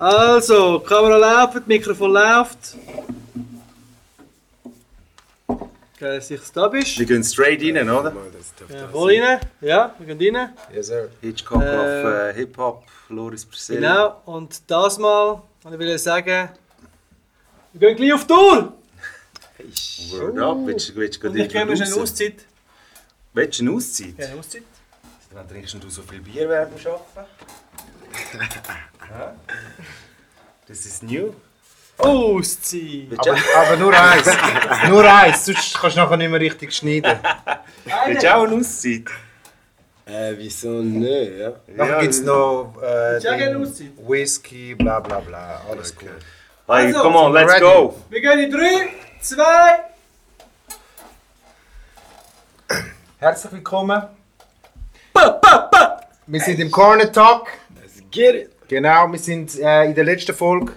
Also, Kamera läuft, Mikrofon läuft. Geil, dass du da bist. Wir gehen straight rein, oder? Ja, voll rein. Ja, wir gehen rein. Yes, sir. Hitchcock Äh, auf äh, Hip-Hop, Loris Priscilla. Genau, und das Mal, und ich will sagen, wir gehen gleich auf Tour. Word up, willst du willst du Und ich gebe mir eine? Auszeit. Willst du eine Auszeit? Ja, eine Auszeit. Dann trinkst du so viel Bier während dem Arbeiten. Das ist new. Du, Aber, aber nur eins. nur eins, sonst kannst du nachher nicht mehr richtig schneiden. willst du auch eine Auszeit? Äh, wieso nicht, ja? Nachher gibt es noch äh? Whisky, bla bla bla. Alles gut. Hey, Also, come on, let's ready? go! Wir gehen in 3, 2, Herzlich willkommen. Wir sind im Corner Talk. Let's get it! Genau, wir sind äh, in der letzten Folge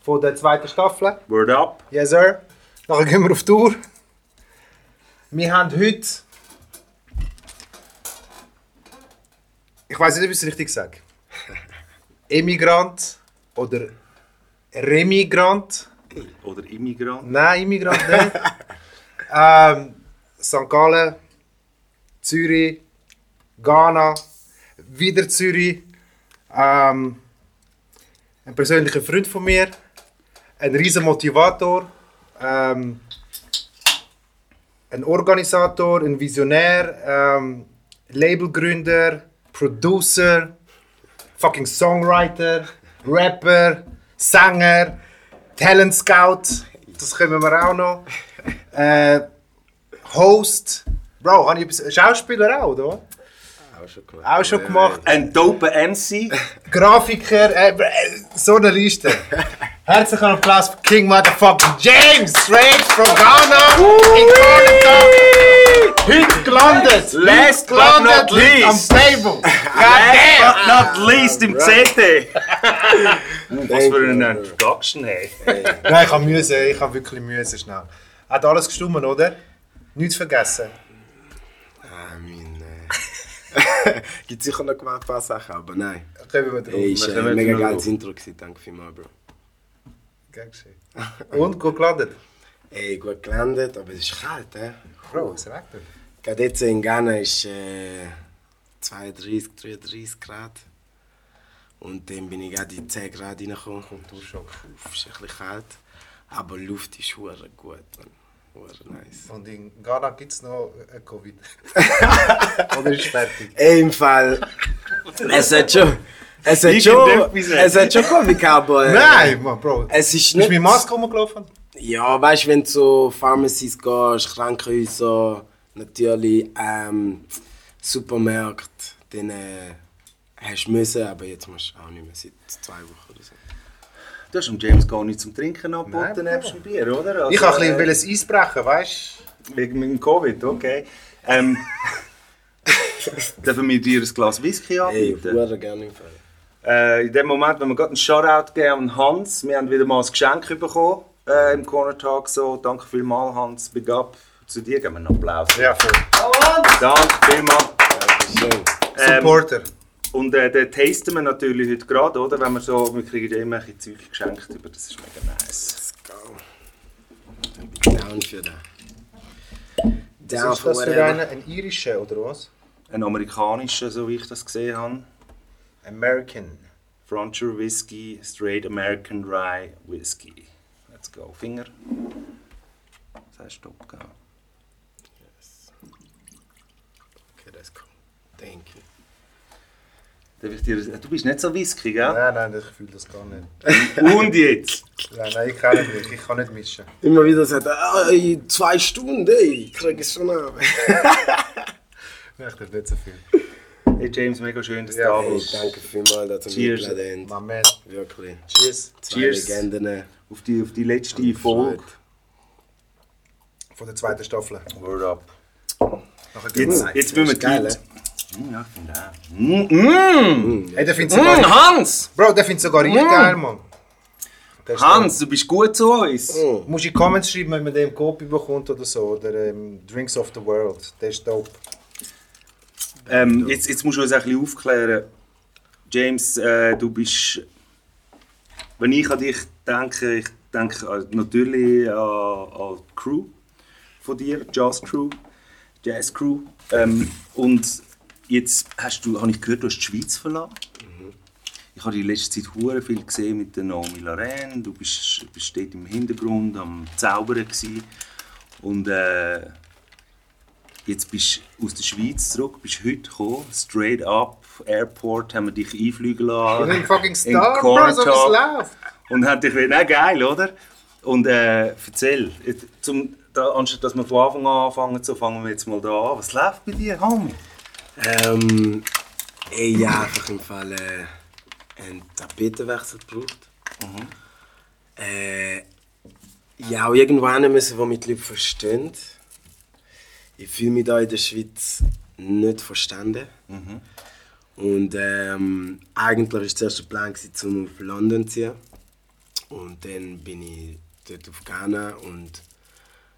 von der zweiten Staffel. Word up! Yes, sir. Nachher gehen wir auf Tour. Wir haben heute. Ich weiß nicht, ob ich es richtig sage. Emigrant oder Remigrant. Oder Immigrant. Nein, Immigrant nicht. ähm, St. Gallen, Zürich, Ghana, wieder Zürich. Ähm, ein persönlicher Freund von mir, ein riesen Motivator, ähm, ein Organisator, ein Visionär, ähm, Labelgründer, Producer, fucking Songwriter, Rapper, Sänger, Talent Scout, das können wir auch noch. Äh, Host, Bro, habe ich Schauspieler auch, oder? Auch schon gemacht. Auch schon gemacht. Ein dope MC. Grafiker, äh, äh, so eine Liste. Herzlichen Applaus für King Motherfucking James, straight from Ghana, in Corner Heute gelandet, Last but not gelandet least. am Stable. Last but not least im CT. Was für eine Introduction, hey. Nein, ich habe Mühe, ich habe wirklich Mühe schnell. Hat alles gestummen, oder? Nichts vergessen. Äh. Gibt sicher noch ein paar Sachen, aber nein. Kommen wir drauf. Ey, ist ein kommen mega geiles Intro gewesen, danke vielmals, Bro. Gern geschehen. Und, gut gelandet? Ey, gut gelandet, aber es ist kalt, hä? Bro, sagt er? Gerade jetzt in Ghana ist äh, 32, 33 Grad. Und dann bin ich gerade in 10 Grad reingekommen. Kulturschock. Uff, ist ein bisschen kalt. Aber die Luft ist gut, man. Nice. Und in Ghana gibt es noch äh, Covid. Oder ist fertig? Ey, im Fall. es hat schon. Es hat schon. Es hat schon Covid gehabt, aber. äh, Nein, Mann, Bro. Es ist Bist nicht. du mit Maske rumgelaufen? Ja, weißt du, wenn du so Pharmacies gehst, Krankenhäuser, natürlich ähm, Supermärkte, dann äh, hast du müssen, aber jetzt musst du auch nicht mehr seit zwei Wochen. Du hast dem James gar nicht zum Trinken angeboten, nebst dem Bier, oder? Also, Ich wollte ein äh, bisschen ein Eis brechen, weißt Wegen dem Covid, okay. Ähm, dürfen wir dir ein Glas Whisky anbieten? hure gerne im Fall. Äh, in dem Moment, wenn wir gerade einen Shoutout geben an Hans, wir haben wieder mal ein Geschenk bekommen äh, im Corner Talk. So, danke vielmals, Hans. Big up. Zu dir geben wir einen Applaus. du? Ja, voll. Danke vielmals. Dankeschön. Ähm, Supporter. Und äh, den tasten wir natürlich heute gerade, oder? Wenn wir so, wir kriegen ja immer ein bisschen Zeug geschenkt, über das ist mega nice. Let's go. Ich bin down für das. Down Was ist das für einen? Ein irischer oder was? Ein amerikanischer, so wie ich das gesehen habe. American. Frontier Whisky, Straight American Rye Whisky. Let's go. Finger. Das heißt Stopp, gell? Okay, das ist cool. Thank you. Darf ich dir, du bist nicht so Whisky, gell? Nein, nein, ich fühle das gar nicht. Und jetzt? Nein, nein, ich kann nicht, ich kann nicht mischen. Immer wieder sagt er, ah, in zwei Stunden, ey, ich krieg es schon ab. Nein, ich darf nicht so viel. Hey James, mega schön, dass du Ja, da Ey, bist. danke vielmals, dass du mich eingeladen man. Wirklich. Cheers. Zwei Cheers. Legenden. Auf die, auf die letzte mich Folge. Von der zweiten Staffel. Word up. Jetzt, jetzt müssen wir geil, die... Mm, ja, ich finde auch. Mm, mm. Hey, der findet sogar, Mm, Hans! Bro, der findet sogar ich geil, Mann. Der ist Hans, du bist gut zu uns. da. Musst du in die Comments schreiben, wenn man den Copy bekommt oder so. Oder ähm, Drinks of the World. Der ist dope. Ähm, jetzt, jetzt musst du uns ein bisschen aufklären. James, äh, du bist wenn ich an dich denke, ich denke äh, natürlich an, an die Crew von dir, Jazz Crew, Jazz Crew. Ähm, und jetzt hast du, habe ich gehört, du hast die Schweiz verlassen. Ich habe in letzter Zeit hure viel gesehen mit der Naomi Laren. Du bist, bist dort im Hintergrund am Zaubern gewesen. und äh, jetzt bist du aus der Schweiz zurück, bist heute gekommen, straight up Airport, haben wir dich einfliegen lassen. Ich bin fucking in Star, Corner Bro, so läuft. Und hat dich wieder, na geil, oder? Und äh, erzähl, zum, da, anstatt dass wir von Anfang an anfangen, so fangen wir jetzt mal da an. Was läuft bei dir, Homie? Ähm, ey, ja, einfach im Fall äh, einen Tapetenwechsel gebraucht. Äh, ja, auch irgendwo hin müssen, wo mich die Leute verstehen. Ich fühle mich da in der Schweiz nicht verstanden. Und ähm, eigentlich war der erste Plan, zum auf London zu ziehen. Und dann bin ich dort auf Ghana und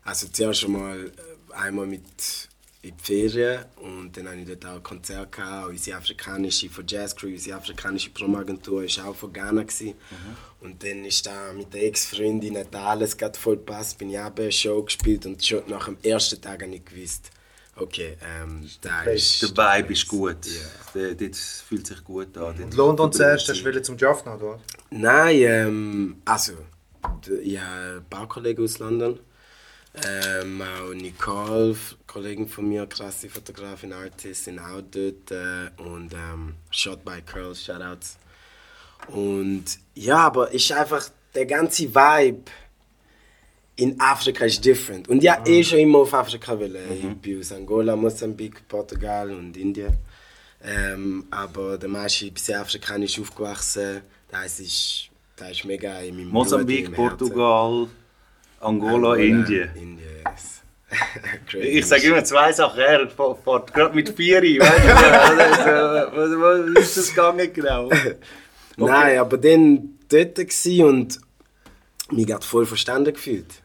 also zuerst einmal äh, einmal mit in die Ferien und dann hatte ich dort auch ein Konzert. Gehabt. Unsere afrikanische, von Jazz Crew, unsere afrikanische Promagentur war auch von Ghana. Gewesen. Und dann ist da mit der Ex-Freundin hat alles gerade voll gepasst. Bin ich auch bei einer Show gespielt und schon nach dem ersten Tag habe ich gewusst, okay, ähm, da ist... Der Vibe ist gut. Der, dort fühlt sich gut an. Und London zuerst, hast du wieder zum Jaffna, oder? Nein, ähm, also, ich habe einen Baukollegen aus London. Ähm, auch Nicole, Kollegin von mir, krasse Fotografin, Artist, sind auch dort. Äh, und ähm, Shot by Curls, Shoutouts. Und ja, aber ist einfach der ganze Vibe in Afrika ist different. Und ja, eh schon immer auf Afrika will. Ich bin aus Angola, Mosambik, Portugal und Indien. Ähm, aber der meiste ist bisher afrikanisch aufgewachsen. Das ist, das ist mega in meinem Mosambik, meinem Herzen. Angola, Indien. Indien, yes. Ich sage immer zwei Sachen, er fährt gerade mit weißt du? Also, was, ist das gegangen genau? Nein, aber dann dort und mich gerade voll verstanden gefühlt.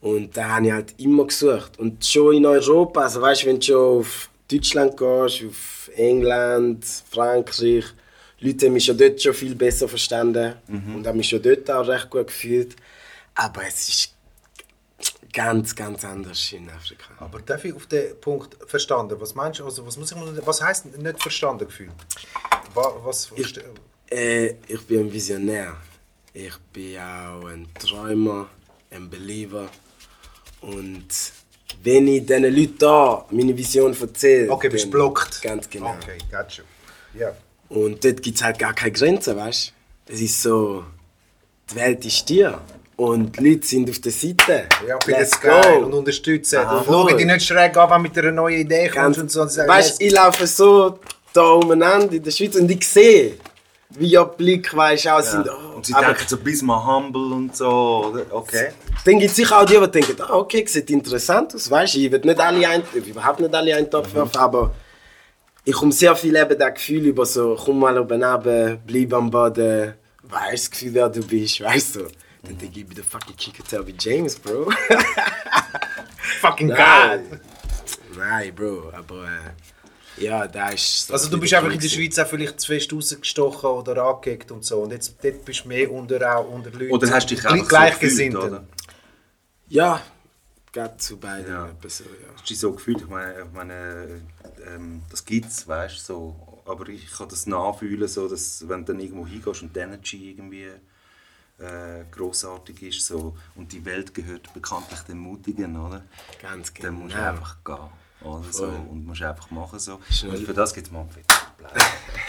Und da habe ich halt immer gesucht. Und schon in Europa, also weißt du, wenn du schon auf Deutschland gehst, auf England, Frankreich, Leute haben mich schon dort schon viel besser verstanden und haben mich schon dort auch recht gut gefühlt. Aber es ist ganz, ganz anders in Afrika. Aber darf ich auf den Punkt verstanden? Was meinst du? Also, was, muss ich was heisst nicht verstanden gefühlt? Was, was, Ich, äh, ich bin ein Visionär. Ich bin auch ein Träumer, ein Believer. Und wenn ich diesen Leuten da meine Vision erzähle. okay, bist blockt. Ganz genau. Okay, gotcha. Ja. Und dort gibt es halt gar keine Grenzen, weißt du? Es ist so, die Welt ist dir. Und die Leute sind auf der Seite. Ja, finde Let's go. und unterstützen. Ah, und schauen die nicht schräg an, wenn du mit einer neuen Idee kommst Ganz, und so. Und sagen, weißt, ich laufe so da umeinander in der Schweiz und ich sehe, wie ihr Blick weißt, auch sind. Oh, Und sie aber denken so ein bisschen mal humble und so? Okay. Dann gibt es sicher auch die, die denken, ah, okay, sieht interessant aus, weißt du, ich will nicht alle ein, überhaupt nicht alle einen Topf werfen, aber ich komme sehr viel eben das Gefühl über so, komm mal oben runter, bleib am Boden, weißt das Gefühl, wer du bist, weißt du. Dann denke ich, ich bin der fucking Kicker wie James, Bro. fucking Nein. geil. Nein, Bro, aber äh, ja, da ist so Also du bist einfach in der. Schweiz auch vielleicht zu fest rausgestochen oder angeeckt und so. Und jetzt dort bist du mehr unter, auch unter Leuten. Oder hast du dich Gleich- einfach so gefühlt, oder? Ja, geht zu beiden Ja. so, ja. Hast du dich so gefühlt? Ich meine, ich meine ähm, das gibt es, weißt du, so. Aber ich kann das nachfühlen, so, dass wenn du dann irgendwo hingehst und die Energy irgendwie äh, grossartig ist so, und die Welt gehört bekanntlich den Mutigen, oder? Ganz genau. Dann musst du einfach gehen. Oder so, und musst einfach machen so. Und für das gibt es Applaus.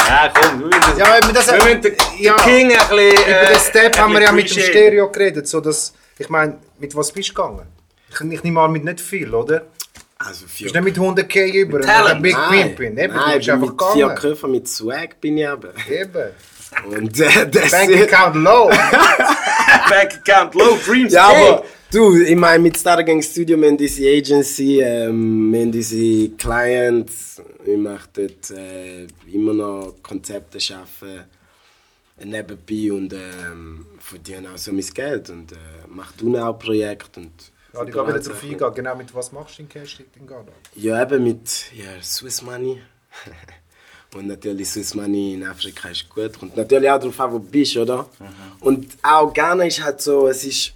Ja, komm, wir müssen das, Ja, das, wir müssen den, ja, King ein bisschen... über äh, den Step ein haben wir ja mit dem. Stereo geredet. So dass, ich meine, mit was bist du gegangen? Ich, ich nehme an, mit nicht viel, oder? Also Du bist nicht mit 100k über Mit und dann Talent. Big Nein, Pimpin. Eben, nein, du mit gegangen. Köpfen mit Swag bin ich eben. Eben. Und äh, das Bank Account low. Bank Account low, Dreams Ja, aber du, ich meine, mit Stargang Studio, wir haben diese Agency, ähm, wir haben diese Clients, ich mache dort äh, immer noch Konzepte schaffen, äh, nebenbei und ähm, verdiene auch so mein Geld und äh, mache du auch Projekte und Ja, ich wieder darauf eingehen. Genau, mit was machst du in Cash in Ghana? Ja, eben mit ja, Swiss Money. Und natürlich Swiss Money in Afrika ist gut. Kommt natürlich auch darauf an, wo du bist, oder? Und auch Ghana ist halt so, es ist,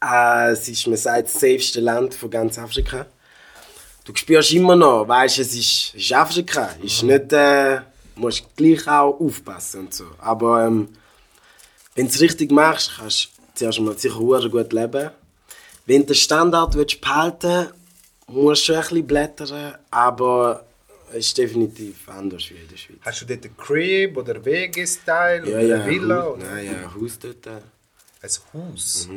äh, es ist, man sagt, das safeste Land von ganz Afrika. Du spürst immer noch, weißt es ist, es ist Afrika. Ist nicht, äh, musst gleich auch aufpassen und so. Aber ähm, wenn du es richtig machst, kannst du zuerst mal sicher gut leben. Wenn du den Standard willst behalten musst du ein bisschen blättern, aber es ist definitiv anders wie in der Schweiz. Hast du dort ein Crib oder Wege-Style Ja, oder ja, eine Villa? Oder Nein, ja, ein Haus dort. ein Haus?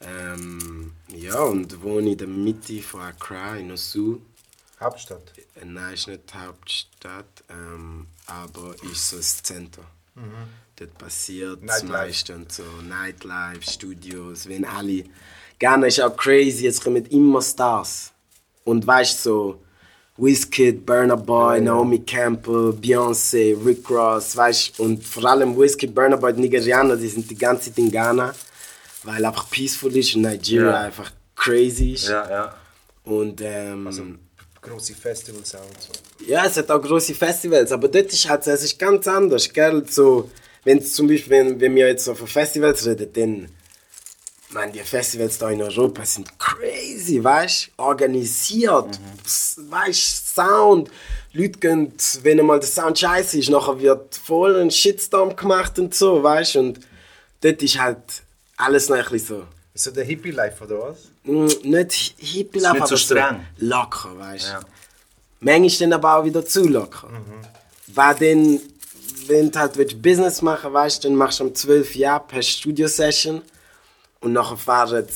Ähm, ja, und wohne in der Mitte von Accra, in Osu. Hauptstadt? Äh, Nein, ist nicht die Hauptstadt, ähm, aber ist so das Zentrum. Dort passiert das meiste und so. Nightlife, Studios, wenn alle. Gerne ist auch crazy, jetzt kommen immer Stars. Und weißt du, so Wizkid, Burna Boy, Naomi Campbell, Beyoncé, Rick Ross, weißt und vor allem Wizkid, Burna Boy, die Nigerianer, die sind die ganze Zeit in Ghana, weil einfach peaceful ist und Nigeria Ja. einfach crazy ist. Ja, ja. Und ähm, Also grosse Festivals auch und so. ja, es hat auch große Festivals, aber dort ist halt es ist ganz anders, gell? So, wenn zum Beispiel, wenn, wenn wir jetzt so von Festivals reden, dann, man, die Festivals da in Europa sind crazy, weißt du? Organisiert, s- weißt du, Sound. Leute gehen, wenn einmal der Sound scheiße ist, nachher wird voll ein Shitstorm gemacht und so, weißt du? Und dort ist halt alles noch ein bisschen so. Ist so der Hippie-Life oder was? Mm, Nicht hippie nicht so aber streng. locker, weißt du? Ja. Manchmal dann aber auch wieder zu locker. Weil dann, wenn du halt willst Business machen weißt dann machst du um 12 Uhr hast Studio-Session und nachher fahren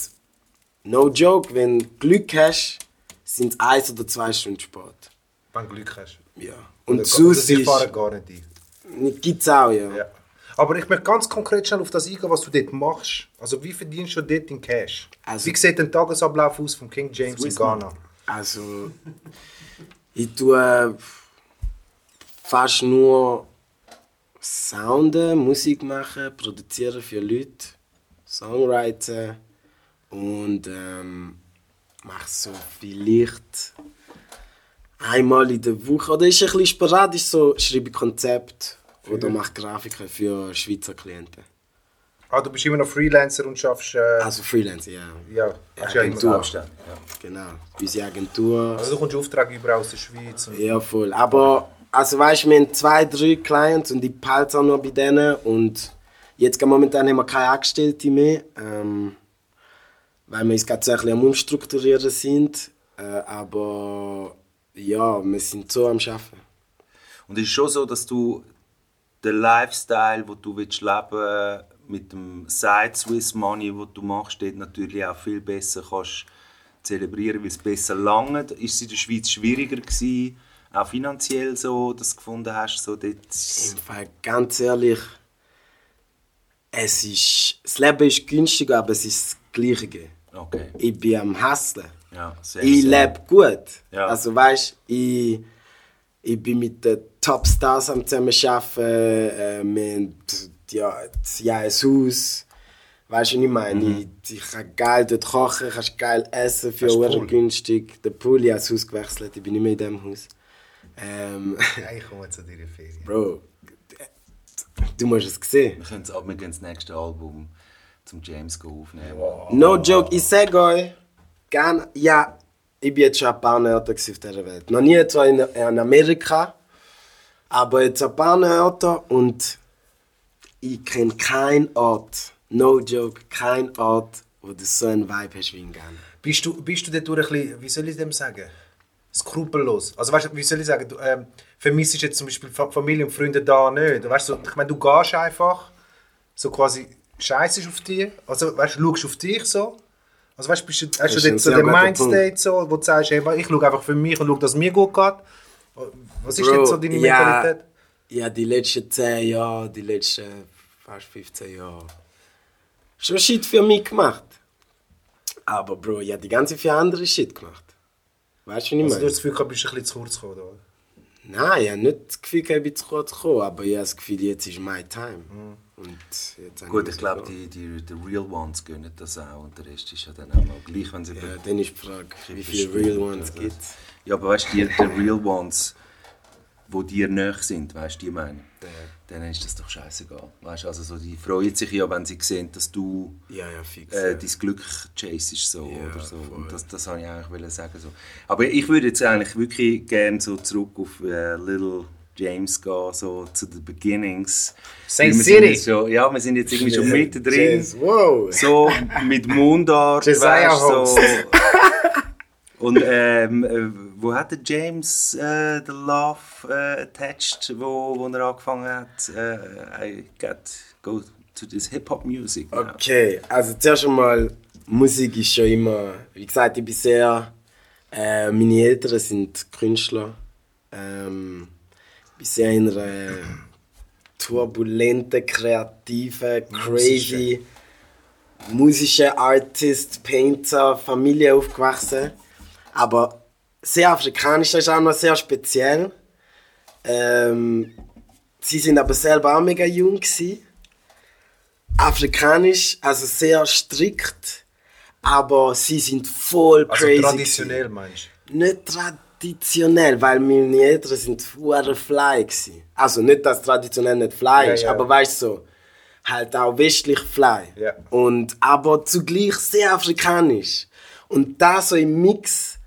no joke, wenn du Glück hast, sind es eins oder zwei Stunden Sport. Wenn du Glück hast. Ja. Und oder sonst ist, fahren gar nicht ein. gibt's auch, ja. Ja. Aber ich möchte ganz konkret schnell auf das eingehen, was du dort machst. Also wie verdienst du dort in Cash? Also- wie sieht der Tagesablauf aus von King James in Ghana? Also, ich tue fast nur Sounden, Musik machen, produzieren für Leute, Songwriten und ähm, mache so vielleicht einmal in der Woche oder ist ein bisschen sporadisch so, schreibe Konzept oder mache Grafiken für Schweizer Klienten. Ah, du bist immer noch Freelancer und schaffst... Äh, Also Freelancer, ja. ja, hast ja immer Agentur. Abstand, ja. Genau. Unsere Agentur. Also du kommst Aufträge über aus der Schweiz. Ja, voll. Aber, also weißt du, wir haben zwei, drei Clients und ich behalte auch noch bei denen. Und jetzt momentan haben wir keine Angestellte mehr, ähm, weil wir uns gerade so ein bisschen am Umstrukturieren sind. Äh, aber ja, wir sind so am Arbeiten. Und es ist schon so, dass du den Lifestyle, den du willst leben mit dem Side Swiss Money, wo du machst, dort natürlich auch viel besser kannst zelebrieren, weil es besser langt. Ist es in der Schweiz schwieriger gewesen, auch finanziell so, dass du gefunden hast, so dort Im Fall, ganz ehrlich, es ist, das Leben ist günstiger, aber es ist das Gleiche. Okay. Ich bin am Hustlen. Ja, sehr, ich sehr. lebe gut. Ja. Also weißt ich, ich bin mit den Topstars am zusammen arbeiten. Äh, wir haben ja, ja, ein Haus. Weißt du, was ich meine? Mhm. Ich, ich kann geil dort kochen, kannst geil essen für Pool? günstig. Der Pool, ich habe das Haus gewechselt, ich bin nicht mehr in diesem Haus. Ähm, ja, ich komme zu die Ferien. Bro, du musst es sehen. Wir können ab, wir gehen das nächste Album zum James go aufnehmen. No joke, ich sage euch, gern, ja, ich bin jetzt schon ein paar Orte auf dieser Welt. Noch nie zwar in, in Amerika, aber jetzt ein paar Orte und ich kenne keinen Ort, no joke, keinen Ort, wo du so einen Vibe hast wie in Ghana. Bist du, bist du dort ein bisschen, wie soll ich dem sagen, skrupellos? Also weißt du, wie soll ich sagen, du ähm, vermisst jetzt zum Beispiel Fa- Familie und Freunde da nicht. Weißt du, ich meine, du gehst einfach, so quasi scheißest auf dich, also weißt du, schaust auf dich so. Also weißt du, bist du, hast du ist dort so den Mindstate so, wo du sagst, hey, ich schaue einfach für mich und schaue, dass es mir gut geht. Was ist Bro, jetzt so deine ja, Mentalität? Ja, die letzten 10 Jahre, die letzten fast 15 Jahre. Schon Shit für mich gemacht. Aber Bro, ich habe die ganze vier andere Shit gemacht. Weißt du, was ich Also, du meine? hast das Gefühl, gehabt, bist du ein bisschen zu kurz gekommen, oder? Nein, ich habe nicht das Gefühl, ich bin zu kurz gekommen, aber ich habe das Gefühl, jetzt ist my time. Und jetzt habe Gut, ich glaube, die, die, die Real Ones gönnen das auch und der Rest ist ja dann auch noch gleich, wenn sie Ja, dann ist die Frage, wie viele Real Ones also. gibt es? Ja, aber weißt du, die, die Real Ones, wo dir näher sind, weißt du, die meine? Dann ist das doch scheißegal. Weißt, also so, die freuen sich ja, wenn sie sehen, dass du Ja, ja, fix. äh, ja. dein Glück chasest so, Ja, oder so. voll. Und das, das wollte ich eigentlich sagen. So. Aber ich würde jetzt eigentlich wirklich gerne so zurück auf äh, Little James gehen, so zu den Beginnings. Saint City. Schon, ja, wir sind jetzt irgendwie schon mittendrin. Wow. So mit Mundart, Josiah weißt, so. Und ähm, äh, wo hat der James äh, the Love äh, attached, wo, wo er angefangen hat? Äh, I got go to this Hip Hop Music. now. Okay, also zuerst einmal, Musik ist schon immer, wie gesagt, ich bin sehr, äh, meine Eltern sind Künstler. Ähm, ich bin sehr in einer turbulenten, kreativen, crazy, musischen Artist, Painter, Familie aufgewachsen. Aber sehr afrikanisch, das ist auch noch sehr speziell. Ähm, sie sind aber selber auch mega jung gewesen afrikanisch, also sehr strikt, aber sie sind voll Also crazy. traditionell meinst gewesen. Nicht traditionell, weil meine Eltern sind hure fly gewesen. Also nicht, dass traditionell nicht fly Ja, ist, ja. aber weißt du, so, halt auch westlich fly. Ja. Und aber zugleich sehr afrikanisch. Und da so im Mix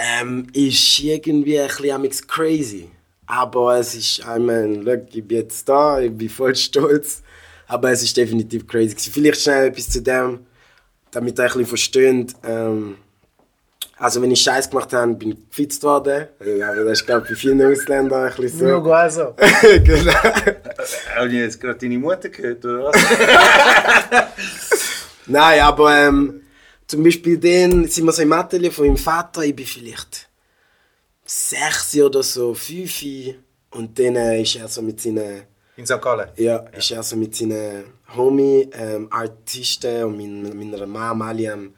ähm, ist irgendwie ein bisschen crazy. Aber es ist, ich meine, look, ich bin jetzt da, ich bin voll stolz. Aber es ist definitiv crazy. Vielleicht schnell etwas zu dem, damit ihr ein bisschen versteht. Ähm, also wenn ich Scheiß gemacht habe, bin ich gefitzt worden. Ja, das ist glaube ich bei vielen Ausländern ein bisschen so. also. genau. Habe ich jetzt gerade deine Mutter gehört, oder was? Nein, aber ähm, zum Beispiel den sind wir so im Atelier von meinem Vater, ich bin vielleicht sechs oder so, fünf und dann äh, ist er so mit seinen, In St. Gallen? ja, ist er so mit seinen Homie, ähm, Artisten und mein, meiner Mama alle am,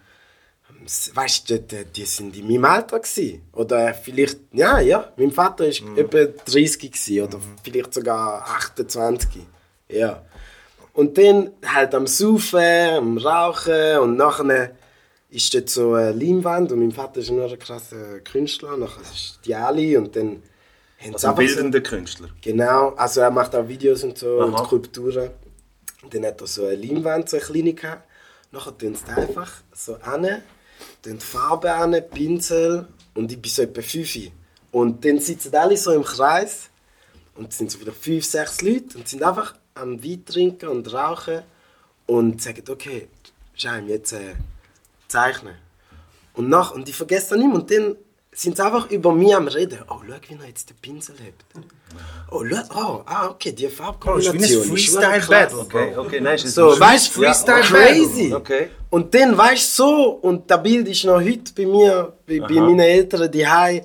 am s- weißt du, die, die sind in meinem Alter gewesen. Oder vielleicht, ja, ja, mein Vater ist etwa 30 gewesen, oder vielleicht sogar 28. Ja. Und dann halt am Saufen, am Rauchen und nachher ist dort so eine Leinwand und mein Vater ist nur ein krasser Künstler, nachher ist die Ali und dann haben Also sie ein einfach so, bildender Künstler. Genau, also er macht auch Videos und so und Aha. Skulpturen. Und dann hat er so eine Leinwand, so eine kleine gehabt. Nachher tun sie einfach so an, tun die Farbe an, Pinsel und ich bin so etwa fünf. Und dann sitzen alle so im Kreis und es sind so vielleicht fünf, sechs Leute und sind einfach am Wein trinken und rauchen und sagen, okay, Scheim, jetzt äh, zeichnen. Und, nach, und ich vergesse das nicht. Und dann sind sie einfach über mich am Reden. Oh, schau, wie er jetzt den Pinsel hat. Oh, schau, oh, ah, okay, die Oh, Farbkombination. ein ist Freestyle-Battle. Okay, okay, nein, So, weißt du, Ja, Freestyle okay. crazy. Okay. Und dann, weißt du, so, und das Bild ist noch heute bei mir, bei, bei meinen Eltern daheim.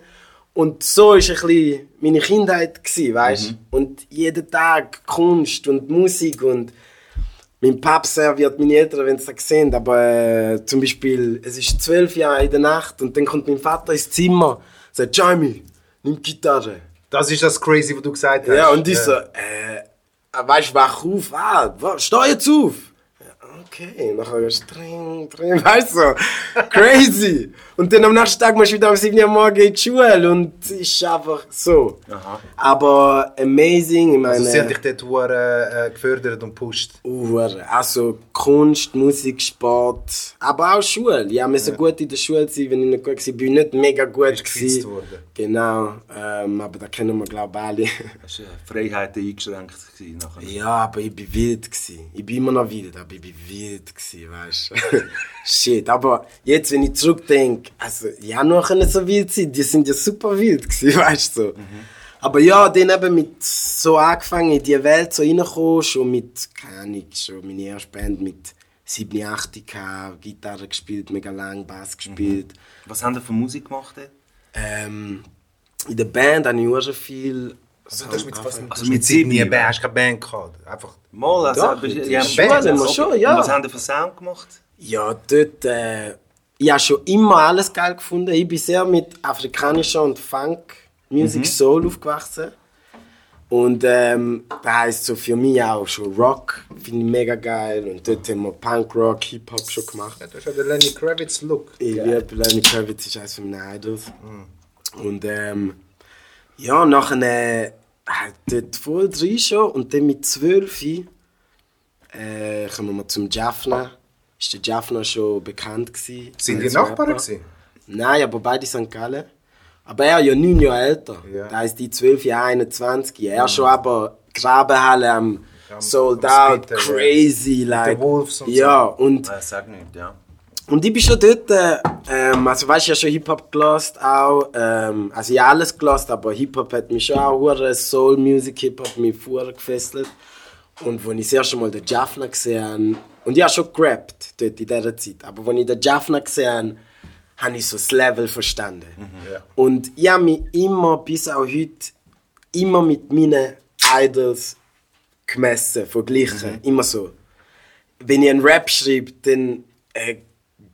Und so war ein bisschen meine Kindheit, gewesen, weißt du? Mhm. Und jeden Tag Kunst und Musik und mein Papa serviert meine Eltern, wenn sie das sehen, aber äh, zum Beispiel, es ist zwölf Jahre in der Nacht und dann kommt mein Vater ins Zimmer und sagt, Jamie, nimm die Gitarre. Das ist das Crazy, was du gesagt hast. Ja, und ich so, äh, weißt du, wach auf, ah, steh jetzt auf. Ja, okay, nachher ist drin, drin, weißt du, so, crazy. Und dann am nächsten Tag musst du wieder um 7 Uhr morgens in die Schule und es ist einfach so. Aha. Aber amazing, ich meine, Also sie haben dich dort hure, äh, gefördert und gepusht. Hure. also Kunst, Musik, Sport, aber auch Schule. Ja, wir so gut in der Schule sein, wenn ich nicht gut war, bin ich nicht mega gut gewesen. worden. Genau, ähm, aber da kennen wir glaube ich alle. Hast du Freiheiten eingeschränkt gewesen nachher? Ja, aber ich bin wild gsi. Ich bin immer noch wild, aber ich bin wild gsi, weißt du. Shit, aber jetzt, wenn ich zurückdenke, also ja, nur können so wild sein, die sind ja super wild gsi, weißt du. So. Aber ja, dann eben mit so angefangen, in die Welt so reinkommen, schon mit, keine Ahnung, schon meine erste Band mit 7, 8 gehabt, Gitarre gespielt, mega lang Bass gespielt. Was haben ihr für Musik gemacht? Ähm, in der Band habe ich auch schon viel... Also, hast mit, was, Also mit mit sieben? Jahren hast du keine Band gehabt. Einfach. Mal, also, Doch, haben wir schon, ja. Und was habt ihr für Sound gemacht? Ja, dort. Äh, ich habe schon immer alles geil gefunden. Ich bin sehr mit afrikanischer und Funk, Music, Soul aufgewachsen. Und ähm, das heisst so für mich auch schon Rock, finde ich mega geil. Und dort haben wir Punk, Rock, Hip-Hop schon gemacht. Du hast ja den Lenny Kravitz Look. Ich liebe Lenny Kravitz, ist eines meiner Idols. Und ähm, Ja, nachher äh, dort voll drin schon und dann mit 12 äh, kommen wir zum Jaffna. Ist der Jaffna schon bekannt gewesen? Sind die Nachbarn gewesen? Nein, aber beide St. Gallen. Aber er ja neun Jahre älter. Ja. Da ist die 12 Jahre 21. Er schon aber Grabenhalle am Sold am Out, ja. crazy, like. Wolves und ja, und Äh, sag nicht, ja. und ich bin schon dort, äh, ähm, also weißt du, ich habe schon Hip-Hop gelost auch, ähm, also ich habe alles gelost, aber Hip-Hop hat mich schon auch, hure Soul Music Hip-Hop mich vorher gefesselt. Und als ich das erste Mal den Jaffna gesehen habe, und ich habe schon gerappt dort in dieser Zeit, aber als ich den Jaffna gesehen habe, habe ich so das Level verstanden. Ja. Und ich habe mich immer, bis auch heute, immer mit meinen Idols gemessen, verglichen. Immer so. Wenn ich einen Rap schreibe, dann äh,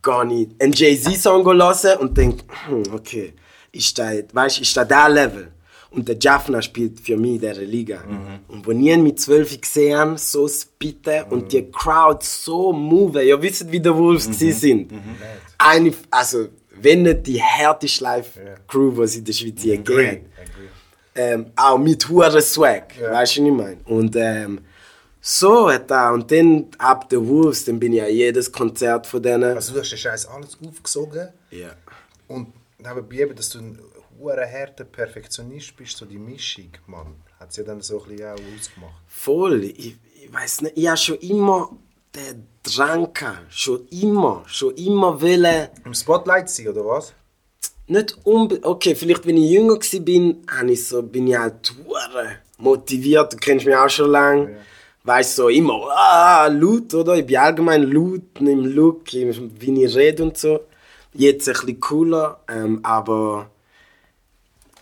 gehe ich einen Jay-Z-Song hören und denke, hm, okay, ist das, weißt, ist das der Level? Und der Jaffna spielt für mich in dieser Liga. Und wenn ich ihn mit 12 gesehen habe, so spitten und die Crowd so move, ihr wisst, wie die Wolves mhm. sind. Eine, also, wenn nicht die härteste Live-Crew, die es in der Schweiz gegeben hat ähm, auch mit hoher Swag, Ja. weißt du, was ich meine? Und ähm, so hat er, und dann ab der Wolves, dann bin ich an jedes Konzert von denen. Also du hast den Scheiß alles aufgesogen ja. und nebenbei eben, dass du ein hoher harter Perfektionist bist, so die Mischung, Mann, hat sie ja dann so ein bisschen auch ausgemacht. Voll, ich, ich weiß nicht, ich habe schon immer den Drang gehabt, schon immer, schon immer wollen, Im Spotlight sein, oder was? nicht unbedingt, okay, vielleicht wenn ich jünger war, bin, ich so, bin ich halt hure motiviert, du kennst mich auch schon lange. Weißt so immer, ah, laut, oder? Ich bin allgemein laut im Look, wie ich rede und so. Jetzt ein bisschen cooler, ähm, aber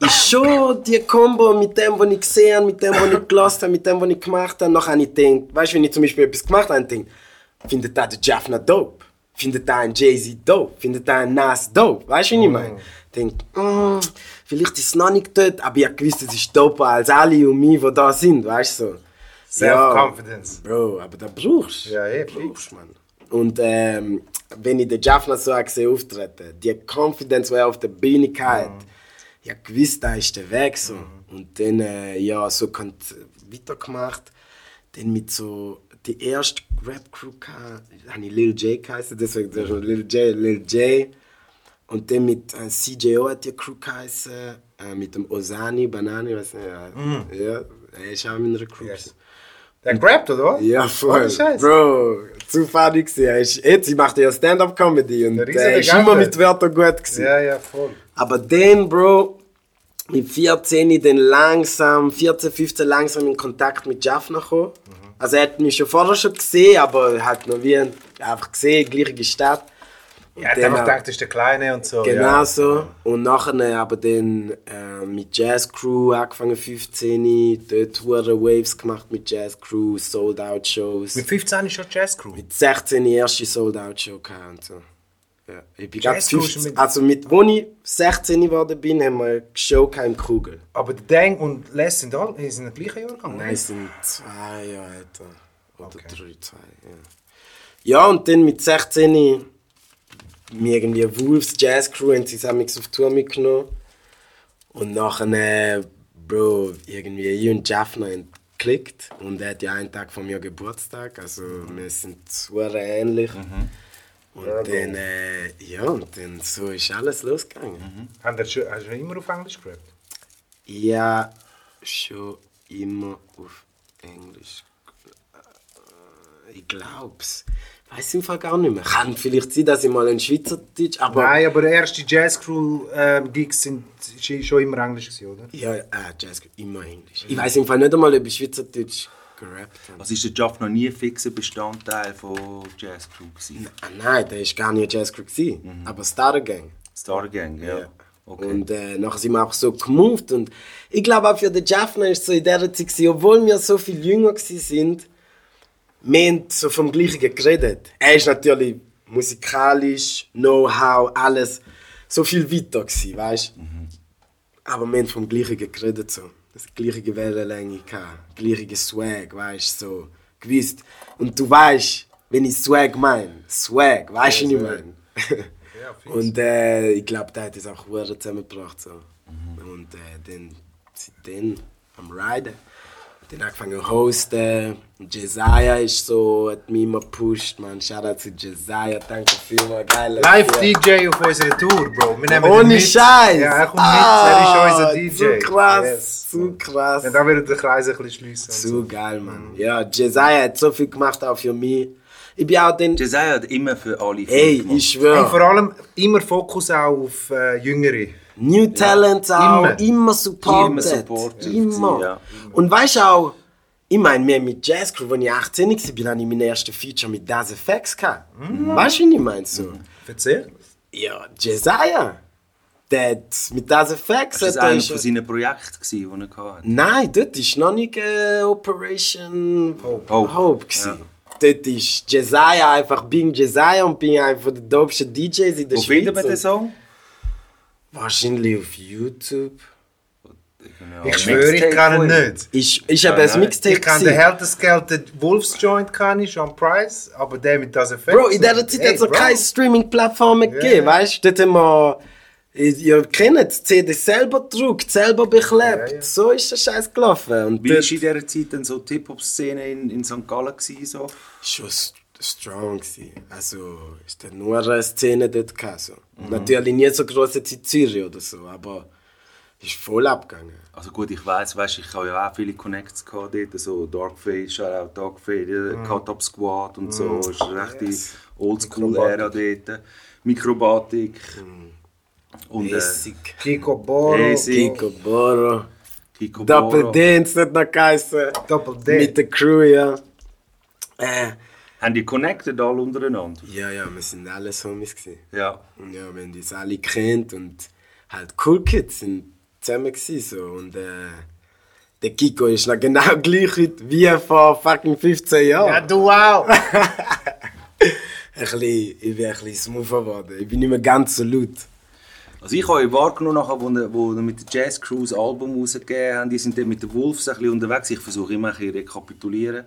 ist schon die Kombo mit dem, was ich gesehen habe, mit dem, was ich gelassen habe, mit dem, was ich gemacht habe. Nachher habe ich gedacht, weißt du, wenn ich zum Beispiel etwas gemacht habe, gedacht, findet da der Jaffna dope? Findet da ein Jay-Z dope? Findet da ein Nas dope? Weißt du, was ich meine? Ich denke, mm, vielleicht ist es noch nicht dort, aber ich habe gewusst, es ist doper als alle um mich, die da sind, weißt du? So. Self-confidence. Bro, aber da brauchst du. Ja, eh, brauchst man. Und ähm, wenn ich den Jaffna so habe gesehen auftreten, die Confidence, die er auf der Bühne hatte, ich habe gewusst, da ist der Weg so. Und dann, äh, ja, so weitergemacht. Dann mit so, die erste Rap-Crew habe ich Lil J geheißen, deswegen das ist Lil J, Lil J. Und dann mit äh, CJO hat die Crew geheißen, äh, mit dem Osani, Banani, weiß nicht, ja, ja er ist auch in meiner Crew. Yes. Der gerappt, oder was? Ja, voll. Scheiß. Bro, zu funny gewesen. Er jetzt, ich mache ja Stand-Up-Comedy und er ist immer mit Wörtern gut gewesen. Ja, ja, voll. Aber dann, Bro, mit 14 dann langsam, 14, 15 langsam in Kontakt mit Jaffna gekommen. Mhm. Also er hat mich schon vorher schon gesehen, aber hat noch wie ein- einfach gesehen, gleiche Stadt. Und Er hat einfach gedacht, das ist der Kleine und so. Genau ja. so. Und nachher aber dann äh, mit Jazz Crew angefangen 15, dort hure Waves gemacht mit Jazz Crew, Sold Out Shows. Mit 15 ist schon Jazz Crew. Mit 16 die erste Sold Out Show gehabt und so. Ja, ich bin Crew 15, ist mit- also mit wo ich 16 geworden bin, haben wir eine Show im Kugel. Aber der Dang und Les sind alle sind im gleichen Jahrgang. Nein, ne? es sind zwei Jahre älter. Oder Okay. drei, zwei, ja. Ja, und dann mit 16 mir irgendwie Wolves Jazz Crew haben sie zusammen auf Tour mitgenommen. Und nachher, äh, Bro, irgendwie ich und Jaffna haben geklickt. Und er hat ja einen Tag von mir Geburtstag, also wir sind super ähnlich. Und Ja, dann, äh, ja, und dann so ist alles losgegangen. Haben schon, hast du schon immer auf Englisch gerappt? Ja, schon immer auf Englisch. Äh, Ich glaub's. Weiß im Fall gar nicht mehr. Kann vielleicht sein, dass ich mal ein Schweizerdeutsch, aber. Nein, aber der erste Jazz Crew ähm, sind ist schon immer Englisch gewesen, oder? Ja, äh, Jazz, immer Englisch. Ich weiß im Fall nicht einmal, ob ich Schweizerdeutsch gerappt habe. Was ist der Job noch nie ein fixer Bestandteil von Jazz Crew gewesen? Ah, nein, der war gar nicht Jazz Crew. gewesen, Aber Star Gang. Star Gang, ja. Ja. Okay. Und äh, nachher sind wir auch so gemoved. Und ich glaube auch für den Jaffna ist so in dieser Zeit, gewesen, obwohl wir so viel jünger sind, wir haben so vom Gleichen geredet. Er ist natürlich musikalisch, Know-how, alles so viel weiter gewesen, weißt Aber wir haben vom Gleichen geredet, so. Das gleiche Wellenlänge gehabt, gleiche Swag, weißt so. Gewusst. Und du weißt, wenn ich Swag meine, Swag, weißt du, was ich meine? Ja. Und äh, ich glaube, der hat es auch zusammengebracht. So. Und äh, dann seitdem am Riden. Dann angefangen zu hosten. Jesiah ist so, hat mich immer gepusht, man. Shoutout zu Jesiah, danke vielmals, geil. Live-DJ auf unserer Tour, Bro. Wir nehmen Ohne. Scheiß! Ja, er kommt Ah, mit, er ist unser DJ. Zu krass, Yes. zu krass. Ja, da wird der Kreis ein bisschen schliessen. Zu so. geil, Mann. Ja, Jesiah hat so viel gemacht, auch für mich. Ich bin auch den. Jesiah hat immer für alle Ey, gemacht. ich Und vor schwöre. allem immer Fokus auch auf äh, Jüngere. New Talents auch, Immer. immer supported. Immer supported, Immer. ja. Und weißt du auch, ich meine, wir mit Jazz Crew, als ich 18 war, bin, hatte ich mein erstes Feature mit Das Effects. gehabt. Weißt du, wie ich meine? So? Erzähl. Ja, Jesiah. Der mit Das Effects. Das hat er- einer von seinen Projekten, die er hatte? Nein, dort war noch nicht äh, Operation Hope, Hope. Hope gewesen. Dort ist Jesiah einfach Bing Jesiah und bin einer der dopesten DJs in der Wo Schweiz. findet man den Song? Wahrscheinlich auf YouTube. Ich schwöre, ich kann ihn nicht. Ist, ist eben ein. Mixtape. Ich kann den gewesen. härtest gelten Wolfs Joint kann ich, Sean Price, aber der mit das Effekt. Bro, in dieser Zeit hat es noch keine Streaming-Plattformen gegeben, weißt du? Dort haben wir. Ihr kennt es, die CD selber gedruckt, selber beklebt. Ja, ja. So ist der Scheiß gelaufen. Und Wie war in dieser Zeit denn so die Hip-Hop-Szene in, in St. Gallen? Gewesen, so? schon st- strong gewesen. Also, ist da nur eine Szene dort gehabt, so. Natürlich nie so groß Zürich oder so, aber ist voll abgegangen. Also gut, ich weiß, weißt, ich habe ja auch viele Connects gehabt dort, so Darkface, Shoutout Darkface, mm. Cut Up Squad und so, das ist eine rechte Oldschool-Ära dort. Mikrobatik. Und äh, Basic. Kiko Boro. Basic. Kiko Boro. Kiko Doppel Boro. Dance nicht noch geheißen. Doppel D. Mit der Crew, ja. Äh, Haben die connected alle untereinander? ja, ja, wir sind alle Homies gewesen. Ja. Und ja, wir haben uns alle kennt und halt Cool Kids sind zusammen gewesen, so. Und äh, der Kiko ist noch genau gleich wie vor fucking 15 Jahren. Ja, du auch. ein bisschen, ich bin ein bisschen smoother geworden. Ich bin nicht mehr ganz so laut. Also ich habe wahrgenommen, nachher, wo, wo wir mit der Jazz das Album rausgegeben haben, die sind dort mit den Wolves ein bisschen unterwegs. Ich versuche immer ein bisschen rekapitulieren.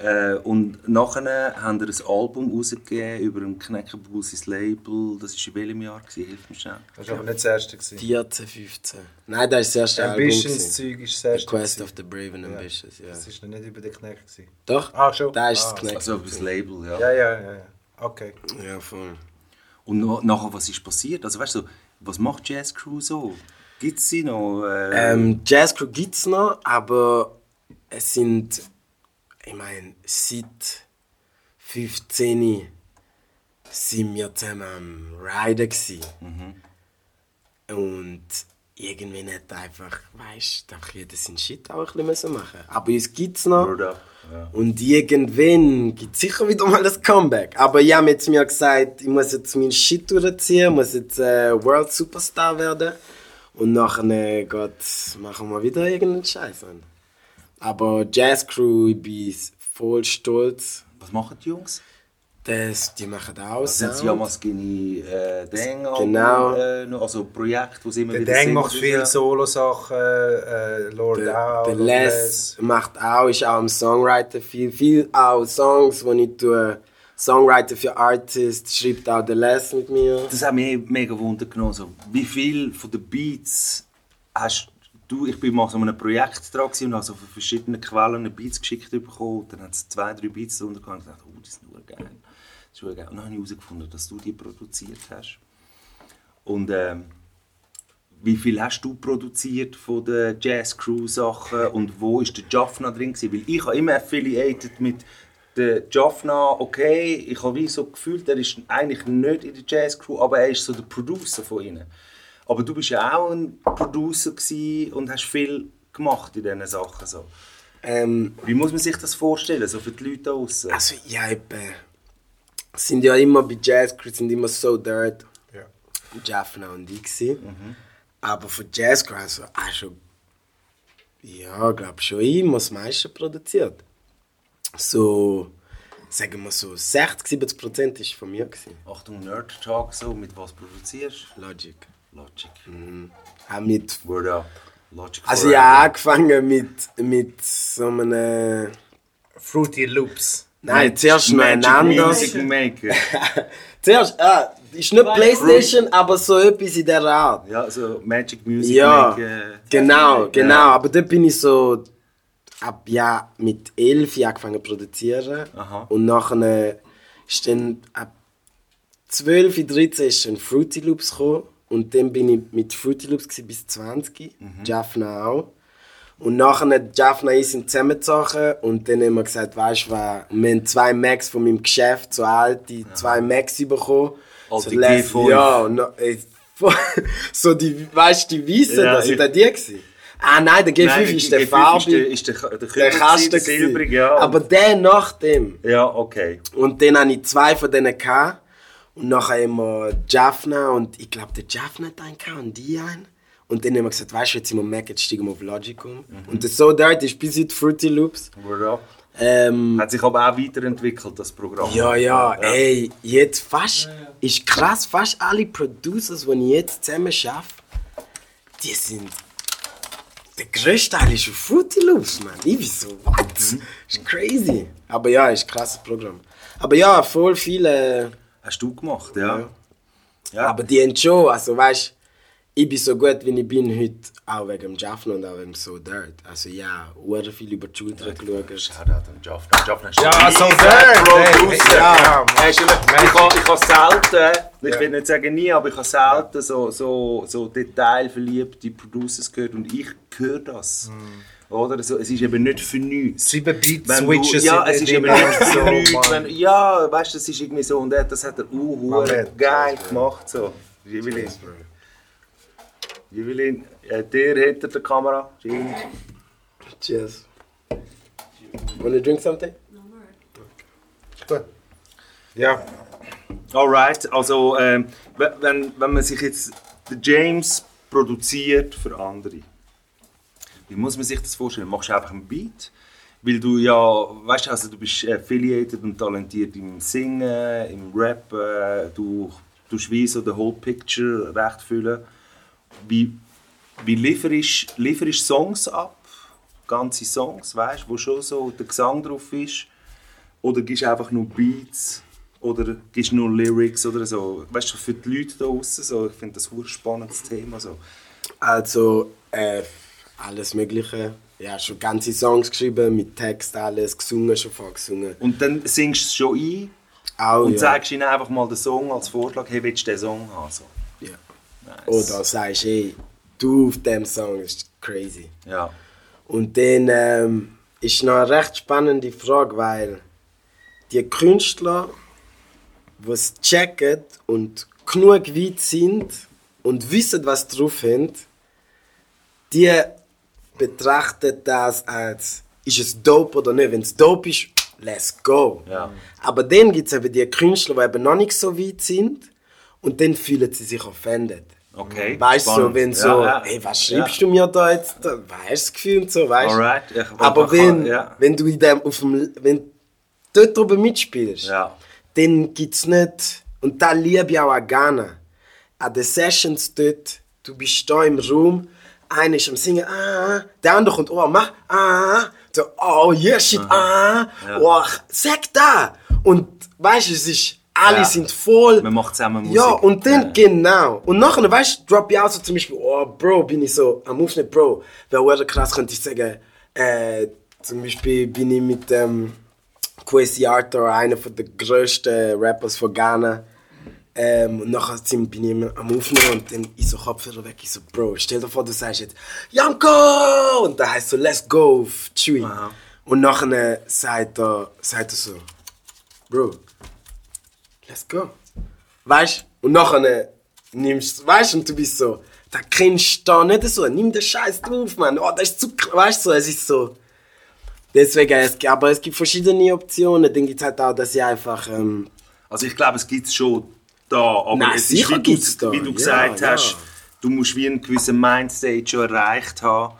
Äh, und nachher haben wir ein Album rausgegeben über ein Kneckebull, sein Label. Das war in welchem Jahr? Gewesen? Hilf mir schnell. Das war aber nicht das erste. gewesen. 14, 15. Nein, das ist das erste Album. Ambitions gewesen. Zeug ist das The erste. Quest gewesen. of the Brave and Ambitious, ja. Das ist noch nicht über den Knecht. gewesen. Doch? Ah, schon? Da ist Ah, das Knecht. Also über das Label, ja. Ja, ja, ja. ja. Okay. Ja, voll. Und na- nachher, was ist passiert? Also weißt du, was macht Jazz Crew so? Gibt es sie noch? Äh, Ähm, Jazz Crew gibt es noch, aber es sind, ich meine, seit 15 sind wir zusammen am Riden. Gewesen. Und irgendwie nicht einfach, weißt du, einfach jeder seinen Shit auch ein bisschen machen. Aber uns gibt es noch. Ja. Und irgendwann gibt es sicher wieder mal das Comeback. Aber ich habe jetzt mir gesagt, ich muss jetzt meinen Shit durchziehen, muss jetzt äh, World Superstar werden. Und nachher äh, machen wir wieder irgendeinen Scheiß an. Aber Jazz Crew, ich bin voll stolz. was machen die Jungs? Das, die machen auch Das sind sie ja mal Skinny äh, Dang Genau. Äh, also Projekt, wo sie immer Der wieder Dang singen. macht viel Solo-Sachen. Äh, Lord Der, der Les macht auch, ist auch ein Songwriter viel, viel auch Songs, wo ich tue, Songwriter für Artists, schreibt auch der Les mit mir. Das hat mich mega Wunder genommen. So, wie viel von den Beats hast du, ich bin mal so einem Projekt dran und habe so von verschiedenen Quellen Beats geschickt bekommen. Dann hat es zwei, drei Beats darunter und ich dachte, oh, das ist nur geil. Das ist nur geil. Und dann habe ich herausgefunden, dass du die produziert hast. Und ähm, wie viel hast du produziert von den Jazz Crew Sachen und wo ist der Jaffna drin gewesen? Weil ich habe immer affiliated mit der Jaffna, okay, ich habe wie so gefühlt, er ist eigentlich nicht in der Jazz Crew, aber er ist so der Producer von ihnen. Aber du bist ja auch ein Producer gewesen und hast viel gemacht in diesen Sachen so. Ähm, Wie muss man sich das vorstellen, so für die Leute da also ja, eben, sind ja immer bei Jazz Crew sind immer so dirt. Ja. Jaffna und ich gewesen. Aber für Jazz Crew also auch schon, ja, glaube schon immer das meiste produziert. So, sagen wir so 60, 70 Prozent ist von mir gewesen. Achtung, Nerd Talk, so, mit was produzierst Logic. Logic. Auch mit Word up. Logic Also forever. ja, angefangen mit, mit so einem... Fruity Loops. Nein, zuerst noch ein Magic anderes. Zuerst, ah, ist nicht Playstation, aber so etwas in der Art. Ja, so Magic Music Ja, Maker. genau, genau. Ja. Aber dort bin ich so ab ja mit 11 angefangen zu produzieren. Aha. Und nachher ist dann ab 12, 13 ist dann Fruity Loops gekommen. Und dann bin ich mit Fruity Loops bis 20, Jaffna auch. Und nachher Jaffna und ich sind zusammengezogen und dann haben wir gesagt, weißt du was, wir haben zwei Macs von meinem Geschäft, so alte, zwei Macs bekommen. Alte so, les- G5. Ja, und noch, ey, so die, weißt du, die weißen, Ja, da, sind das die gewesen? Ah nein, der G5 Nein, ist der der G5 Farbe, Ist der, ist der, der, Kasten silbrig, ja. Aber der nach dem. ja, okay. Und dann hatte ich zwei von denen. Gehabt. Und nachher haben wir Jaffna und ich glaube, der Jaffna hat einen und die einen. Und dann haben wir gesagt, weißt du, jetzt sind wir Mac, jetzt steigen wir auf Logic um. Und das So Dirt ist bis heute Fruity Loops. Word. Ähm, Hat sich aber auch weiterentwickelt, das Programm. ja, ja, ey, jetzt fast, ist krass, fast alle Producers, die ich jetzt zusammen arbeite, die sind, der grösste Teil ist auf Fruity Loops, man. Ich bin so, what? Ist crazy. Aber ja, ist ein krasses Programm. Aber ja, voll viele... Hast du gemacht, ja. Ja. Ja. Aber die haben schon, also weißt ich bin so gut wie ich bin heute, auch wegen dem Jaffna und auch wegen so Dirt. Also ja, sehr viel über die Schulter geschaut. Shoutout an Jaffna. Jaffna ist Ja, so Producer. ja, ja, immer- Ich habe ich habe selten, ich will nicht sagen nie, aber ich habe selten so, so, so detailverliebte Producers gehört und ich höre das. Oder? So, es ist eben nicht für nichts. Sieben Beat Wenn Switches ja, es ist eben nicht für so, nichts. Wenn, ja, weißt du, das ist irgendwie so und das hat er uh, Moment. geil gemacht. So. Juwelin. Juwelin, äh, der hinter der Kamera. Cheers. Cheers. Wanna drink something? Gut. Ja, Alright, also ähm, we- wenn, wenn man sich jetzt der James produziert für andere, wie muss man sich das vorstellen? Machst du einfach einen Beat? Weil du ja, weißt du, also du bist affiliated und talentiert im Singen, im Rap, äh, du tust wie so the whole picture recht füllen. Wie, wie lieferst du Songs ab? Ganze Songs, weißt du, wo schon so der Gesang drauf ist? Oder gibst du einfach nur Beats? Oder gibst du nur Lyrics oder so? Weißt du, für die Leute da draußen, so, ich finde das ein spannendes Thema. So. Also, äh, alles Mögliche. Ja, schon ganze Songs geschrieben, mit Text, alles gesungen, schon vorgesungen. Und dann singst du es schon ein Auch, und ja. zeigst ihnen einfach mal den Song als Vorschlag, hey, willst du den Song haben? So. ja. Nice. Oder sagst, hey, du auf dem Song ist crazy. Ja. Und dann ähm, ist noch eine recht spannende Frage, weil die Künstler, die es checken und genug weit sind und wissen, was drauf haben, die betrachten das als, ist es dope oder nicht. Wenn es dope ist, let's go. Ja. Aber dann gibt es eben die Künstler, die eben noch nicht so weit sind und dann fühlen sie sich offended. Okay, Weißt du, so, wenn Ja, so, ja. hey, was Ja. schreibst du mir da jetzt? Da, weißt du Gefühl und so, weißt du? Aber man kann- wenn, ja. wenn du in dem, auf dem, wenn dort oben mitspielst, Ja. dann gibt es nicht, und da liebe ich auch an Ghana, an den Sessions dort, du bist da im Raum, einer ist am Singen, ah, der andere kommt, oh, mach, ah, so, oh, yeah, shit, ah, oh, sag da. Und weißt du, es ist, alle Ja. sind voll. Man macht zusammen Musik. Ja, und dann Ja. genau. Und nachher, weißt du, drop ich auch so zum Beispiel, oh, Bro, bin ich so, am Aufschnitt, Bro, wäre oder krass, könnte ich sagen, äh, zum Beispiel bin ich mit dem Kwesi Arthur, einer von der grössten Rappers von Ghana, ähm, und nachher sind- bin ich immer am Aufnehmen und dann ich so Kopfhörer weg, ich so, Bro, stell dir vor, du sagst jetzt, Janko! Und da heißt so, let's go, Chewy. Aha. Und nachher sagt er, sagt er so, Bro, let's go. Weißt du? Und nachher nimmst du, weißt du, und du bist so, da kennst du da nicht so, nimm den Scheiß drauf, Mann. Oh, das ist zu, weißt du, so, es ist so. Deswegen, es, aber es gibt verschiedene Optionen. Dann gibt es halt auch, dass ich einfach, ähm, Also ich glaube, es gibt schon da, aber Nein, es ist, wie du, wie du Ja, gesagt ja. hast, du musst wie einen gewissen Mindstate schon erreicht haben,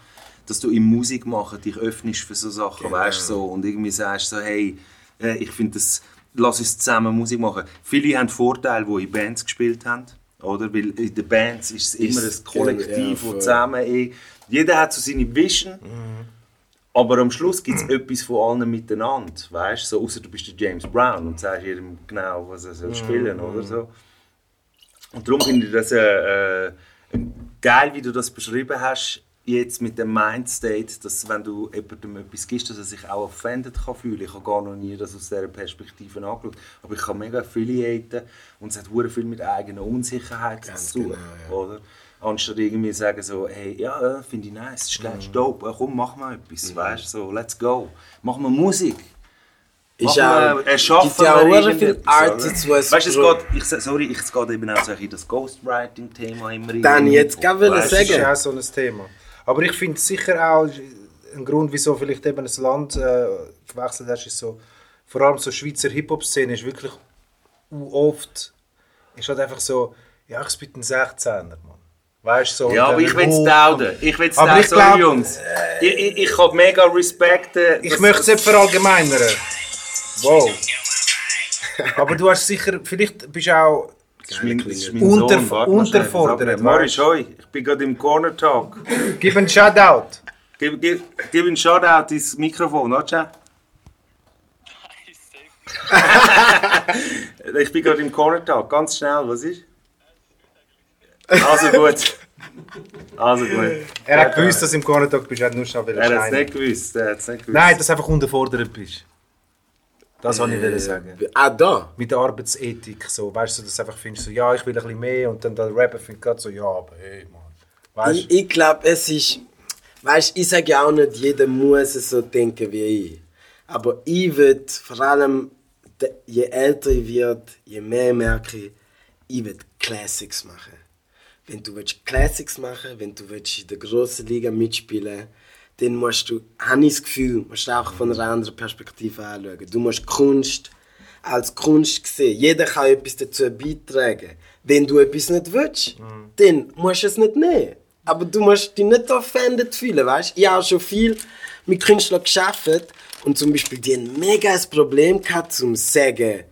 dass du im Musik machen dich öffnest für so Sachen, Genau. weißt so und irgendwie sagst so, hey, äh, ich finde das, lass uns zusammen Musik machen. Viele haben Vorteile, die in Bands gespielt haben, oder? Weil in den Bands ist es immer ein Kollektiv, ja, ja, voll. zusammen, eh, jeder hat so seine Vision. Aber am Schluss gibt es etwas von allen miteinander, weißt du? So, außer du bist der James Brown und sagst jedem genau, was er soll spielen oder so. Und darum finde ich das äh, äh, geil, wie du das beschrieben hast, jetzt mit dem Mindstate, dass wenn du jemandem etwas gibst, dass er sich auch offended kann fühlen. Ich habe gar noch nie das aus dieser Perspektive angeschaut. Aber ich kann mega affiliaten und es hat hure viel mit eigener Unsicherheit Ganz zu tun. genau, ja. Oder? Anstatt irgendwie sagen so, hey, ja, äh, finde ich nice, ist geil, Mhm. ist dope, äh, komm, mach mal etwas, weißt du, so, let's go. Mach mal Musik. Ist auch, mal, erschaffen gibt ja auch viele Artists, es Weißt du, es geht, ich, sorry, ich, es geht eben auch so in das Ghostwriting-Thema immer rein. Dann jetzt gerade wollen Weißt du, Das ist sagen. auch so ein Thema. Aber ich finde sicher auch, ein Grund, wieso vielleicht eben ein Land äh, gewechselt hast, ist so, vor allem so Schweizer Hip-Hop-Szene ist wirklich u- oft, ist halt einfach so, ja, ich bitte einen 16er, Mann. Weißt du, so. Ja, aber ich will es tauden. Ich will es ich sorry glaub, Jungs. Ich, ich, ich habe mega Respekt. äh, Ich möchte es nicht verallgemeinern. Wow. Aber du hast sicher, vielleicht bist du auch mein, Unter- Sohn. Unterfordert, weißt hoi, ich bin gerade im Corner Talk. Gib einen Shoutout. Gib, gib, gib einen Shoutout ins Mikrofon, oder? ich bin gerade im Corner Talk, ganz schnell, was ist? Also gut. Also gut. Er hat gewusst, dass du im Corner-Talk bist, er hat nur schnell Er hat es nicht gewusst. Er nicht gewusst. Nein, dass du einfach unterfordert bist. Das wollte ich sagen. Ah, da. Mit der Arbeitsethik, so, weißt du, dass du einfach findest, so, ja, ich will ein bisschen mehr und dann der Rapper findet gerade so, ja, aber hey, Mann. Weißt Ich, ich glaube, es ist. Weißt ich sage ja auch nicht, jeder muss so denken wie ich. Aber ich würde vor allem, je älter ich werde, je mehr merke ich, ich will Classics machen. Wenn du willst Classics machen wenn du willst in der grossen Liga mitspielen dann musst du, habe ich das Gefühl, musst du auch von einer anderen Perspektive anschauen. Du musst Kunst als Kunst sehen. Jeder kann etwas dazu beitragen. Wenn du etwas nicht willst, dann musst du es nicht nehmen. Aber du musst dich nicht offended fühlen, weißt? Ich habe schon viel mit Künstlern geschafft und zum Beispiel die haben mega ein Problem gehabt, zum zu sagen,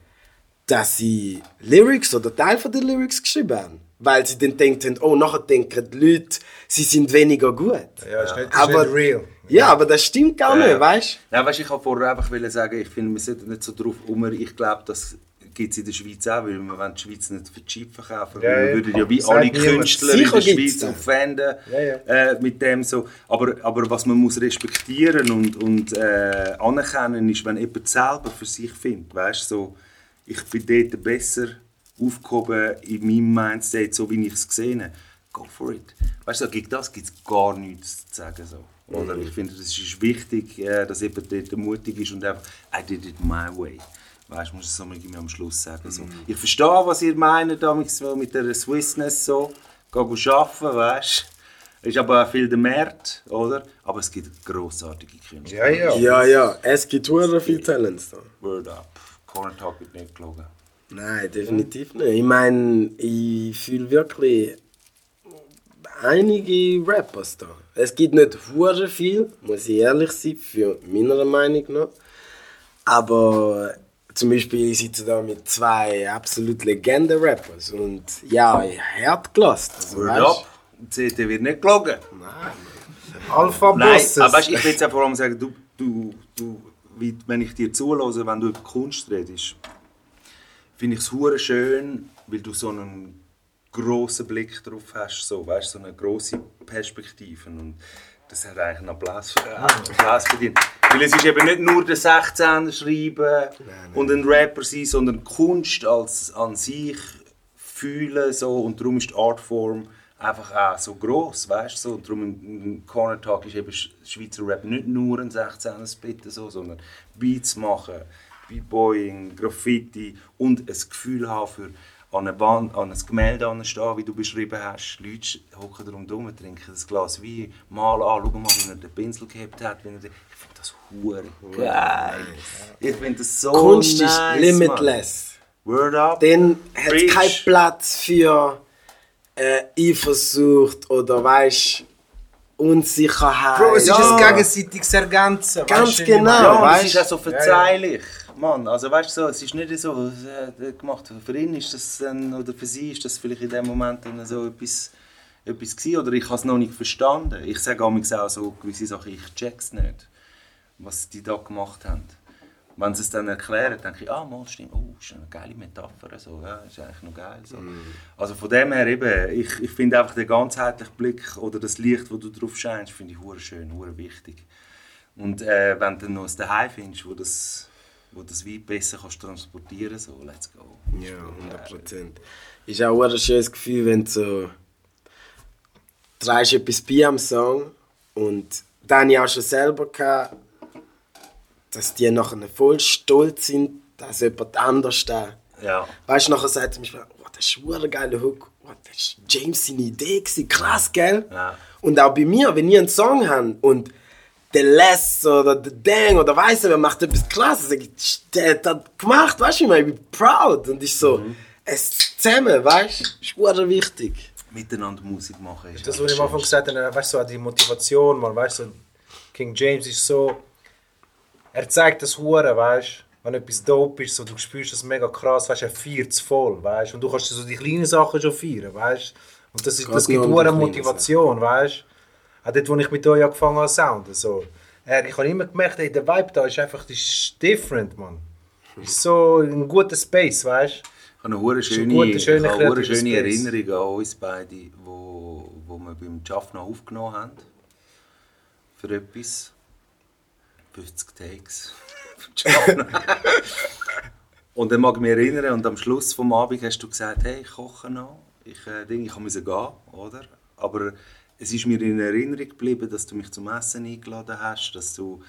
dass sie Lyrics oder Teil von den Lyrics geschrieben haben. Weil sie dann denken, oh, nachher denken die Leute, sie sind weniger gut. Ja, ist nicht, ist aber, nicht real. Ja, aber das stimmt gar Ja. nicht, weißt Ja, weißt, ich wollte vorher einfach wollen sagen, ich finde, wir sollten nicht so drauf um. Ich glaube, das gibt es in der Schweiz auch, weil wir wollen die Schweiz nicht für Cheap verkaufen. Ja, wir ja. würden ja wie alle. Künstler in der Schweiz das. offenden Ja, ja. Äh, mit dem so. Aber, aber was man muss respektieren und, und äh, anerkennen ist, wenn jemand selber für sich findet, weißt so, ich bin dort besser aufgehoben in meinem Mindset, so wie ich es gesehen habe. Go for it. Weißt du, gegen das gibt es gar nichts zu sagen. So. Oder ich finde, es ist wichtig, äh, dass jemand dort mutig ist und einfach, I did it my way. Weißt du, muss ich es so irgendwie am Schluss sagen. So. Ich verstehe, was ihr meint damals so mit der Swissness so. Geh arbeiten, weißt du. Ist aber auch viel der Markt, oder? Aber es gibt grossartige Künstler. Ja, ja. Ja, ja, es gibt hure viel Talents da. Word up. Corner Talk wird nicht gelogen. Nein, definitiv nicht. Ich meine, ich fühle wirklich einige Rappers da. Es gibt nicht hure viel, muss ich ehrlich sein, für meiner Meinung nach. Aber zum Beispiel ich sitze da mit zwei absolut Legenden-Rappers und ja, ich hart gelassen. Also, Word up. CT wird nicht gelogen. Alpha Nein, Bosses. aber weißt, ich will jetzt auch vor allem sagen, du, du, du, wenn ich dir zulasse, wenn du über Kunst redest, finde ich es hure schön, weil du so einen grossen Blick drauf hast, so, weißt, so eine grosse Perspektive. Und das hat eigentlich einen Applaus, äh, Applaus verdient. Weil es ist eben nicht nur der 16er schreiben und ein Rapper sein, sondern Kunst als an sich fühlen so und darum ist die Artform einfach auch so gross, weißt? So. Und darum im, Corner Talk ist eben Sch- Schweizer Rap nicht nur ein 16er Splitter, so, sondern Beats machen, Beatboying, Graffiti und ein Gefühl haben für an eine Wand, an ein Gemälde anstehen, wie du beschrieben hast. Leute hocken darum dumm, trinken das Glas Wein, malen an, schau mal, wie er den Pinsel gehabt hat. Wie er den, ich finde das hure geil. Ich finde das so Kunst nice, ist limitless. Word up. Dann hat es keinen Platz für äh, Eifersucht oder weißt Unsicherheit. Bro, es ist Ja. ein gegenseitiges Ergänzen. Ganz weißt genau. Ja, weißt? es ist auch so verzeihlich. Mann, also weißt du, so, es ist nicht so äh, gemacht. Für ihn ist das dann, oder für sie ist das vielleicht in dem Moment dann so etwas, etwas gewesen, oder ich habe es noch nicht verstanden. Ich sage auch so gewisse Sachen, ich check's nicht. was die da gemacht haben. Wenn sie es dann erklären, denke ich, ah, mal stimmt, oh, das ist eine geile Metapher, so, ja, ist eigentlich noch geil. So. Also von dem her eben, ich, ich finde einfach den ganzheitlichen Blick oder das Licht, wo du drauf scheinst, finde ich hure schön, hure wichtig. Und äh, wenn du noch ein Daheim findest, wo das, wo das weit besser kannst transportieren so, let's go. Ja, 100 Prozent. Ist auch ein schönes Gefühl, wenn du so trägst etwas bei am Song und dann habe ich auch schon selber gehabt, dass die nachher voll stolz sind, dass jemand anders da. Ja. Weißt du, nachher sagt zum Beispiel, oh, das ist ein geiler Hook, oh, das ist James seine Idee, gewesen. krass, gell? Ja. Und auch bei mir, wenn ich einen Song habe und der Les oder der Dang oder weiss nicht, wer macht etwas krasses, sag ich, der hat das gemacht, weißt du, ich meine, ich bin proud. Und ich so, es zusammen, weißt du, ist sehr wichtig. Miteinander Musik machen ist Das, was ich am Anfang gesagt habe, weißt du, so die Motivation, man, weißt du, King James ist so, er zeigt das Hure, weißt du, wenn etwas dope ist, so, du spürst das mega krass, weißt du, er feiert es voll, weißt du, und du kannst so die kleinen Sachen schon feiern, weißt du, und das, ist, das gibt nur kleinen Motivation, weißt du, auch dort, wo ich mit euch angefangen habe, Sound, so, er, ich habe immer gemerkt, ey, der Vibe da ist einfach, das ist different, man, ist so ein guter Space, weißt du, Ich habe eine ein schöne, guter, schöner, habe eine kreativer schöne. Erinnerung an uns beide, wo, wo wir beim Schaffner aufgenommen haben. Für etwas. 50 Takes. Und dann mag ich mich erinnern, und am Schluss vom Abend hast du gesagt, hey, ich koche noch. Ich, äh, ich musste gehen, oder? Aber es ist mir in Erinnerung geblieben, dass du mich zum Essen eingeladen hast, dass du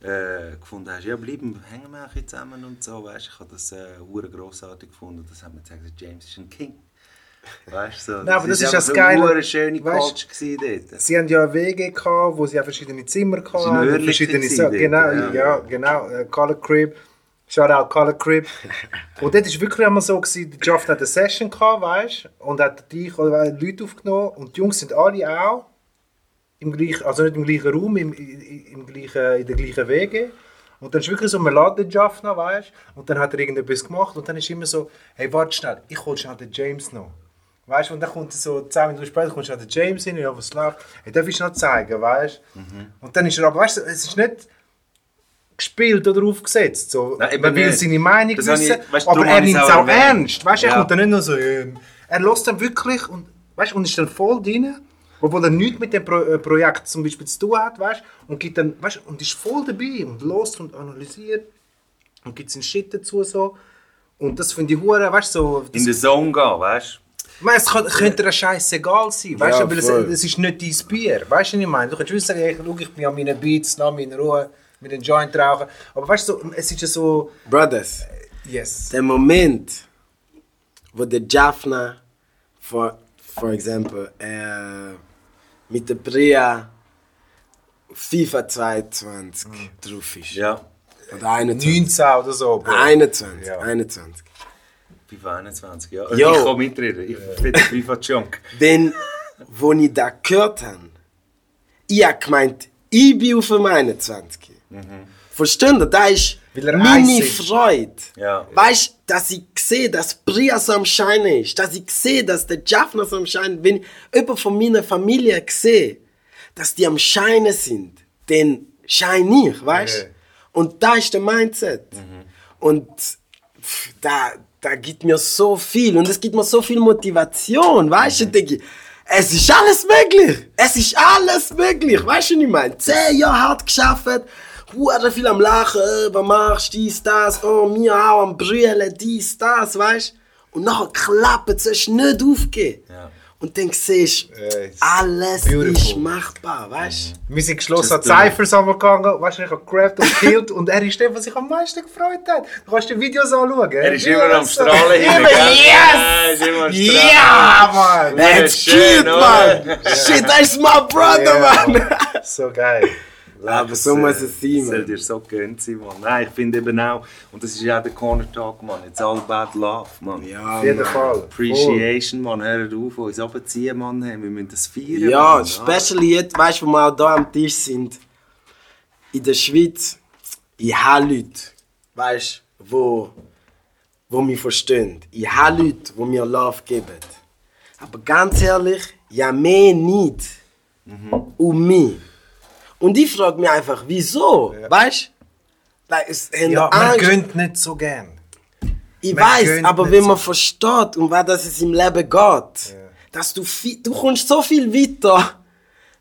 äh, gefunden hast, ja, bleiben, hängen wir ein zusammen und so, weißt, ich habe das äh, hure grossartig gefunden, das hat mir gesagt, James ist ein King. Weißt du, so, Nein, aber das ist einfach das so Geile, eine schöne weißt- Culture dort. Sie haben ja Wege gehabt, wo sie auch verschiedene Zimmer Örtchen verschiedene Sachen. dort, Genau, ja. ja, genau. Äh, Color Crib. Shout out Color Crib. und dort war wirklich einmal so, gewesen, der Jaft hat eine Session gehabt, weißt du, und hat dich oder Leute aufgenommen und die Jungs sind alle auch im gleichen, also nicht im gleichen Raum, im, im, im gleichen, in der gleichen Wege. Und dann ist wirklich so, man lädt den Jaff noch, weißt du, und dann hat er irgendetwas gemacht und dann ist immer so, hey, warte schnell, ich hol schnell den James noch. Weißt du, und dann kommt so 10 Minuten später kommt schon der James hin, ja, was läuft? Hey, darf ich noch zeigen, weißt du? Mhm. Und dann ist er aber, weißt du, es ist nicht gespielt oder aufgesetzt. So, Nein, man will nicht. seine Meinung Das wissen, ich- weißt aber er ich nimmt es auch ernst. Weißt du, er Ja. kommt dann nicht nur so, ähm, er lässt dann wirklich und, weißt, und ist dann voll drin, obwohl er nichts mit dem Pro äh, Projekt zum Beispiel zu tun hat, weißt, und, gibt dann, weißt, und ist voll dabei und lost und analysiert und gibt seinen Shit dazu so. Und das finde ich hure, weißt du, so, In den Zone gehen, weißt ich meine, es kann, könnte dir scheißegal sein, weißt du, Ja, aber es, es ist nicht dein Bier, weißt du, was ich meine? Du kannst hey, schau, ich bin an meinen Beats, mich in Ruhe, mit den Joint rauchen, aber weißt du, so, es ist ja so, Brothers, yes. der Moment, wo der Jaffna, for, for example, äh, mit der Bria FIFA 22 drauf ist. Ja. Oder 21. 19 oder so, Bro. 21, Ja. 21. FIFA 21, ja. Jo. Ich kann mitreden, ich bin der FIFA-Junk. Denn, wo ich da gehört habe, ich habe gemeint, ich bin auf dem 21. Verstehen ihr? Das ist Weil er meine ist. Freude. Ja. Weißt du, dass ich sehe, dass Bria so am Scheinen ist, dass ich sehe, dass der Jaffner am Scheinen Wenn ich jemand von meiner Familie sehe, dass die am Scheinen sind, dann scheine ich, weißt du? Ja. Und da ist der Mindset. Und pff, da, da gibt mir so viel und es gibt mir so viel Motivation, weißt du? denke ich, Es ist alles möglich. Es ist alles möglich. Weißt du, was ich meine? Zehn Jahre hart geschafft, hure viel am Lachen, äh, was machst du, dies, das, oh, mir auch am Brüllen, dies, das, weißt du? Und nachher klappt es, du nicht aufgeben. Ja. Und dann siehst du, it's alles beautiful. ist machbar, weißt du? Wir sind geschlossen an. Cyphers gegangen, weißt du, ich habe gerappt und gekillt und er ist der, was sich am meisten gefreut hat. Du kannst die Videos anschauen. Er ist immer am Strahlen hin. hinten, gell? Ja, ist immer am Strahlen. Ja, Mann! That's cute, oder? man! Shit, that's my brother, Ja, man! So geil. Aber so muss es sein, Soll man. dir so gönnt sein, Mann. Nein, ich finde eben auch, und das ist ja auch der Corner Talk, Mann. It's all about love, Mann. Ja, Auf jeden man. Fall. Appreciation, Mann. Hört auf, uns runterziehen, Mann. Hey, Wir müssen das feiern. Ja, Mann. especially jetzt, weißt du, wo wir auch hier am Tisch sind. In der Schweiz, ich habe Leute, weißt du, wo, wo mich verstehen. Ich habe Leute, die mir Love geben. Aber ganz ehrlich, ja mehr nicht um mich. Und ich frage mich einfach, wieso? Weißt du? Ja, man gönnt nicht so gern. Ich Man weiß, aber wenn so. man versteht, um was es im Leben geht, dass du viel, du kommst so viel weiter,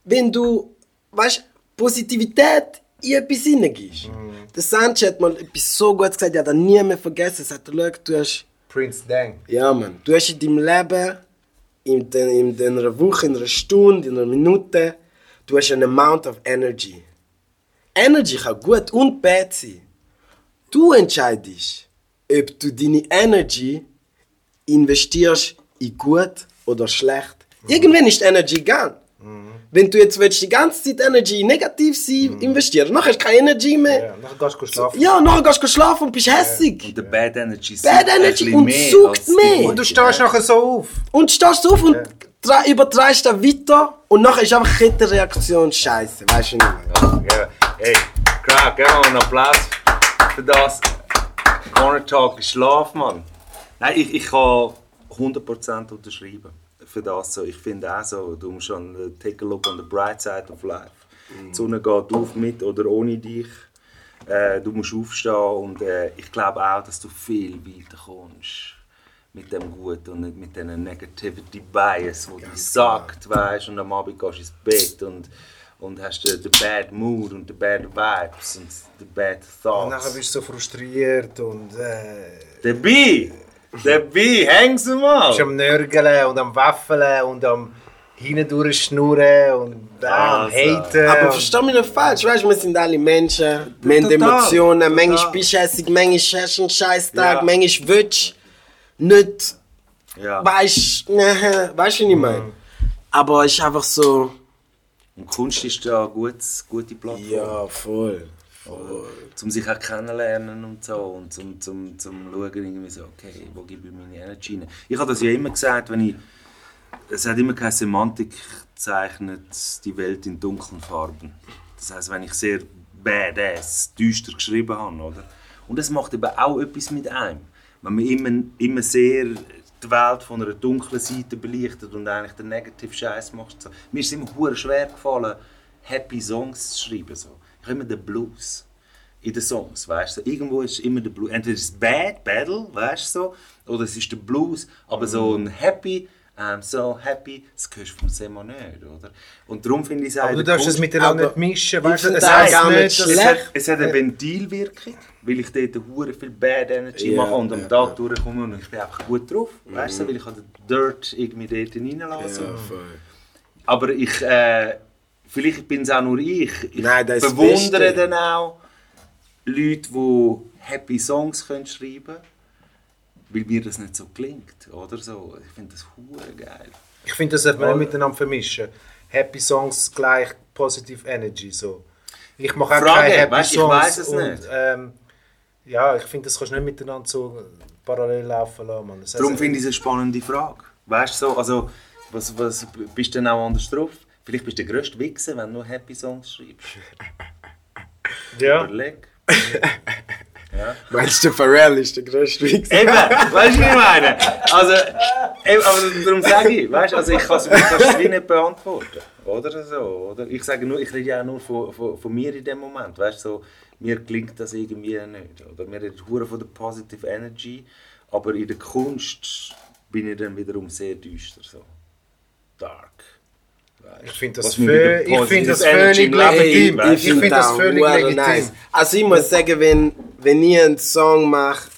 wenn du, weißt, Positivität in etwas hineingibst. Mhm. Der Sanchez hat mal etwas so gut gesagt, ich habe das nie mehr vergessen. Er sagt, schau, du hast, Prince Dang. ja man, du hast in deinem Leben, in, den, in einer Woche, in einer Stunde, in einer Minute, du hast einen Amount of Energy. Energy kann gut und bad sein. Du entscheidest, ob du deine Energy investierst in gut oder schlecht. Irgendwann ist die Energy gone. Wenn du jetzt willst, die ganze Zeit Energy in negativ sein, investieren, nachher hast du keine Energy mehr. Ja, nachher gehst du schlafen. Ja, nachher gehst du schlafen und bist hässig. Und der Bad Energy Bad Energy und mehr sucht die mehr. Und du stehst nachher so auf. Und stehst auf und tra- übertreibst das weiter und nachher ist einfach eine Kettenreaktion scheiße. Weißt du nicht mehr? Ja, hey, Craig, gib mal einen Applaus für das. Corner Talk ist Schlaf, Mann. Nein, ich, ich kann 100% unterschreiben für das. So. Ich finde auch so, du musst schon äh, take a look on the bright side of life. Die Sonne geht auf mit oder ohne dich. Äh, du musst aufstehen und äh, ich glaube auch, dass du viel weiter kommst mit dem Gut und nicht mit diesen Negativity Bias, wo dich sagt, weißt, und am Abend gehst du ins Bett und, und hast den, den bad mood und die bad vibes und die bad Und nachher thoughts. bist du so frustriert und äh, Dabei, dabei, häng sie mal! bist am Nörgeln und am Waffeln und am hindurch schnurren und äh, am Also. haten. Aber und- versteh mich nicht falsch, weißt du, wir sind alle Menschen, wir haben Emotionen, manchmal bist du hässig, manchmal hast du einen Scheißtag, Ja. manchmal willst du nicht, Ja. weißt du, was ich meine? Aber es ist einfach so, Und Kunst ist da eine gute Plattform. ja, voll. um sich auch kennenlernen und so und zum, zum, zum schauen, irgendwie so, okay, wo gebe ich meine Energy rein. Ich habe das ja immer gesagt, wenn ich, es hat immer keine Semantik zeichnet die Welt in dunklen Farben. Das heißt, wenn ich sehr badass, düster geschrieben habe, oder? Und das macht eben auch etwas mit einem. Wenn man immer, immer sehr die Welt von einer dunklen Seite belichtet und eigentlich den negativen Scheiß macht. So. Mir ist es immer schwer gefallen, happy Songs zu schreiben. So. Ich habe immer den Blues in den Songs, weißt du? Irgendwo ist immer der Blues. Entweder ist es Bad, Battle, weißt du so, oder es ist der Blues, aber so ein Happy, I'm so happy, das hörst du vom Semo nicht, oder? Und darum finde ich es aber du darfst es Kunst- miteinander aber nicht mischen, weißt du? Es heisst gar nicht es schlecht. hat, es hat eine Ventilwirkung, weil ich dort hure viel Bad Energy Ja, mache und am ja, Tag durchkomme und ich bin einfach gut drauf, weißt du, weil ich den Dirt irgendwie dort reinlassen. Ja, voll. Aber ich, äh, vielleicht bin es auch nur ich. Ich Nein, ist bewundere dann auch Leute, die happy Songs können schreiben können, weil mir das nicht so klingt, oder so. Ich finde das hure geil. Ich finde, das sollte man nicht miteinander vermischen. Happy Songs gleich Positive Energy. So. Ich mache auch Frage, keine Happy weißt, ich Songs. weiss es und, nicht. Ähm, ja, ich finde, das kannst du nicht miteinander so parallel laufen lassen. Das Darum heißt, finde ich es eine spannende Frage. Weißt du, so, also, was, was, bist du denn auch anders drauf? Vielleicht bist du der grösste Wichser, wenn du nur happy Songs schreibst. ja. Überleg. Meinst du, Pharrell ist der grösste Wichser? Eben, weißt du, was ich meine? Also, eben, aber darum sage ich, weißt du, also ich kann es wie nicht beantworten. Oder so, oder? Ich sage nur, ich rede ja auch nur von, von, von mir in dem Moment, weißt du, so, mir klingt das irgendwie nicht. Oder mir redet hure von der Positive Energy, aber in der Kunst bin ich dann wiederum sehr düster, so. Dark. Ich finde das, mir mit der vö- ich find das völlig legitim. Ich finde das völlig hure legitim. Also ich muss sagen, wenn, wenn ich einen Song mache,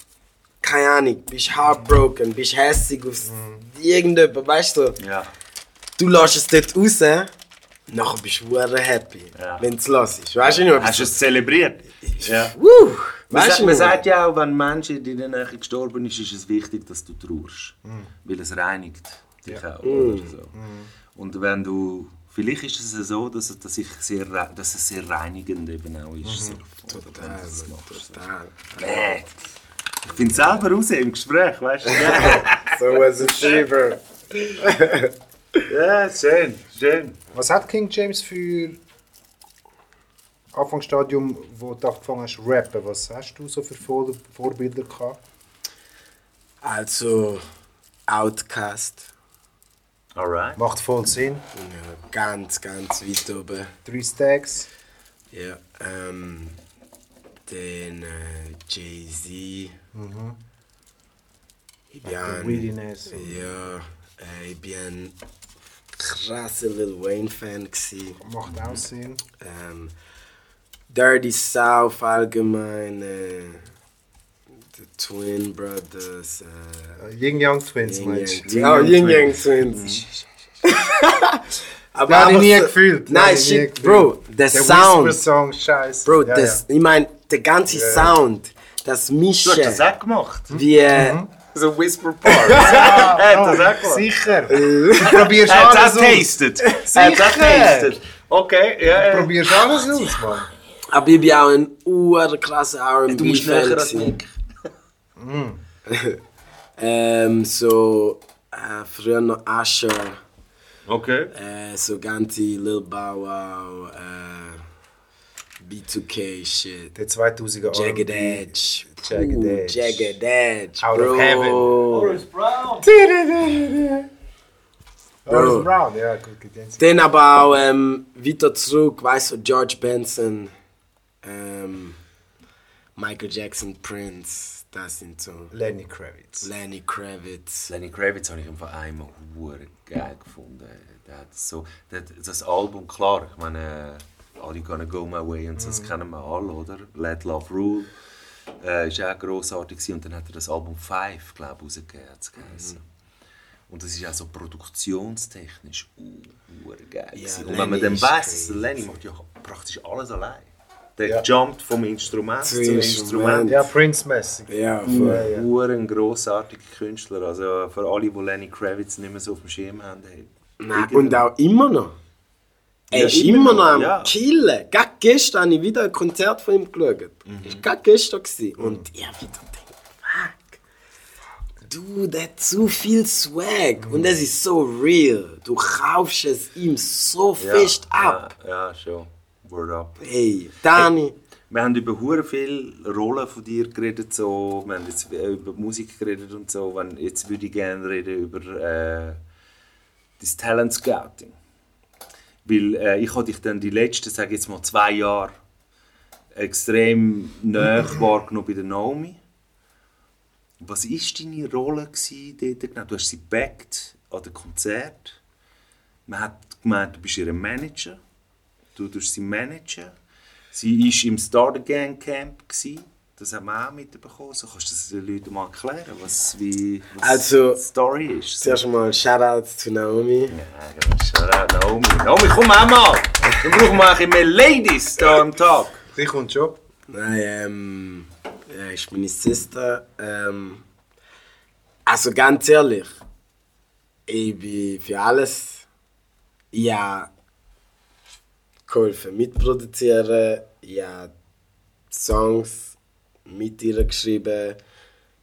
keine Ahnung, bist heartbroken, bist hässig auf irgendjemand, weißt du, Ja. du lässt es dort raus, nachher bist du happy, Ja. wenn du es hörst. Weißt du nicht, Hast du es zelebriert? Ja. Man, weißt sagt, du man sagt ja auch, wenn ein Mensch in deiner Nähe gestorben ist, ist es wichtig, dass du trauerst. Weil es reinigt dich auch. Oder so. Und wenn du. Vielleicht ist es so, dass, es- dass, ich sehr, dass es sehr reinigend eben auch ist. So. Du das machst. Total. Nee. Ich finde es selber raus im Gespräch, weißt du? So was a shiver. ja, schön, schön. Was hat King James für Anfangsstadium, wo du angefangen hast zu rappen? Was hast du so für Vor Vorbilder gehabt? Also, Outcast. Alright. Macht voll Sinn. Ja, ganz, ganz weit oben. Drei Stacks. Ja, ähm, den äh, Jay-Z. Ich bin ja, äh, ich bin ein krasser Lil Wayne-Fan. gsi. Macht auch Sinn. Ähm, Dirty South allgemein, äh, Twin Brothers. Äh, Ying Young Twins, Yin meinst Yang- du? Ja, Yin Yang Twins. Aber Ja, hab ich einfach nie so- gefühlt. Nein, ich nie shit, gefühlt. Bro, der, Der Sound. Whisper-Song, scheiße. Bro, ja, das, ich meine, der ganze Sound, das Du Mischen, hast das auch gemacht. wie. äh, So Whisper Park. Ja. Er hat das auch ja. gemacht. Sicher. Du probierst Er hat alles das aus. tasted. Er hat das Sicher. tasted. Okay, ja, Du ja. probierst alles aus, Mann. Aber ich bin auch ein urkrasser Du musst näher R&B-Fan. als Nick. ähm, so, äh, früher noch Usher, Okay. äh, so ganze Lil Bow Wow, äh, B2K-Shit. Der 2000er Jagged. Edge. Jagged Edge. Jagged Edge. Out of bro. heaven. Brown. Horace Brown, ja, gut. Dann aber auch ähm, weiter zurück, weißt du, George Benson, ähm, Michael Jackson, Prince, das sind so. Lenny Kravitz. Lenny Kravitz. Lenny Kravitz habe ich einfach einmal hure geil gefunden. Der hat so, der, das Album, klar, ich meine, All You Gonna Go My Way und so, das kennen wir alle, oder? Let Love Rule. Äh, ist auch grossartig gewesen. und dann hat er das Album Five, glaube ich, rausgegeben. hat's geheißen. Und das ist auch so produktionstechnisch uh, geil. gewesen. und wenn man dann weiss. Lenny macht ja praktisch alles allein. Der Ja. jumpt vom Instrument Zu zum Instrument. Instrument. Ja, Prince-mäßig. Ja, voll. Ja, ja. Ein grossartiger Künstler. Also für alle, die Lenny Kravitz nicht mehr so auf dem Schirm haben. Hey, Nein, und auch immer noch. Er Ja, ist immer immer noch, am ja. Killen. Gerade gestern habe ich wieder ein Konzert von ihm geschaut. Mhm. Das war gerade gestern. gewesen. Und ich habe wieder gedacht, fuck. Du, der hat zu viel Swag. Mhm. Und es ist so real. Du kaufst es ihm so fest ab. Ja, ja, schon. Word up. Hey, Dani. Wir haben über hure viele Rollen von dir geredet. So. Wir haben jetzt über Musik geredet und so. Wenn, jetzt würde ich gerne reden über äh, das Talent Scouting. Weil äh, ich habe dich dann die letzten, sage jetzt mal, zwei Jahre extrem nahe wahrgenommen bei der Naomi. Was war deine Rolle dort genau? Du hast sie gebackt an dem Konzert. Man hat gemeint, du bist ihr Manager. Du tust sie managen. Sie war im Starter Gang Camp. Gewesen. Das haben wir auch mitbekommen. So kannst du das den Leuten mal erklären, was, wie, was Also, die Story ist. Zuerst einmal Shoutouts zu Naomi. Ja, genau. Shoutout Naomi. Naomi, komm auch mal! Wir brauchen mal ein bisschen mehr Ladies hier am Tag. Sie kommt schon. Nein, ähm, ja, ist meine Sister. Ähm, also ganz ehrlich, ich bin für alles. Ich habe geholfen mitproduzieren, ich habe Songs mit ihr geschrieben,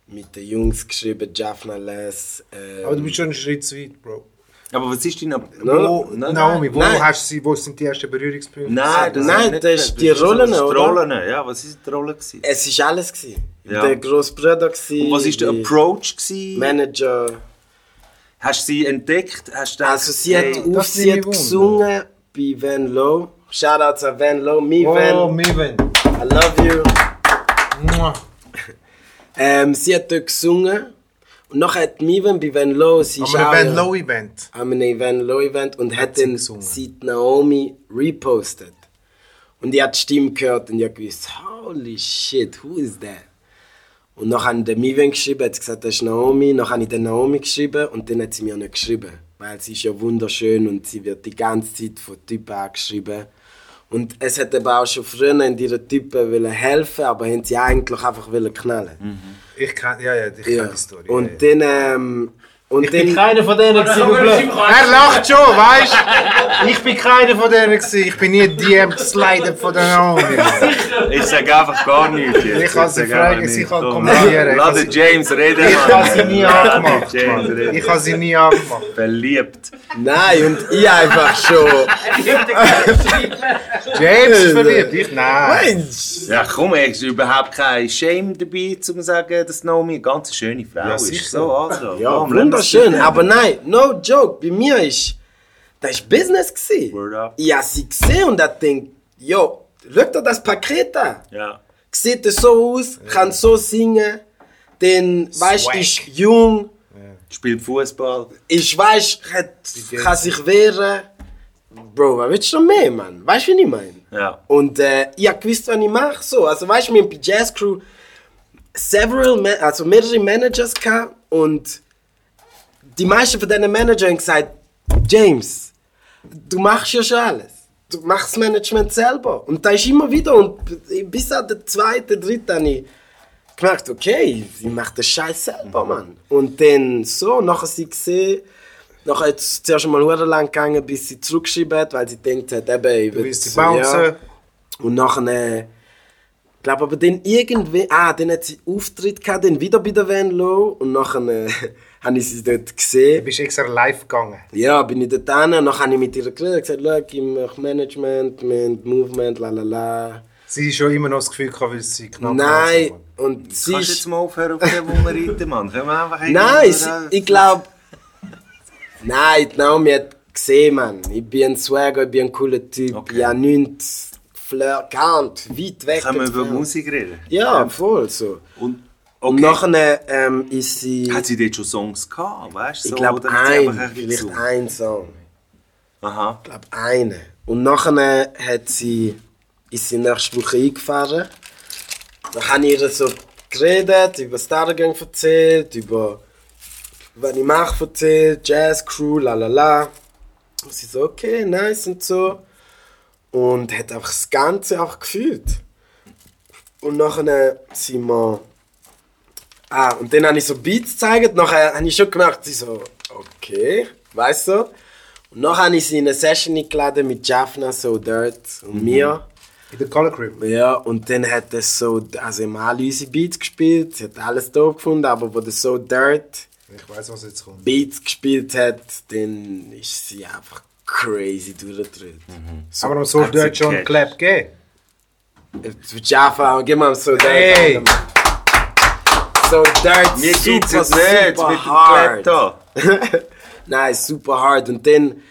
mit den Jungs geschrieben, Jaffna Les. Ähm, Aber du bist schon einen Schritt zu weit, Bro. Aber was ist dein... Wo, Nein, Naomi, wo, nein. hast du sie, wo sind die ersten Berührungspunkte? Nein, das Nein, nicht das ist das die Rollen, das ist die oder? Rollen, ja. Was war die Rolle? Gewesen? es war alles. Gewesen. Ja. Der Grossbruder war. Und was war der Approach? Gewesen? Manager. Hast du sie entdeckt? Hast du gedacht, Also sie hey, hat, auf, das sie hat gesungen bei Van Low. Shoutouts an Van Low. Me Oh, Van, Miven. I love you. Ähm, sie hat dort gesungen. Und nachher hat Miven bei Van Low, sie Am ist auch Van Low Event. einem Van Low Event und hat sie dann sie die Naomi repostet. Und ich habe die Stimme gehört und ich habe gewusst, holy shit, who is that? Und dann habe ich den Miven geschrieben, hat sie gesagt, das ist Naomi. Dann habe ich den Naomi geschrieben und dann hat sie mir nicht geschrieben. Weil sie ist ja wunderschön und sie wird die ganze Zeit von Typen angeschrieben. Und es hat eben auch schon früher in ihren Typen wollen helfen, aber haben sie eigentlich einfach wollen knallen. Ich kann, ja, ja, ich Ja. kenne die Story. Und ja, ja. dann, ähm, und Ich bin keiner von denen, gewesen. Er lacht schon, weißt du? Ich bin keiner von denen, gewesen. ich bin nie DM geslidet von der Naomi. Ich sage einfach gar nichts. Jetzt. Ich kann sie fragen, sie kann Komm, kommentieren. Lass den James reden. Ich habe sie nie angemacht, Mann. Ich habe sie nie angemacht. Verliebt. nein, und ich einfach schon. James ist verliebt, ich nein. Mensch! Ja, komm, es ist überhaupt kein Shame dabei, um zu sagen, dass Naomi eine ganz schöne Frau Ja, ist. So, also. Ja, wunderschön, aber nein, no joke, bei mir ist, das ist Business up. Ich habe sie gesehen und ich denke, yo, schau dir das Paket an. Ja. Sieht so aus, kann so singen, dann, weißt Swag. ist jung, Spielt Fußball. weißt hat, kann sich wehren. Bro, was willst du noch mehr, Mann? Weißt du, wie ich meine? Ja. Und äh, ich hab gewusst, was ich mache. So. Also, weißt du, wir haben bei Jazz Crew several, also mehrere Managers gehabt und die meisten von diesen Managern haben gesagt, James, du machst ja schon alles. Du machst das Management selber. Und da ist immer wieder, und bis an den zweiten, dritten habe ich gemerkt, okay, ich mache den Scheiß selber, Mann. Und dann so, nachher sie gesehen, nachher hat es zuerst mal sehr lang gegangen, bis sie zurückgeschrieben hat, weil sie denkt hat, eben, ich Du will willst die ja. Und nachher, äh, glaube aber dann irgendwie, ah, dann hat sie Auftritt gehabt, dann wieder bei der Van Low und nachher äh, habe ich sie dort Du gesehen. bist extra live gegangen. Ja, bin ich dort hin und dann habe ich mit ihr geredet, gesagt, schau, ich mache Management, mit Movement, la la la. Sie hat schon immer noch das Gefühl gehabt, weil sie knapp Nein, und sie Kannst du jetzt ist... mal aufhören, auf den, wo wir reiten, Mann? Können wir einfach Nein, sie, ich glaube... Nein, die Naomi hat gesehen, Mann. Ich bin ein Swagger, ich bin ein cooler Typ. Okay. Ich habe nichts Flirt, gekannt, weit weg. Können wir über. Musik reden? Ja, voll so. Und, Und nachher ähm, ist sie... Hat sie dort schon Songs gehabt, weißt du? Ich so, glaube sie einfach ein, vielleicht gesungen? ein Song. Aha. Ich glaube eine. Und nachher hat sie, ist sie nächste Woche eingefahren. Dann habe ich ihr so geredet, über das Tagegang erzählt, über was ich mache erzählt, Jazz Crew, la la la. Und sie so, okay, nice und so. Und hat einfach das Ganze auch gefühlt. Und nachher sind wir... Ah, und dann habe ich so Beats gezeigt, nachher habe ich schon gemerkt, sie so, okay, weißt du? Und dann habe ich sie in eine Session eingeladen mit Jaffna, So Dirt und mir. In der Color Crib. Ja, und dann hat es so, also haben alle unsere Beats gespielt, sie hat alles doof gefunden, aber wo der So Dirt Ich weiß, was jetzt kommt. Beats gespielt hat, dann ist sie einfach crazy durchgedreht. So, Aber so hat sie dort schon einen. Clap gegeben. Für Jaffa, gib mal So Dirt. Hey! So Dirt, Mir geht's super, jetzt nicht super mit dem hard. Nein, super hard. Und dann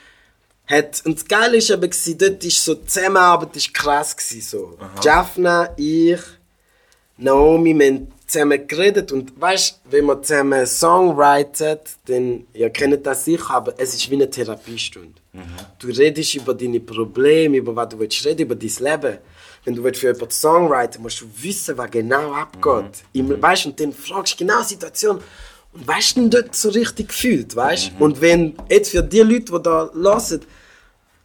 hat, und das Geile ist aber, gewesen, dort ist so, die Zusammenarbeit ist krass gewesen, so. Jaffna, ich, Naomi, wir haben zusammen geredet und weißt, wenn man zusammen einen Song writet, dann, ihr kennt das sicher, aber es ist wie eine Therapiestunde. Du redest über deine Probleme, über was du willst reden, über dein Leben. Wenn du willst für jemanden Song writen musst du wissen, was genau abgeht. Im, weißt, und dann fragst du genau die Situation und weißt du dort so richtig gefühlt, weißt? Und wenn, jetzt für die Leute, die da hören,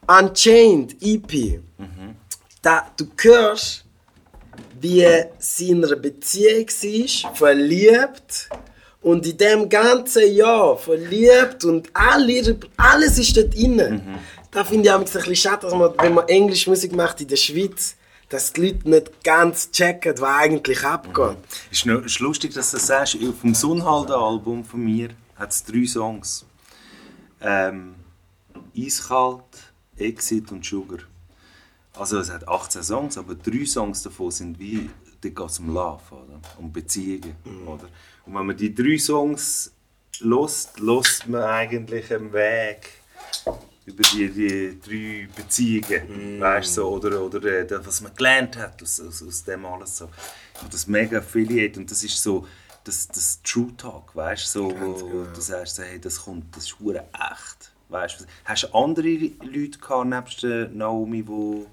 Unchained EP, da, du hörst, wie sie in einer Beziehung war, verliebt und in dem ganzen Jahr verliebt und all ihre, alles ist dort drin. Da finde ich auch ein bisschen schade, dass man, wenn man Englisch Musik macht in der Schweiz, dass die Leute nicht ganz checken, was eigentlich abgeht. Ist, noch, ist lustig, dass du das sagst. Auf dem Sunhalde-Album von mir hat es drei Songs. Ähm, Eiskalt, Exit und Sugar. Also es hat 18 Songs, aber drei Songs davon sind wie, da geht es um Love, oder? um Beziehungen. Oder? Und wenn man die drei Songs lost, lost man eigentlich einen Weg über die, die drei Beziehungen, weißt so, oder, oder äh, das, was man gelernt hat aus, aus, aus dem alles so. Habe das mega affiliate und das ist so das, das True Talk, weißt so, wo du sagst, so, hey, das kommt, das ist hure echt, weißt Hast du andere Leute gehabt, nebst der Naomi, wo,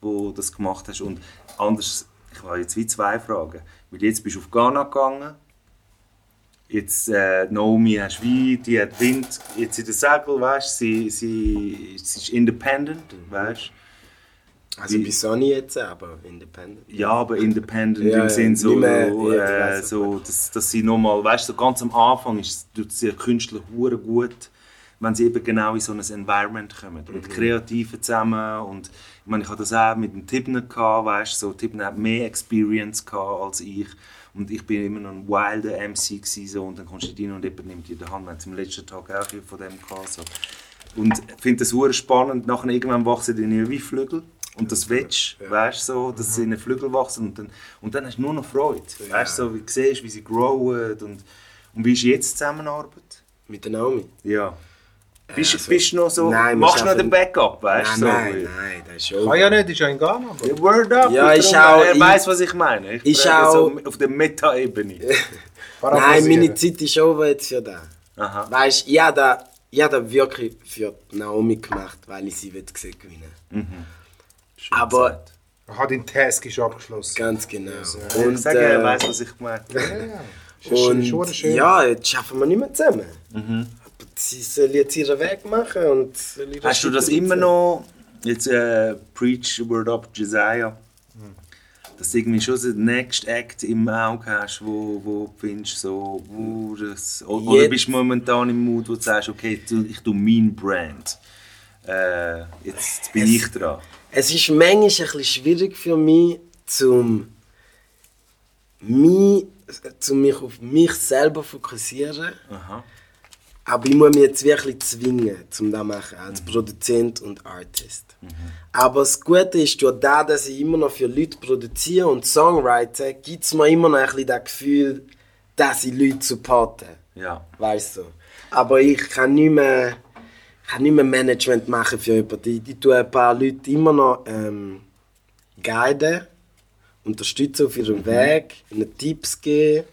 wo das gemacht hast? Und anders, ich habe jetzt wie zwei Fragen, weil jetzt bist du auf Ghana gegangen Jetzt äh, Naomi hast wie, die hat Wind jetzt in der Segel, weißt sie, sie, sie ist independent, weißt Also bei Sony jetzt, aber independent. Ja, aber independent Ja, im Sinn so, mehr- ja, äh, so dass, dass sie nochmal, weißt du, so ganz am Anfang ist tut sie Künstler hure gut, wenn sie eben genau in so ein Environment kommen, Mhm. mit Kreativen zusammen und ich meine, ich hatte das auch mit dem Tibner gehabt, weißt so Tibner hat mehr Experience gehabt als ich und ich bin immer noch ein wilder MC gewesen, so und dann kommst du rein und jemand nimmt dir in die Hand, wir hatten am letzten Tag auch viel von dem gehabt, so. Und ich finde das hure spannend. Nachher irgendwann wachsen die nie wie Flügel. Und das willst du, weißt du, so, dass sie in den Flügel wachsen. Und dann, und dann hast du nur noch Freude. Weißt du, so, wie du siehst, wie sie growen. Und, und wie ist jetzt die Zusammenarbeit? Mit der Naomi. Ja. Bist, Also, bist du noch so, nein, machst du noch den Backup, weißt Nein, du? nein, so? nein, das ist schon. Kann ja nicht, ist ja in Ghana. Ja, Word up! Ja, darum, auch- Er ich- weiß, was ich meine. Ich frage auch- so auf der Meta-Ebene. Nein, meine Zeit ist over jetzt für das. Aha. Weißt du, ich habe das, ich habe das wirklich für Naomi gemacht, weil ich sie will sehen gewinnen. Schön Aber- gesagt. Aha, dein Task ist abgeschlossen. Ganz genau. Ich Und, sage, er äh, weiß, was ich meine. Ja, ja. Ist schon- schon und schön. ja, jetzt schaffen wir nicht mehr zusammen. Aber sie soll jetzt ihren Weg machen und Hast du das immer noch, jetzt äh, Preach Word Up Josiah, dass du irgendwie schon so den Next Act im Auge hast, wo, wo du findest, so, wo das, oder Jetzt- bist du momentan im Mut, wo du sagst, okay, du- ich tue mein Brand, äh, jetzt bin ich dran. Es ist manchmal ein bisschen schwierig für mich, zum mich, zum mich auf mich selber fokussieren. Aha. Aber ich muss mich jetzt wirklich zwingen, um das zu machen, als Produzent und Artist. Aber das Gute ist, durch das, dass ich immer noch für Leute produziere und Songwriter, gibt es mir immer noch ein bisschen das Gefühl, dass ich Leute supporte. Ja. Weißt du? Aber ich kann nicht mehr, kann nicht mehr Management machen für jemanden. Ich, ich tue ein paar Leute immer noch ähm, guiden, unterstützen auf ihrem Weg, ihnen Tipps geben,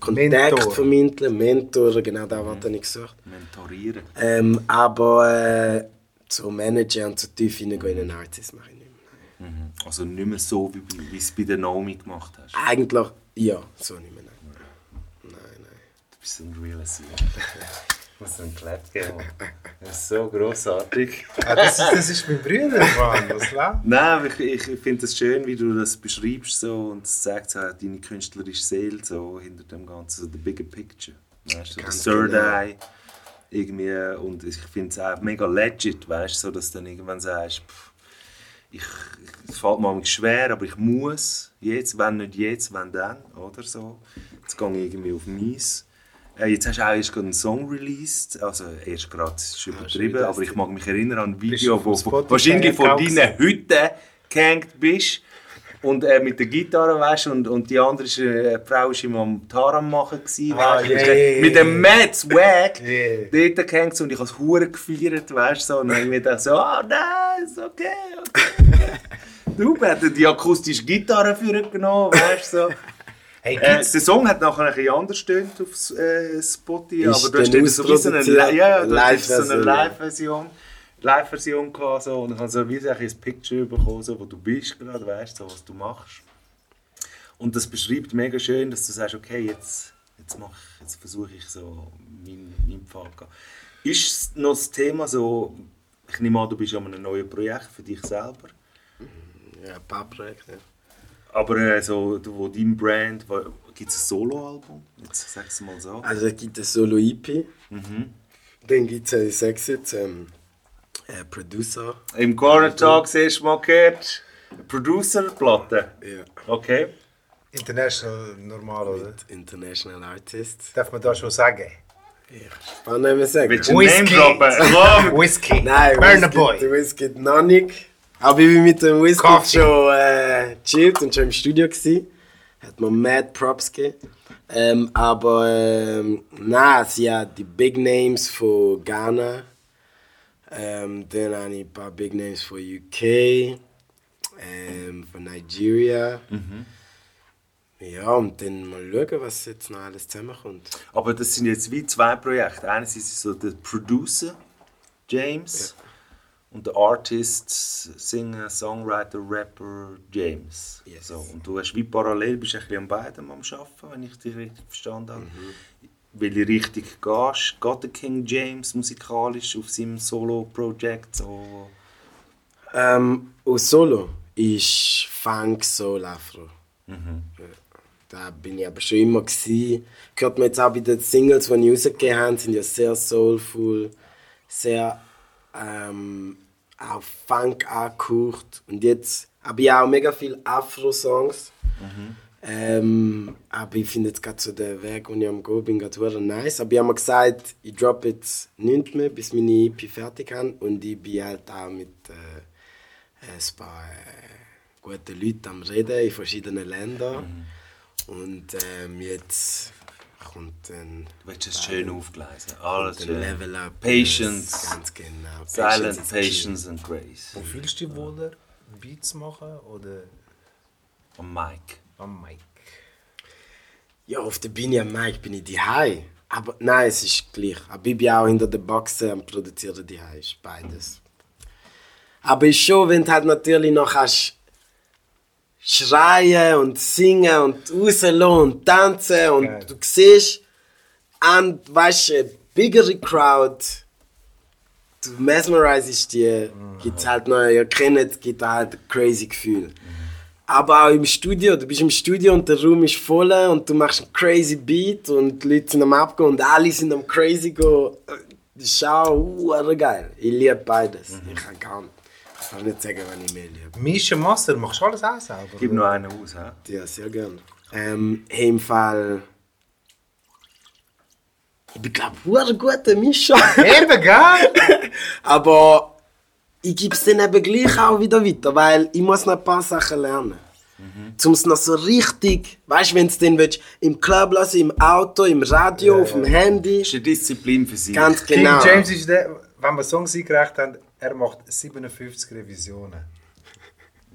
Kontakt Mentor. vermitteln, Mentoren, genau das was ich gesucht Mentorieren. ähm, Aber äh, so managen und so tief hineingehen in einen Artist mache ich nicht mehr. Mhm. Also nicht mehr so, wie, du es bei der Naomi gemacht hast. Eigentlich, ja, so nicht mehr. Nein. Nein, nein. Du bist ein realer Sieg. Ich muss einen Clap geben. Das ist so grossartig. Ah, das, ist, das ist mein Bruder, Mann. Was läuft? Nein, ich, ich finde es schön, wie du das beschreibst so, und es zeigt so deine künstlerische Seele so, hinter dem Ganzen, so the bigger picture. Weißt du, der Ganz Third genau. Eye. Irgendwie, und ich finde es auch mega legit, weißt du, so, dass du dann irgendwann sagst, pff, ich, es fällt mir schwer, aber ich muss jetzt, wenn nicht jetzt, wenn dann, oder so. Jetzt gehe ich irgendwie auf meins. Äh, jetzt hast du auch erst gerade einen Song released, also erst gerade, ist übertrieben, wieder aber ich mag mich erinnern an ein Video, du wo Spotify wahrscheinlich von deinen Hütten gehängt bist und äh, mit der Gitarre weißt, und, und die andere ist, äh, Frau war immer am Taram machen gewesen, Ah, weißt, du, yeah, mit, yeah, mit dem Mad Swag Yeah. dort gehängt und ich habe es hure gefeiert, weißt du, so, und dann mir gedacht so, ah nein, ist okay, okay. du, hatten die akustische Gitarre für genommen, weißt du, so. Hey, Äh, der Song hat nachher ein bisschen anders gestöhnt auf äh, Spotify, aber du hast dann dort so wie so eine, ja, du hast so eine Live-Version. Live-Version gehabt, so, und ich habe so wie so ein bisschen ein Picture bekommen, so, wo du bist gerade, weißt so, was du machst. Und das beschreibt mega schön, dass du sagst, okay, jetzt, jetzt, mach, jetzt versuche ich so meinen mein Pfad gehen. Ist noch das Thema so, ich nehme an, du bist an einem neuen Projekt für dich selber, Ja, ein paar Projekte. ja. Aber äh, so, du- wo dein Brand, gibt es ein Soloalbum? Jetzt sag es mal so. Also es gibt ein Solo-EP. Mhm. Dann gibt es, ich sag's jetzt, ähm, äh, Producer. Im Corner Talk siehst du mal gehört, Producer-Platte. Ja. Okay. international normal, oder? Mit International Artist. Darf man da schon sagen? Ich kann nicht mehr sagen. Willst du! Whisky. Nein, Burner Whisky, Boy. Der Whisky noch nicht. Aber ich bin mit dem Whisky schon äh, chillt und schon im Studio gsi. Hat mir mad Props gegeben. Ähm, aber ähm, nein, sie hat die Big Names von Ghana. Ähm, dann habe ich ein paar Big Names von UK. Ähm, von Nigeria. Ja, und dann mal schauen, was jetzt noch alles zusammenkommt. Aber das sind jetzt wie zwei Projekte. Einerseits ist so der Producer, James, und der Artist, Singer, Songwriter, Rapper, James. Yes. So, und du hast wie parallel bist du ein bisschen an beidem am Arbeiten, wenn ich dich richtig verstanden habe. Welche Richtung gehst? Geht der King James musikalisch auf seinem Solo-Projekt? So? Ähm, aus Solo ist Funk, Soul, Afro. Ja, da bin ich aber schon immer gewesen. Hört man jetzt auch bei den Singles, die ich rausgegeben habe, sind ja sehr soulful, sehr ähm, auch Funk angehaucht. Und jetzt habe ich auch mega viele Afro-Songs. Ähm, aber ich finde jetzt gerade so den Weg, wo ich am Go bin, gerade nice. Aber ich habe mir gesagt, ich droppe jetzt nichts mehr, bis meine EP fertig habe. Und ich bin halt auch mit äh, ein paar äh, guten Leuten am Reden in verschiedenen Ländern. Und ähm, jetzt kommt dann Du willst es schön aufgleisen. Alles schön. Level Up. Patience. Ganz genau. Silent key. Patience and Grace. Wo fühlst du dich wohler? Beats machen oder Am Mike. am Mic? Ja, auf der Bühne am Mic bin ich daheim. Aber nein, es ist gleich. Aber ich bin auch hinter der Boxen und produziere daheim. Ist beides. Aber ist schon, wenn du halt natürlich noch hast schreien und singen und rauslassen und tanzen und Geil. du siehst an, weißt du, eine bigere Crowd, du mesmerisest die, gibt's halt noch, ihr kennt, gibt halt ein crazy Gefühl. Aber auch im Studio, du bist im Studio und der Raum ist voll und du machst einen crazy Beat und die Leute sind am Abgehen und alle sind am crazy go. Das ist auch uh, geil. Ich liebe beides. Ich kann gar nicht, ich kann nicht sagen, wenn ich mehr liebe. Mische Master, machst du alles auch selber? Gib noch einen aus, hä? Ja, sehr gerne. Ähm, hey, im Fall. Ich bin, glaube ich, ein guter Mischer. Eben, gell? Aber ich gebe es dann eben gleich auch wieder weiter, weil ich muss noch ein paar Sachen lernen. Um es noch so richtig, weißt du, wenn du den willst, im Club lassen, im Auto, im Radio, auf dem Handy. Das ist eine Disziplin für sich. Ganz King genau. James ist der, wenn wir Songs eingereicht haben, er macht 57 Revisionen.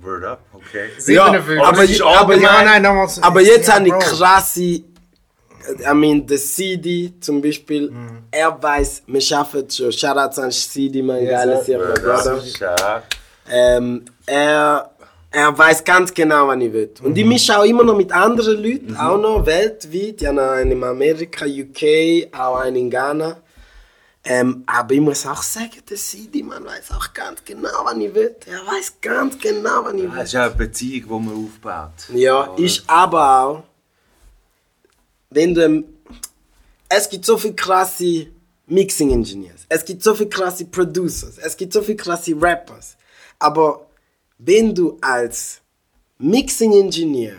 Word up, okay. Ja, 57. aber, das ist aber, ja, nein, nochmals. aber jetzt ja, habe ich krasse. I mean, der CD zum Beispiel, Mhm. er weiß, wir schaffen es schon. Shoutouts an CD, mein Yes, Brother. Stark. Ähm, er, er weiß ganz genau, was ich will. Und ich mische auch immer noch mit anderen Leuten, auch noch weltweit. Ich habe einen in Amerika, UK, auch einen in Ghana. Ähm, aber ich muss auch sagen, der CD, man weiß auch ganz genau, was ich will. Er weiß ganz genau, was ich will. Das ist ja eine Beziehung, die man aufbaut. Ja, Oder? ist aber auch, wenn du, es gibt so viele krasse Mixing Engineers, es gibt so viele krasse Producers, es gibt so viele krasse Rappers, aber wenn du als Mixing Engineer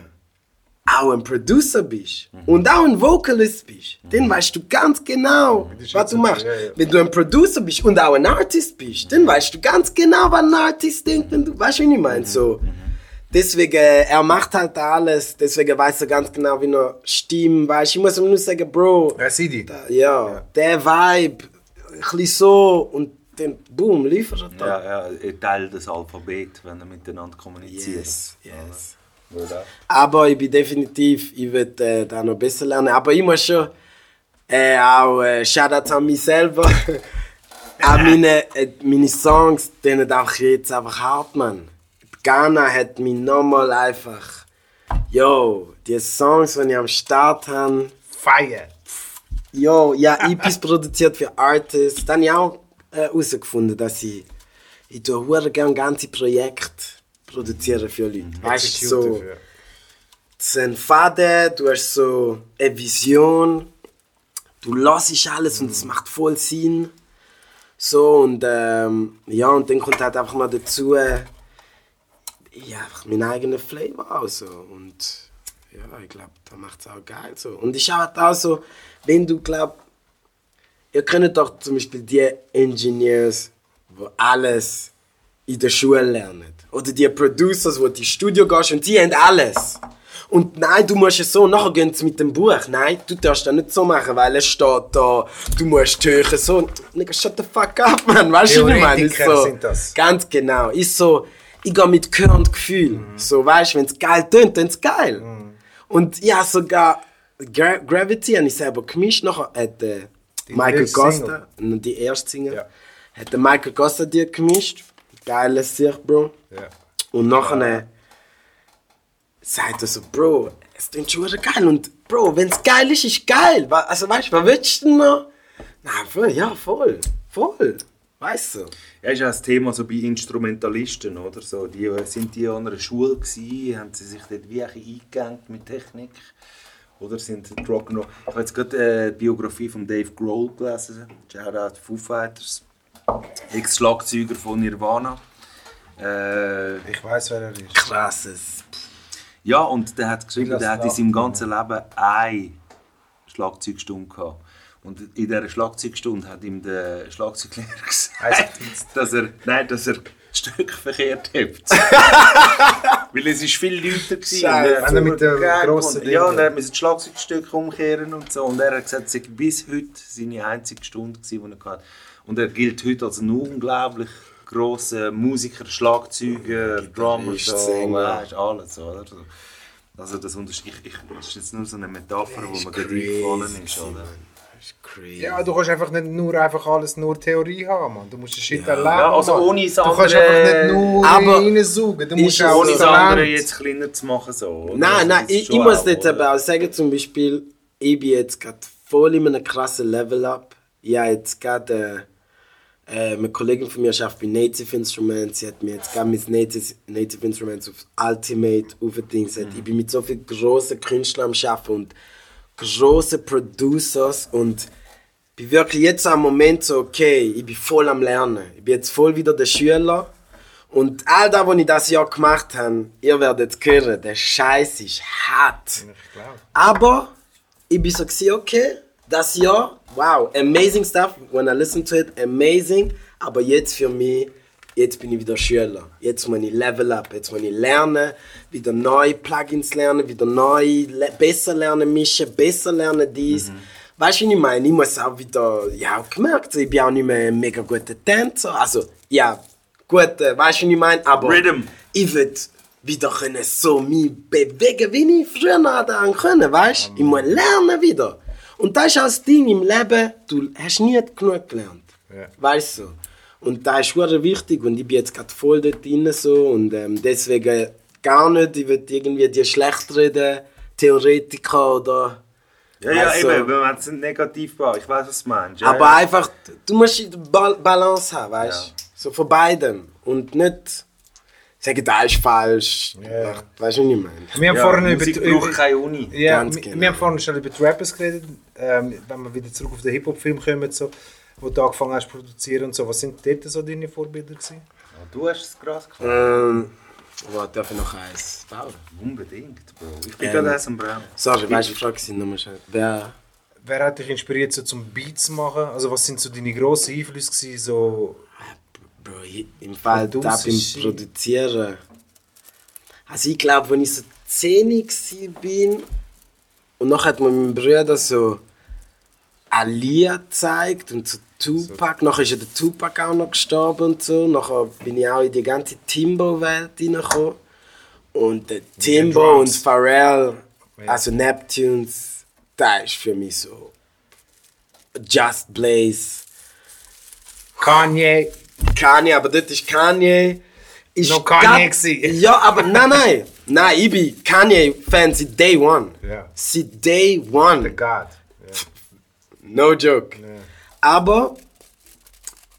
auch ein Producer bist und auch ein Vocalist bist, dann weißt du ganz genau, was du machst. ja, ja. Wenn du ein Producer bist und auch ein Artist bist, dann weißt du ganz genau, was ein Artist denkt, wenn du, weißt du, wie ich meine? So. Deswegen, äh, er macht halt alles, deswegen weiß er ganz genau, wie er stimmt, weißt. Ich muss ihm nur sagen, Bro, Wer CD? ja, der Vibe, ein bisschen so und dann, boom, liefert er. Ja, ja, ein Teil des Alphabets, wenn er miteinander kommuniziert. Yes, yes. Up. Aber ich bin definitiv, ich will äh, da noch besser lernen. Aber ich muss schon äh, auch äh, Shoutout an mich selber. auch meine, äh, meine Songs, denen auch jetzt einfach hart, man. Ghana hat mich nochmal einfach, yo, die Songs, die ich am Start habe, Fire. Jo, ja, EPs produziert für Artists. Dann habe ich auch äh, herausgefunden, dass ich, ich tue gerne ganze Projekte produzieren für Leute. Weißt du, so, Execute dafür. es ist ein Faden, du hast so eine Vision, du lässt alles und es macht voll Sinn. So und ähm, ja, und dann kommt halt einfach noch dazu, äh, ja, einfach mein eigener Flavor auch so. Und ja, ich glaube, da macht es auch geil so. Und ich schaue halt auch so, wenn du glaub, ihr kennt doch zum Beispiel die Engineers, wo alles in der Schule lernen. Oder die Producers, wo die Studio gehst und die haben alles. Und nein, du musst es so, nachher gehen sie mit dem Buch. Nein, du darfst das nicht so machen, weil es steht da, du musst die Höhe so. Nigga, shut the fuck up, man. Weißt du, was ich meine? Ist so, sind das. Ganz genau. Ist so, ich gehe mit Gehör und Gefühl. So, weißt du, wenn es geil tönt, dann ist es geil. Und ja, sogar Gra Gravity habe ich selber gemischt. Nachher hat äh, Die Michael Costa, die erste Single, Ja. hat Michael Costa dir gemischt. Geiles Sicht, Bro. Ja. Und nachher sagt er so, Bro, es klingt schon geil. Und Bro, wenn es geil ist, ist geil. Also weißt du, was willst du denn noch? Nein, voll, ja, voll. Voll. Weißt du? Ja, ist ja das Thema so bei Instrumentalisten, oder? So, die, äh, sind die an einer Schule gewesen, haben sie sich dort wie ein eingegangen mit Technik? Oder sind Rock noch... Ich habe jetzt gerade äh, die Biografie von Dave Grohl gelesen, Shoutout Foo Fighters, Ex-Schlagzeuger von Nirvana. Äh, Ich weiß, wer er ist. Krasses. ja, und der hat geschrieben, der hat in seinem ganzen Leben eine Schlagzeugstunde gehabt. Und in dieser Schlagzeugstunde hat ihm der Schlagzeuglehrer gesagt, dass er, nein, dass er Stück verkehrt hebt. Weil es ist viel lauter gewesen. Und er mit geil grossen gefunden. Ja, und er musste das Schlagzeugstück umkehren und so. Und er hat gesagt, es sei bis heute seine einzige Stunde gewesen, die er hatte. Und er gilt heute als ein unglaublich grosser Musiker, Schlagzeuger, Drummer, so, Sänger. weißt, alles, oder? So. Also das, ich, ich, das ist jetzt nur so eine Metapher, die ist mir gerade eingefallen ist, oder? Mann. Das ist crazy. Ja, du kannst einfach nicht nur einfach alles nur Theorie haben, man. Du musst den Shit Ja. erleben. Ja, also ohne das Du kannst andere- einfach nicht nur Aber reinsaugen. Du musst auch Ohne das andere jetzt kleiner zu machen, so, oder? Nein, Also, nein, ich, ich muss jetzt aber auch sagen, zum Beispiel, ich bin jetzt gerade voll in einem krassen Level up. Ich habe jetzt gerade, äh, äh, eine Kollegin von mir arbeitet bei Native Instruments, sie hat mir jetzt gerade mit Native, Native Instruments auf Ultimate aufgedingset. Ich bin mit so vielen grossen Künstlern am Arbeiten und grossen Producers und bin wirklich jetzt am Moment so, okay, ich bin voll am Lernen. Ich bin jetzt voll wieder der Schüler. Und all das, was ich das Jahr gemacht habe, ihr werdet es hören, der Scheiß ist hart. Ich. Aber ich bin so, okay, das Jahr, wow, amazing stuff, when I listen to it, amazing. Aber jetzt für mich, jetzt bin ich wieder Schüler. Jetzt muss ich level up, jetzt muss ich lernen, wieder neue Plugins lernen, wieder neu, le besser lernen mischen, besser lernen dies. Weißt du, wie ich meine? Ich muss auch wieder, ja, auch gemerkt, ich bin auch nicht mehr ein mega guter Tänzer. Also, ja, gut, äh, weißt du, wie ich meine? Aber Rhythm. ich will wieder können so mich bewegen, wie ich früher daran können, weißt du? Ich muss lernen wieder. Und das ist das Ding im Leben, du hast nie genug gelernt. Ja. Weißt du? Und das ist sehr wichtig und ich bin jetzt gerade voll dort drin so und ähm, deswegen gar nicht, ich will irgendwie die schlecht reden, Theoretiker oder... Ja, ja, Also- eben, wenn man es negativ baut, ich weiß, was du meinst. Ja, Aber ja. einfach, du musst die Ba- Balance haben, weißt du? So von beidem. Und nicht sagen, das ist falsch. Ja. Weißt du, was ich meine? Wir haben ja, vorhin über, Musik über, braucht keine Uni. ja, Ganz wir, genau. wir haben vorhin schon über die Rappers geredet. Ähm, wenn wir wieder zurück auf den Hip-Hop-Film kommen, so, wo du angefangen hast zu produzieren und so. Was sind dort so deine Vorbilder gewesen? Ja, du hast es krass gefunden. Ähm, darf ich noch eins bauen? Unbedingt, Bro. Ich bin Ähm, gerade erst am Brauen. Sorry, weißt du, frag sie nochmal schnell. Wer? Wer hat dich inspiriert, so zum Beats zu machen? Also was sind so deine grossen Einflüsse gewesen? So, Bro, ich- im Fall da beim Produzieren. Also ich glaube, als ich so 10 war bin und noch hat mir mein Bruder so Alia gezeigt und so Tupac. Nachher ist ja der Tupac auch noch gestorben und so. Nachher bin ich auch in die ganze Timbo-Welt reingekommen. Und der Timbo und. Pharrell, also Neptunes, das ist für mich so Just Blaze. Kanye. Kanye, aber dort ist Kanye. Ist Noch Kanye gewesen. Ja, aber nein, nein. Nein, ich bin Kanye-Fan seit Day One. Ja. Seit Day The One. God. Ja. No joke. Aber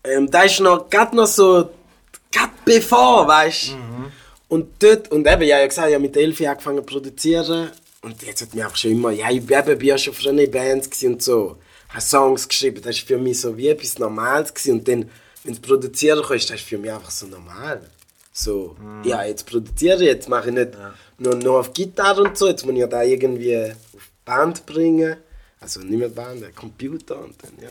ähm, da ist noch gerade noch so, gerade bevor, weißt du? Und dort, und eben, ja, ich gesagt, ich habe mit Elfi angefangen zu produzieren. Und jetzt hat mich auch schon immer, ja, ich eben, bin ja schon früher in Bands und so. Habe Songs geschrieben, das war für mich so wie etwas Normales. Gewesen. Und dann, wenn du produzieren kannst, das ist für mich einfach so normal. So, ja, jetzt produziere ich, jetzt mache ich nicht nur, nur auf Gitarre und so, jetzt muss ich ja da irgendwie auf Band bringen. Also nicht mehr Band, ein Computer und dann, ja.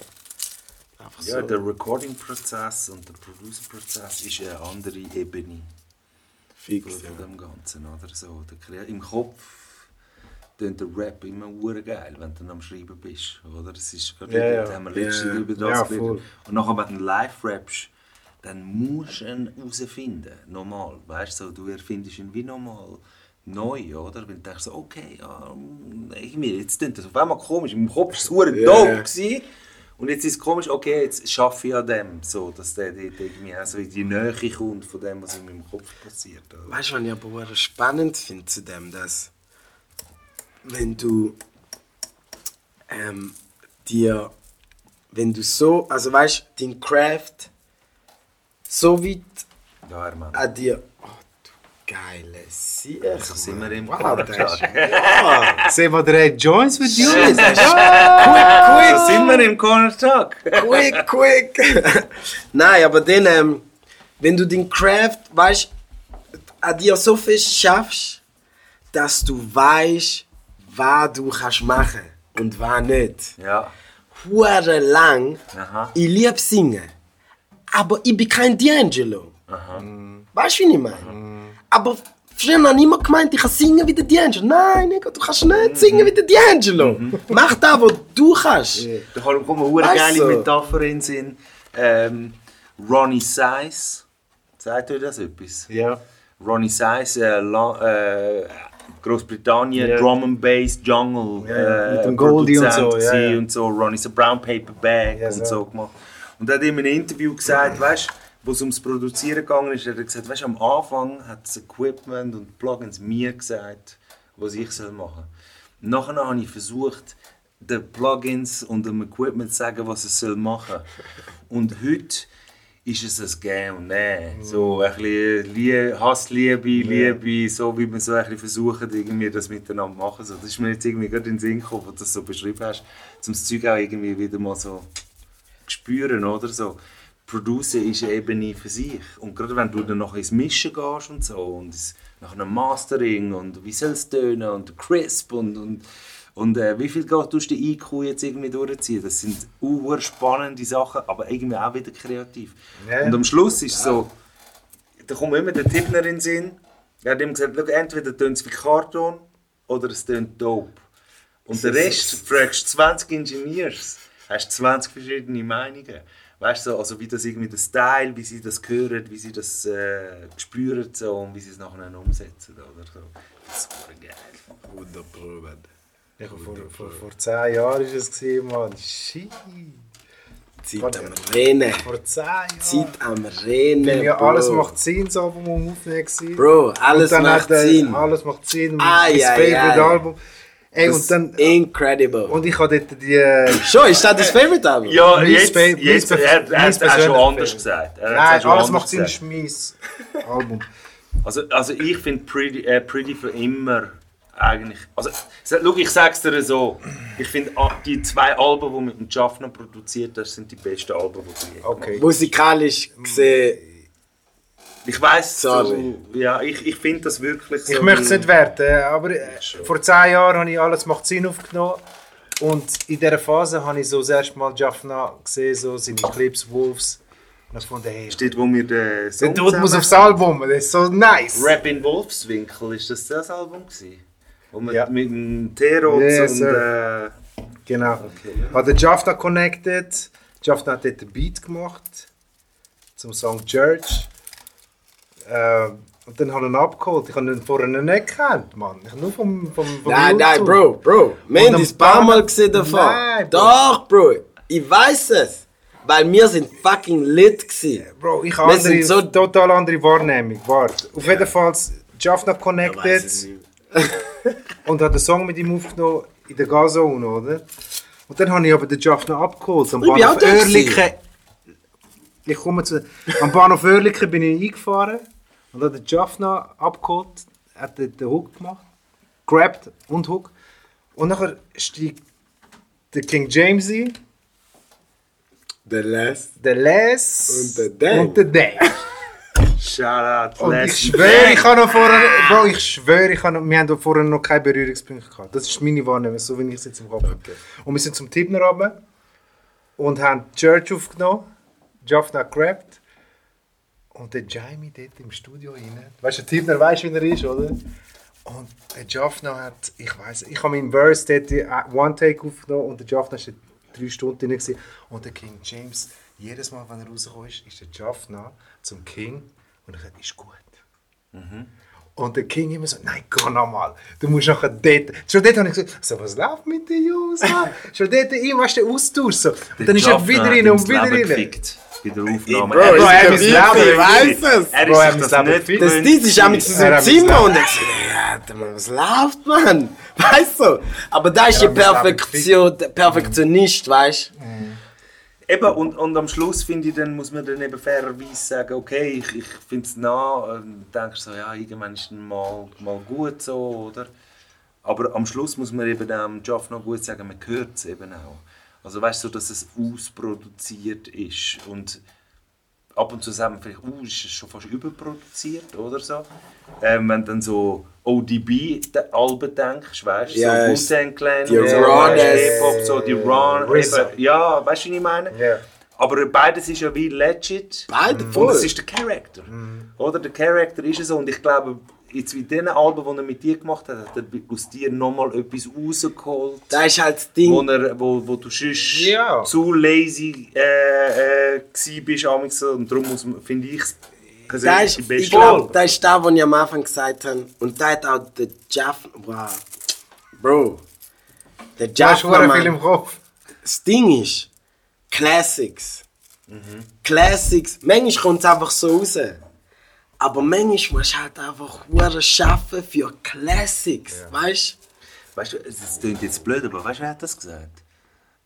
Einfach Ja, so. der Recording-Prozess und der Producer-Prozess ist eine andere Ebene Fix, von dem Ganzen. Oder? So, Im Kopf tönt der Rap immer hure geil, wenn du am Schreiben bist. Oder? Das ist gerade Ja, ja. haben wir letztens Ja, über das ja. Und nachher, wenn du live rappst, dann musst du ihn herausfinden. Normal. Weißt du, so, du erfindest ihn wie normal neu, oder? Wenn du denkst, so, okay, ja, irgendwie, jetzt klingt das auf einmal komisch. Im Kopf war es hure Ja, dope. ja. gewesen. Und jetzt ist es komisch, okay, jetzt schaffe ich an dem, so, dass der dort irgendwie auch so in die Nähe kommt von dem, was in meinem Kopf passiert. Oder? Weißt du, was ich aber spannend finde zu dem, dass wenn du ähm, dir, wenn du so, also weißt du, dein Craft so weit Ja, an dir, oh du geile Sieg. So sind wir im wow, Corner das ist, ja, Sehen wir drei Joints mit you? das ist quick, So sind wir im Corner Talk. quick, quick. Nein, aber dann, ähm, wenn du den Craft, weißt, an dir so fest schaffst, dass du weißt, was du kannst machen und was nicht. Ja. Hure lang, Aha. ich liebe singen, aber ich bin kein D'Angelo. Weißt du, wie ich meine? Aber Früher habe ich immer gemeint, ich kann singen wie der D'Angelo. Nein, Nigga, du kannst nicht singen wie der D'Angelo. Mach das, was du kannst. Da kommt kommt mir eine Weißt geile du? Metapher in Sinn. Ähm, Ronnie Size. Sagt euch das etwas? Ja. Ronnie Size, äh, äh, Großbritannien, Ja. Drum and Bass, Jungle, Ja, äh, mit dem Goldie und so, ja, ja. und so, Ronnie so Brown Paper Bag Ja, und so. gemacht. Und er hat in einem Interview gesagt, weißt wo es ums Produzieren gegangen ist, hat er gesagt, weißt am Anfang hat das Equipment und die Plugins mir gesagt, was ich soll machen soll. Nachher habe ich versucht, den Plugins und dem Equipment zu sagen, was es soll machen Und heute ist es ein Gehen und Nehmen. So ein bisschen Lie Hassliebe, Liebe, so wie wir so ein bisschen versuchen, irgendwie das miteinander zu machen. So, das ist mir jetzt irgendwie gerade in den Sinn gekommen, wo du das so beschrieben hast, um das Zeug auch irgendwie wieder mal so zu spüren, oder so. Producen ist eine Ebene für sich. Und gerade wenn du dann noch ins Mischen gehst und so, und nach einem Mastering und wie soll es tönen und Crisp und, und, und äh, wie viel geht tust du den IQ jetzt irgendwie durchziehen, das sind uh, spannende Sachen, aber irgendwie auch wieder kreativ. Ja. Und am Schluss ist es so, da kommt immer der Tippner in den Sinn, er hat ihm gesagt, «Schau, entweder tönt es wie Karton oder es tönt dope. Und der Rest, fragst du 20 Engineers, hast 20 verschiedene Meinungen. Weißt du, so, also wie das irgendwie der Style, wie sie das hören, wie sie das äh, spüren so, und wie sie es nachher umsetzen. Oder so. Das ist super geil. 100 Pro, man. Ja, vor, vor, vor zehn Jahren war es, gewesen, Mann. Shit. Zeit am Rennen. Vor zehn Jahren. Zeit am Rennen. Ja, Bro. alles macht Sinn, das Album, das wir aufnehmen. Bro, alles macht äh, Sinn. Alles macht Sinn. Ai, mein ai, Favorite ai. Album. Ey, Das und dann... ist incredible. Und ich habe dort die... äh, Schon, ist das das Favorite Album? Ja, Mein jetzt, Spe- jetzt, mein er, er, er hat es schon anders gesagt. Er Nein, schon alles macht Sinn, ist mein Album. Also, also ich finde Pretty, äh, Pretty für immer eigentlich. Also, schau, ich sag's dir so. Ich finde ah, die zwei Alben, die mit dem Jaffna produziert hast, sind die besten Alben, die ich je Okay. Musikalisch gesehen, Ich weiß, so, Sorry. ja, ich, ich finde das wirklich so. Ich möchte es nicht werten, aber äh, vor zehn Jahren habe ich «Alles macht Sinn» aufgenommen. Und in dieser Phase habe ich so das erste Mal Jaffna gesehen, so seine Clips, Wolves. Und ich fand, hey, Steht, wo wir den der Song Dude muss aufs Album, das ist so nice. Rap in Wolfswinkel, ist das das Album gewesen? Wo wir Ja. mit dem Terod Yes, und äh, Genau. Okay, Hat der Jaffna connected. Jaffna hat dort den Beat gemacht. Zum Song Church. Äh, und dann hat er ihn abgeholt. Ich habe ihn vorher nicht gekannt, Mann. Ich habe nur vom, vom, vom Nein, nein, YouTube. Bro, Bro. Wir haben ein paar Mal gesehen davon. Nein, Bro. Doch, Bro. Ich weiß es. Weil wir sind fucking lit gewesen. Bro, ich habe Wir sind andere, so- total andere Wahrnehmung. Warte. Auf jeden Fall Jaffna connected. und hat den Song mit ihm aufgenommen in der Gazone, oder? Und dann habe ich aber den Jaffna abgeholt. Am Ich bin auch Bahnhof. Oerlikon. Ich komme zu. Am Bahnhof Oerlikon bin ich eingefahren und habe den Jaffna abgeholt, hat den, Hook gemacht, grabbed und Hook. Und nachher steigt der King James ein, The last. der Les Und der Dan. Und der Dan. Shoutout Und ich schwöre, ich habe noch vorher, Bro, ich schwöre, ich habe noch, wir haben vorher noch keine Berührungspunkte gehabt. Das ist meine Wahrnehmung, so wie ich es jetzt im Kopf habe. Und wir sind zum Tippner runter und haben Church aufgenommen, Jaffna gerappt und der Jamie dort im Studio rein. Weißt du, der Tippner weiß, wie er ist, oder? Und der Jaffna hat, ich weiß, ich habe meinen Verse dort One Take aufgenommen und der Jaffna war drei Stunden drin. Und der King James, jedes Mal, wenn er rausgekommen ist, ist der Jaffna zum King und er sagt, ist gut. Und der King immer so, nein, geh nochmal. Du musst nachher dort. Schon dort habe ich gesagt, so, was läuft mit den Jungs? Mann? Schon dort ihm hast du den Austausch. So. Und dann ist er wieder rein und wieder rein. Bei der Aufnahme. Bro, Er ist er das Leben, ich weiß gewöhnt. es. Er Bro, ist er sich das nicht. Das gewöhnt. Dies ist auch mit so Er einem hat Zimmer und ich so, ja, Alter, was läuft, man? Weißt du? Aber da ist Er mich Perfektion, der Perfektionist, weißt du? Eben, und, und am Schluss finde ich, dann muss man dann eben fairerweise sagen, okay, ich, ich finde es nah, ähm, denkst so, ja, irgendwann ist es mal, mal gut so, oder? Aber am Schluss muss man eben dem Job noch gut sagen, man hört es eben auch. Also weißt du, dass es ausproduziert ist und ab und zu sagen wir vielleicht, uh, ist es schon fast überproduziert oder so. Ähm, wenn dann so ODB-Alben denkst, weißt du, Ja, so Wu-Tang Clan, die und so, Hip-Hop, so die eben, ja, weißt du, wie ich meine? Ja. Aber beides ist ja wie legit. Beide Und voll. es ist der Charakter. Oder? Der Charakter ist es so. Und ich glaube, jetzt in den Alben, die er mit dir gemacht hat, hat er aus dir nochmal etwas rausgeholt, Das ist halt das Ding. wo, er, wo, wo du sonst Ja. zu lazy äh, äh, gsi bist amigs so. und darum muss man- finde ich es Das persönlich ist, ich glaube, das ist das, was ich am Anfang gesagt habe. Und da hat auch der Jeff. Wow. Bro. Der Du Jeff. hast viel im Kopf. das Ding ist, Classics. Classics. Manchmal kommt es einfach so raus. Aber manchmal musst du halt einfach hure schaffen für Classics. Weißt Weißt du, es es klingt jetzt blöd, aber weißt du, wer hat das gesagt?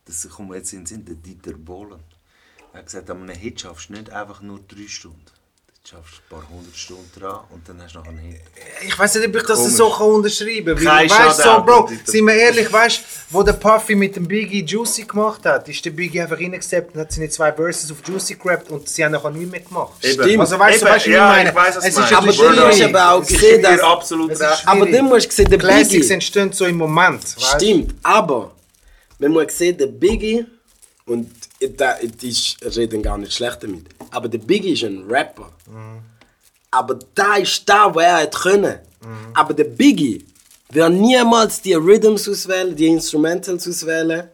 Das kommt jetzt in den Sinn, der Dieter Bohlen. Er hat gesagt, an einem Hit schaffst du nicht einfach nur drei Stunden. Du schaffst ein paar hundert Stunden dran und dann hast du noch einen Hit. Ich weiß nicht, ob ich das Komisch. so kann unterschreiben kann. Kein Weißt du, so, Bro, sind wir ehrlich, weißt du, wo der Puffy mit dem Biggie Juicy gemacht hat, ist der Biggie einfach reingesteppt und hat seine zwei Verses auf Juicy gerappt und sie haben nachher nie mehr gemacht. Eben. Stimmt. Also weißt du, Eben, weißt du, wie ja, ich weiss, was es du ist Aber ist schwierig. aber auch Dir dass- absolut Es ist recht. Aber dann musst du sehen, der Classics Biggie. entstehen so im Moment. Weißt? du? Stimmt, aber wenn man sieht, der Biggie, und da, ich rede gar nicht schlecht damit, aber der Biggie ist ein Rapper. Aber da ist da, wo er hätte können. Aber der Biggie wird niemals die Rhythms auswählen, die Instrumentals auswählen.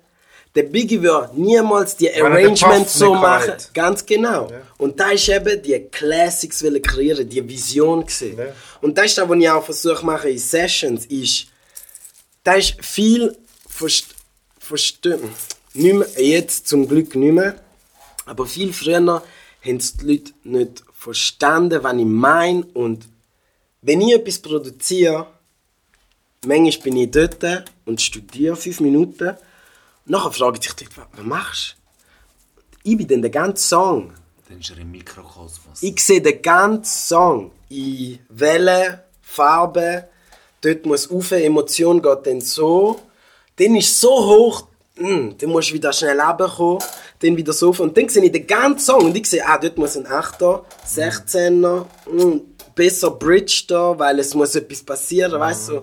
Der Biggie wird niemals die Arrangements so machen. hat. Ganz genau. Und da ist eben die Classics will kreieren, die Vision gesehen. Ja. Und das ist das, was ich auch versuche mache in Sessions, ist, da ist viel verst. Nicht mehr, jetzt zum Glück nicht mehr. Aber viel früher haben die Leute nicht verstanden, was ich meine. Und wenn ich etwas produziere, manchmal bin ich dort und studiere fünf Minuten. Nachher fragen sich die Leute, was machst du? Ich bin dann den ganzen Song. Dann ist er im Mikrokosmos. Ich sehe den ganzen Song in Wellen, Farben. Dort muss auf, Emotion geht dann so. Dann ist so hoch, mm, dann musst du wieder schnell runterkommen. Dann wieder so. Und dann sehe ich den ganzen Song und ich sehe, ah, dort muss ein 8er, 16er, mm, besser Bridge da, weil es muss etwas passieren, weißt du.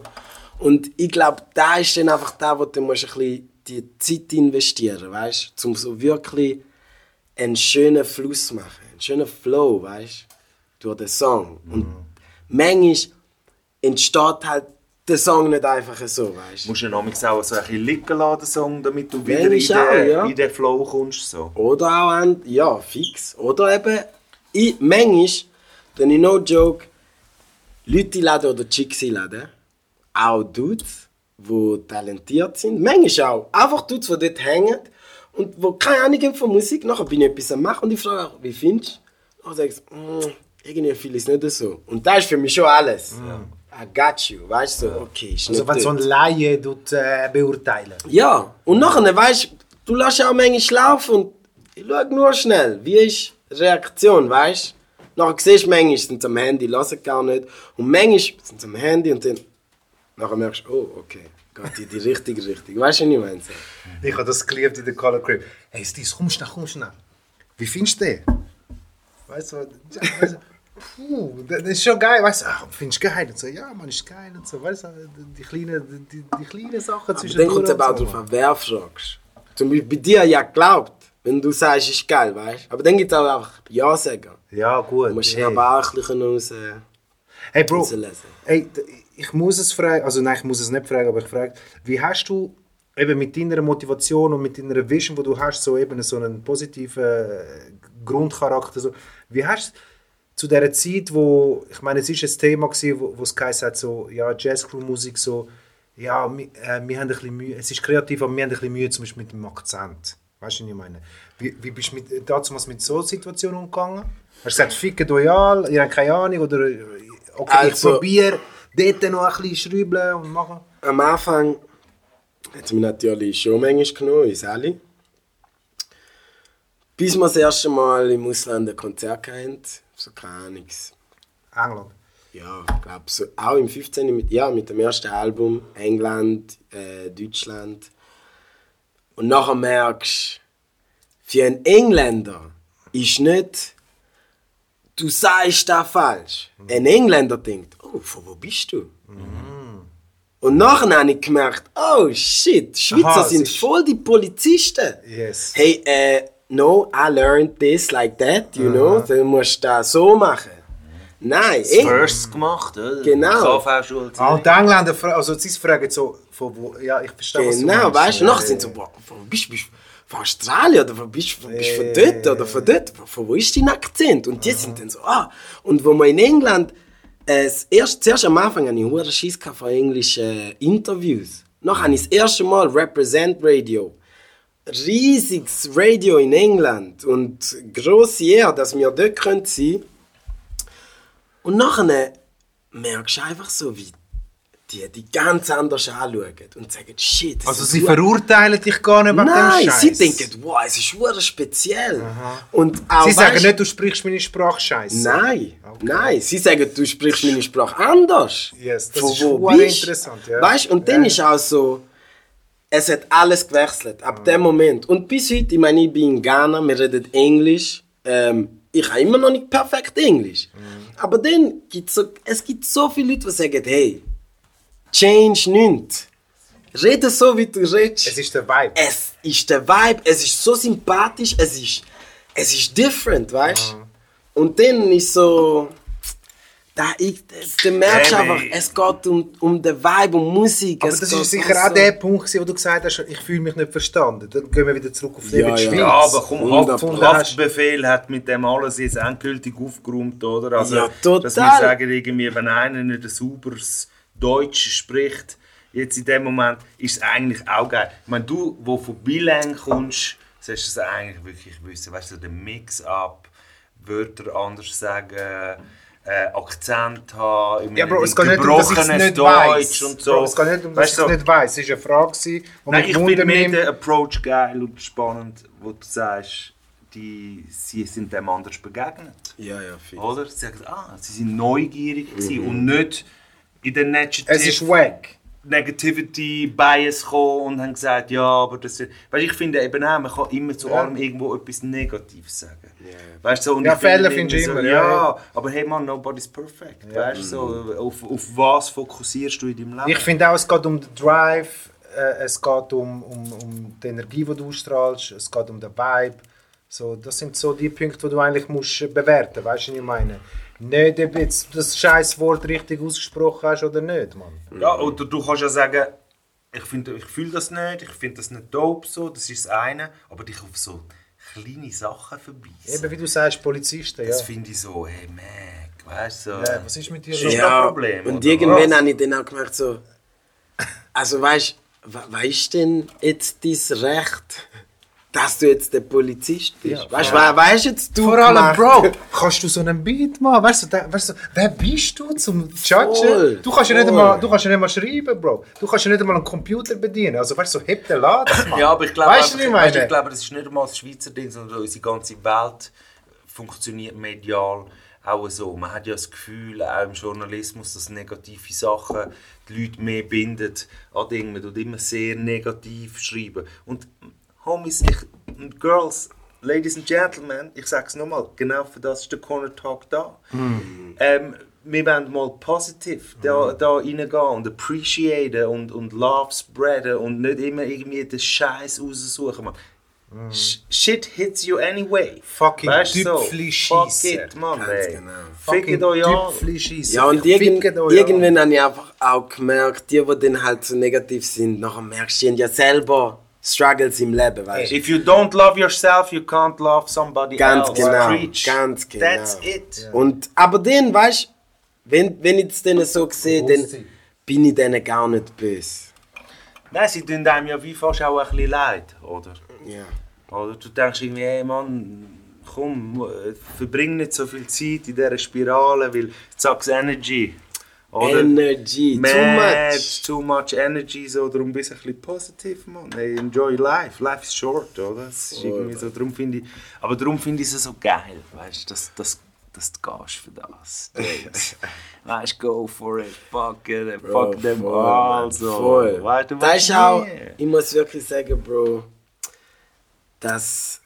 Und ich glaube, da ist dann einfach da, wo du musst ein bisschen die Zeit investieren, weißt du, um so wirklich einen schönen Fluss machen, einen schönen Flow, weißt du, durch den Song. Und manchmal entsteht halt der Song nicht einfach so, weißt du. musst du nämlich auch so ein bisschen liegen lassen, den Song, damit du wieder in Manchmal den, auch, ja. in den Flow kommst. So. Oder auch an, ja, fix. Oder eben, ich, manchmal, wenn ich no joke, Leute laden oder Chicks laden, auch Dudes, die talentiert sind, manchmal auch, einfach Dudes, die dort hängen und die keine Ahnung haben von Musik, nachher bin ich etwas am machen und ich frage auch, wie findest du? Dann sagst du, irgendwie fühle ich es nicht so. Und das ist für mich schon alles. I got you, weißt du, so, okay, ist Also wenn so ein. Laie tut, äh, beurteilen. Ja, und nachher, weißt du, lässt ja auch manchmal laufen und ich schau nur schnell, wie ist die Reaktion, weißt du? Nachher siehst du manchmal, sind sie am Handy, hören gar nicht. Und manchmal sind sie am Handy und dann nachher merkst du, oh, okay, geht in die richtige Richtung. Weißt du, was ich meine? Ich habe das geliebt in der Color Crib. Hey, Stis, komm schnell, komm schnell. Wie findest du den? Weißt du, weißt du, puh, das ist schon geil. Weißt du, ach, findest du geil? Und so, ja, man ist geil und so. Weißt du, die kleinen, die, die kleinen Sachen Aber zwischen dann kommt es aber auch darauf an, wer fragst. Zum Beispiel bei dir ja glaubt, wenn du sagst, ist geil, weißt du? Aber dann gibt es auch einfach Ja-Säger. Ja, gut. Du musst hey. aber auch ein bisschen raus. Hey Bro, hey, ich muss es fragen, also nein, ich muss es nicht fragen, aber ich frage, wie hast du eben mit deiner Motivation und mit deiner Vision, wo du hast, so eben so einen positiven äh, Grundcharakter, so, wie hast du zu der Zeit, wo, ich meine, es ist ein Thema gewesen, wo, wo es geheißen hat, so, ja, Jazzcrew-Musik, so, ja, wir, äh, wir haben ein bisschen Mühe, es ist kreativ, aber wir haben ein bisschen Mühe zum Beispiel mit dem Akzent. Weißt du, was ich meine? Wie, wie bist du mit, damals mit so Situationen umgegangen? Hast du gesagt, fickt euch all, ihr habt keine Ahnung, oder okay, ich Also- probiere dort noch ein bisschen schrübeln und machen? am Anfang hat es mich natürlich schon manchmal genommen, in Sally. Bis wir das erste Mal im Ausland ein Konzert hatten, so keine Ahnung. England. Ja, ich glaube, so, auch im 15. Mit, ja, mit dem ersten Album, England, äh, Deutschland. Und nachher merkst du, für einen Engländer ist nicht, du sagst das falsch. Ein Engländer denkt, oh, von wo bist du? Und nachher habe ich gemerkt, oh shit, Schweizer Aha, sind voll die Polizisten. Yes. Hey, äh, no, I learned this like that, you know, dann musst du das so machen. Nein, eh. First gemacht, oder? Genau. KV-Schule. Ah, und die Engländer, fra- also sie fragen so, von wo, ja, ich verstehe, was du Genau, weißt du? Ja, Nachher sind so, boah, wo bist du? Von Australien oder wo bist du? Bist von dort oder von dort? Von wo ist dein Akzent? Und die sind dann so, ah. Und wo man in England, äh, das erst, zuerst am Anfang hatte ich Schiss gehabt von englischen Interviews. Nachher habe ich das erste Mal Represent Radio. Riesiges Radio in England und grosse Ehre, dass wir dort können sein Und nachher merkst du einfach so, wie die die ganz anders anschauen und sagen, shit, Also sie verurteilen dich gar nicht wegen Nein, dem sie denken, wow, es ist hure speziell. Und auch, Sie sagen weisst- nicht, du sprichst meine Sprache scheiße. Nein, nein, sie sagen, du sprichst meine Sprache anders. Yes, das Von ist wo bist? interessant, ja. Weißt und dann Ja. ist auch so, es hat alles gewechselt, ab dem Moment. Und bis heute, ich meine, ich bin in Ghana, wir reden Englisch. Ähm, ich habe immer noch nicht perfekt Englisch. Mhm. Aber dann gibt so, es gibt so viele Leute, die sagen, hey, change nicht. Rede so, wie du redest. Es ist der Vibe. Es ist der Vibe, es ist so sympathisch, es ist, es ist different, weißt du? Und dann ist so. Da, ich, da merkst du Hey, einfach, es geht um, um den Vibe, um Musik. Aber das ist sicher um auch so- der Punkt, gewesen, wo du gesagt hast, ich fühle mich nicht verstanden. Dann gehen wir wieder zurück auf die Ja, Schweiz. ja. Aber komm, Haft. Haftbefehl hat mit dem alles jetzt endgültig aufgeräumt, oder? Also, Ja, total. Dass wir sagen, irgendwie, wenn einer nicht ein sauberes Deutsch spricht, jetzt in dem Moment, ist es eigentlich auch geil. Ich meine, du, wo von Bilang kommst, solltest du es eigentlich wirklich wissen. Weißt du, so den Mix-up, Wörter anders sagen, äh, Akzent haben, Ja, Bro, es geht nicht um, dass ich es nicht Deutsch weiss. und so. Bro, es geht nicht um, dass Weißt ich du, es nicht weiss. Es war eine Frage, die Nein, mich ich finde mehr den Approach geil und spannend, wo du sagst, die, sie sind dem anders begegnet. Ja, ja, viel. Oder? Sie sagen, ah, sie sind neugierig gewesen und nicht in den Negative, Es ist wack. Negativity Bias gekommen und haben gesagt, ja, aber das ist... Weißt, ich finde eben auch, man kann immer zu Ja. allem irgendwo etwas Negatives sagen. Weißt, so, und Ja, ich finde Fehler findest du so, immer, ja, ja, ja. aber hey man, nobody's perfect. Weißt, so, auf, auf was fokussierst du in deinem Leben? Ich finde auch, es geht um den Drive, äh, es geht um, um, um die Energie, die du ausstrahlst, es geht um den Vibe. So, das sind so die Punkte, die du eigentlich musst äh, bewerten musst. Weißt du, was ich meine? Nicht, ob jetzt das scheiß Wort richtig ausgesprochen hast oder nicht, Mann. Ja, oder du kannst ja sagen, ich, finde, ich fühle das nicht, ich finde das nicht dope, so, das ist das eine, aber dich auf so kleine Sachen verbeissen, Eben wie du sagst, Polizisten, ja. das finde ich so, hey, Mac, weißt du, so, ja. Was ist mit dir? Das ist doch ein Problem, Und oder irgendwann was? habe ich dann auch gemerkt, so, also weißt du, weißt denn jetzt dein Recht, dass du jetzt der Polizist bist? Ja, weißt du, we weißt jetzt du Vor allem? Bro, kannst du so einen Beat machen? Weißt du, da, weißt du, wer bist du zum Judgen? Du kannst, ja nicht einmal, du kannst ja nicht mal schreiben, Bro. Du kannst ja nicht einmal einen Computer bedienen. Also weißt du, so heb den Laden, Mann. Ja, aber ich glaube, weißt du, ich weißt, ich glaube, das ist nicht einmal das Schweizer Ding, sondern unsere ganze Welt funktioniert medial auch so. Man hat ja das Gefühl, auch im Journalismus, dass negative Sachen die Leute mehr binden an Dinge. Man tut immer sehr negativ schreiben. Und Homies ich, und Girls, Ladies and Gentlemen, ich sage es nochmal, genau für das ist der Corner Talk da. Ähm, wir wollen mal positiv da, da reingehen und appreciaten und, und Love spreaden und nicht immer irgendwie den Scheiß raussuchen. Man. Sh- Shit hits you anyway. Fucking Weißt du so? Tüpfli Fuck it, Mann. Ganz ey. genau. Fickt euch an. Tüpfli. Ja, und irgend, irgendwann habe ich einfach auch gemerkt, die, die dann halt so negativ sind, nachher merkst du, haben ja selber Struggles im Leben, weißt du? If you don't love yourself, you can't love somebody Ganz else. genau, Preach. ganz genau. That's it. Und, aber dann, weißt du, wenn, wenn ich es denen so sehe, dann bin ich denen gar nicht böse. Nein, sie tun einem ja wie fast auch ein bisschen leid, oder? Ja. Oder du denkst irgendwie, hey Mann, komm, äh, verbring nicht so viel Zeit in dieser Spirale, weil zack's Energy. Oder? Energy, too much. too much energy, so, darum bist du ein bisschen positiv, Mann. Hey, enjoy life, life is short, oder? Das ist irgendwie so, darum finde ich, aber darum finde ich es so geil, weißt du, dass, dass, dass du gehst für das. Weißt du, go for it, fuck it, Bro, fuck them voll, all, so. voll. Weißt du, Das ist auch, ich muss wirklich sagen, Bro, dass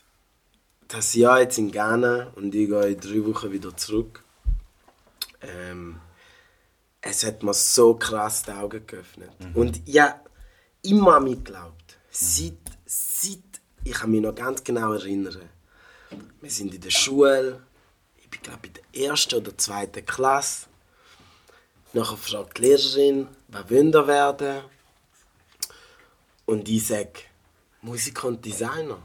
das Jahr jetzt in Ghana und ich gehe in drei Wochen wieder zurück. Ähm, es hat mir so krass die Augen geöffnet. Und ja, immer an mich geglaubt. Seit, seit, ich kann mich noch ganz genau erinnern. Wir sind in der Schule, ich bin glaube in der ersten oder zweiten Klasse. Nachher fragt die Lehrerin, was will ihr werden? Und ich sage, Musiker und Designer.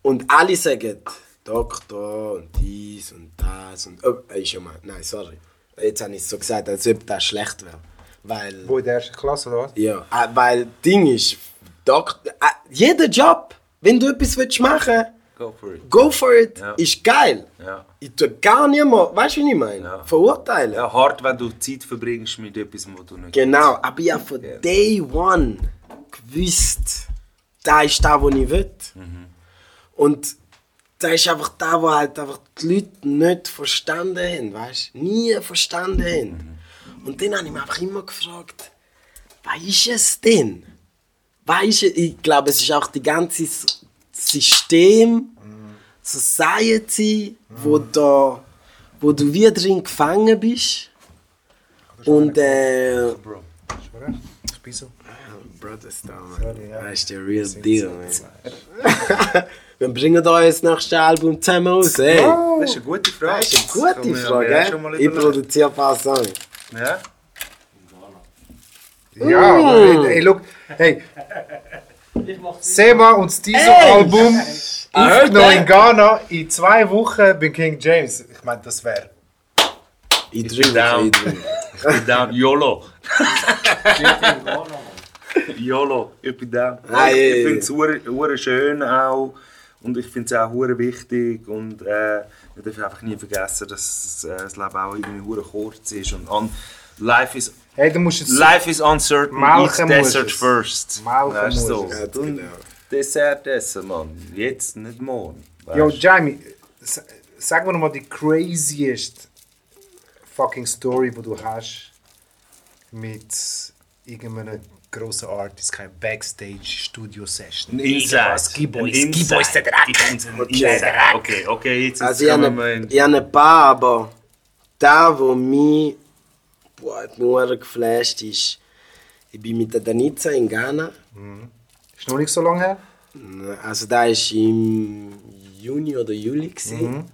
Und alle sagen, Doktor und dies und das und... Oh, ist schon mal... Nein, sorry. Jetzt habe ich es so gesagt, als ob das schlecht wäre. Weil... Wo in der ersten Klasse oder was? Ja, äh, weil Ding ist, Doktor, äh, jeder Job, wenn du etwas willst machen Go for it. go for it, Ja. ist geil. Ja. Ich tue gar niemand, weißt du, wie ich meine? Ja. Verurteilen. Ja, hart, wenn du Zeit verbringst mit etwas, wo du nicht Genau, aber ich habe von Day One gewusst, da ist das, was ich will. Und da ist einfach da, wo halt einfach die Leute nicht verstanden haben, weißt? Nie verstanden haben. Und dann habe ich mich einfach immer gefragt, was ist es denn? Was ist es? Ich glaube, es ist auch die ganze System, Society, wo, da, wo du wie drin gefangen bist. Und äh? Ich bin so. Brothers da, man. Sorry, ja. Das ist der real deal, man. Wir bringen da jetzt das nächste Album zusammen raus, ey. Das ist eine gute Frage. Das ist eine gute Frage, mal Ich produziere ein paar Songs. Ja? Ja, aber ey, look, hey. Sema und das Tiso-Album aufgenommen in Ghana in zwei Wochen bei King James. Ich meine, das wäre. Ich bin drücke, down. ich bin down. YOLO. YOLO. Ich bin down. Nein, ich finde es schön auch. Und ich finde es auch hure wichtig. Und äh, wir dürfen einfach nie vergessen, dass äh, das Leben auch irgendwie hure kurz ist. Und an, life, is, Hey, du musst jetzt. life is uncertain. Melken Eat desert es. first. Melken Weißt du so. musst es. Und Genau. Dessert essen, Mann. Jetzt, nicht morgen. Yo, Weißt du? Jamie, s- sag mir nochmal die craziest fucking Story, die du hast mit irgendeinem grossen Artist, kein Backstage-Studio-Session. Inside. Inside. Skiboys, der Dreck. Okay, okay, okay, jetzt, Also eine, in... ich habe ein paar, aber der, wo mich, boah, hure geflasht ist, ich bin mit der Danica in Ghana. Ist noch nicht so lange her? Also da war im Juni oder Juli. gewesen.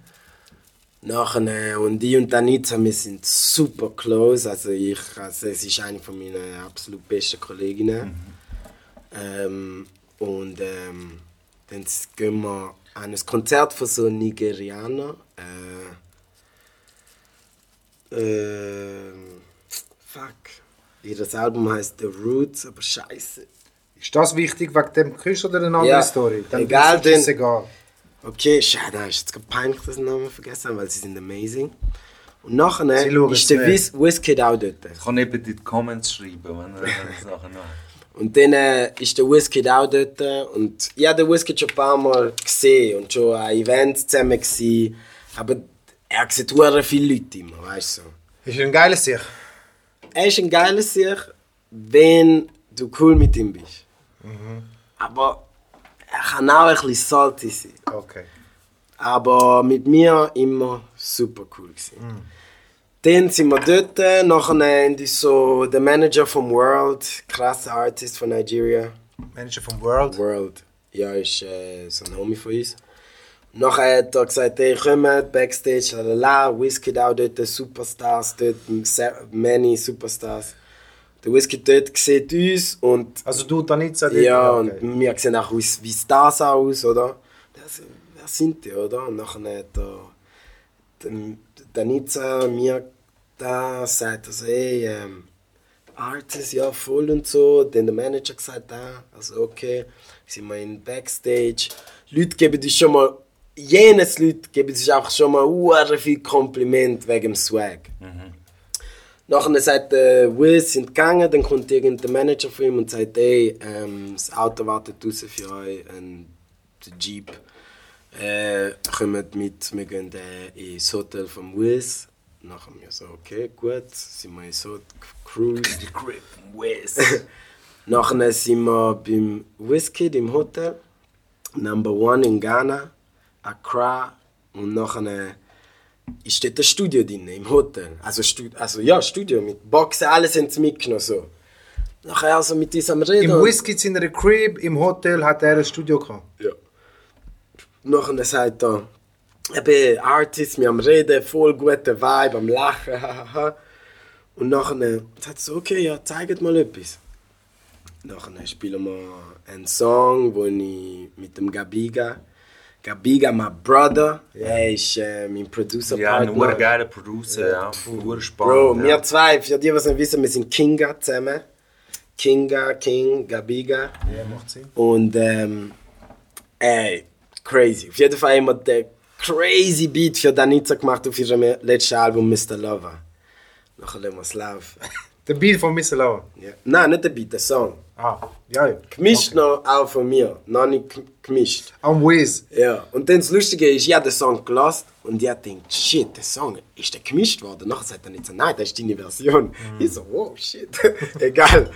Nachher, äh, und ich und Danica, wir sind super close. Also ich, also es ist eine von meinen absolut besten Kolleginnen. Ähm, und ähm, dann gehen wir an ein Konzert von so Nigerianer. Äh, ähm, fuck. Ihr Album heißt The Roots, aber scheiße. Ist das wichtig wegen dem Küss oder eine andere Ja, Story? Dann egal, ist es egal. Okay, schade, ist jetzt gerade peinlich, dass ich den Namen vergessen habe, weil sie sind amazing. Und nachher ist der nicht. Wiz Wizkid auch dort. Ich kann eben in die Comments schreiben, wenn er das nachher noch... Und dann äh, ist der Wizkid auch dort. Und ich habe den Wizkid schon ein paar Mal gesehen und schon an Events zusammen gewesen. Aber er sieht hure viele Leute immer, weißt du. So. Ist ein geiles Sicht. Er ist ein geiler Sieg, wenn du cool mit ihm bist. Aber er kann auch ein bisschen salty sein. Okay. Aber mit mir immer super cool gewesen. Dann sind wir dort, nachher uns so der Manager vom World, krasser Artist von Nigeria. Manager vom World. World, ja, ist äh, so ein Homie von uns. Nachher hat er gesagt, hey, kommt, Backstage, lalala, Wizkid auch dort, Superstars dort, many Superstars. Der Wizkid dort sieht uns und Also du, Danica, ja, okay. und wir sehen auch aus, wie Stars aus, oder? Das, wer sind die, oder? Und nachher hat er den- Danica mir da sagt, also, hey, ähm, Artist, ja, voll und so. Dann der Manager gesagt, ah, also okay, sind wir in Backstage. Leute geben uns schon mal, jenes Leute geben uns auch schon mal hure viel Kompliment wegen dem Swag. Nachher sagt der Wiz, sind gegangen, dann kommt irgendein Manager von ihm und sagt, hey, ähm, das Auto wartet draußen für euch, ein der Jeep. Äh, kommt mit, wir gehen äh, ins Hotel vom Wiz. Nachher wir so, okay, gut, sind wir so cruised. Die Grip, Wiz. Nachher sind wir beim Wizkid im Hotel, Number One in Ghana, Accra. Und nachher ist dort ein Studio drin, im Hotel. Also, Stu also ja, Studio mit Boxen, alles haben sie mitgenommen. So. Nachher also mit am Reden. Im Whisky in einer Crib, im Hotel hat er ein Studio gehabt. Ja. Nachher sagt er, eben Artist, wir am Reden, voll guter Vibe, am Lachen, hahaha. Und nachher sagt sie so, okay, ja, zeigt mal etwas. Nachher spielen wir einen Song, wo ich mit dem Gabiga, Gabiga, my brother, er ist äh, mein Ja, Producer-Partner. nur ein geiler Producer, ja. Nur spannend. Bro, ja. wir zwei, für die, die es nicht wissen, wir sind Kinga zusammen. Kinga, King, Gabiga. Ja, macht Sinn. Und ähm, ey, crazy. Auf jeden Fall wir den crazy Beat für Danica gemacht auf ihrem letzten Album Mr. Lover. Nachher lassen wir es laufen. Der Beat von Mr. Lauer. ja. Nein, nicht der Beat, der Song. Ah, ja. Gemischt noch auch von mir. Noch nicht gemischt. Am Wiz. Ja. Und dann das Lustige ist, ich habe den Song gelassen und ich denkt, shit, der Song, ist der gemischt worden? Nachher sagt er nicht so, nein, das ist deine Version. Ich so, wow, shit. Egal.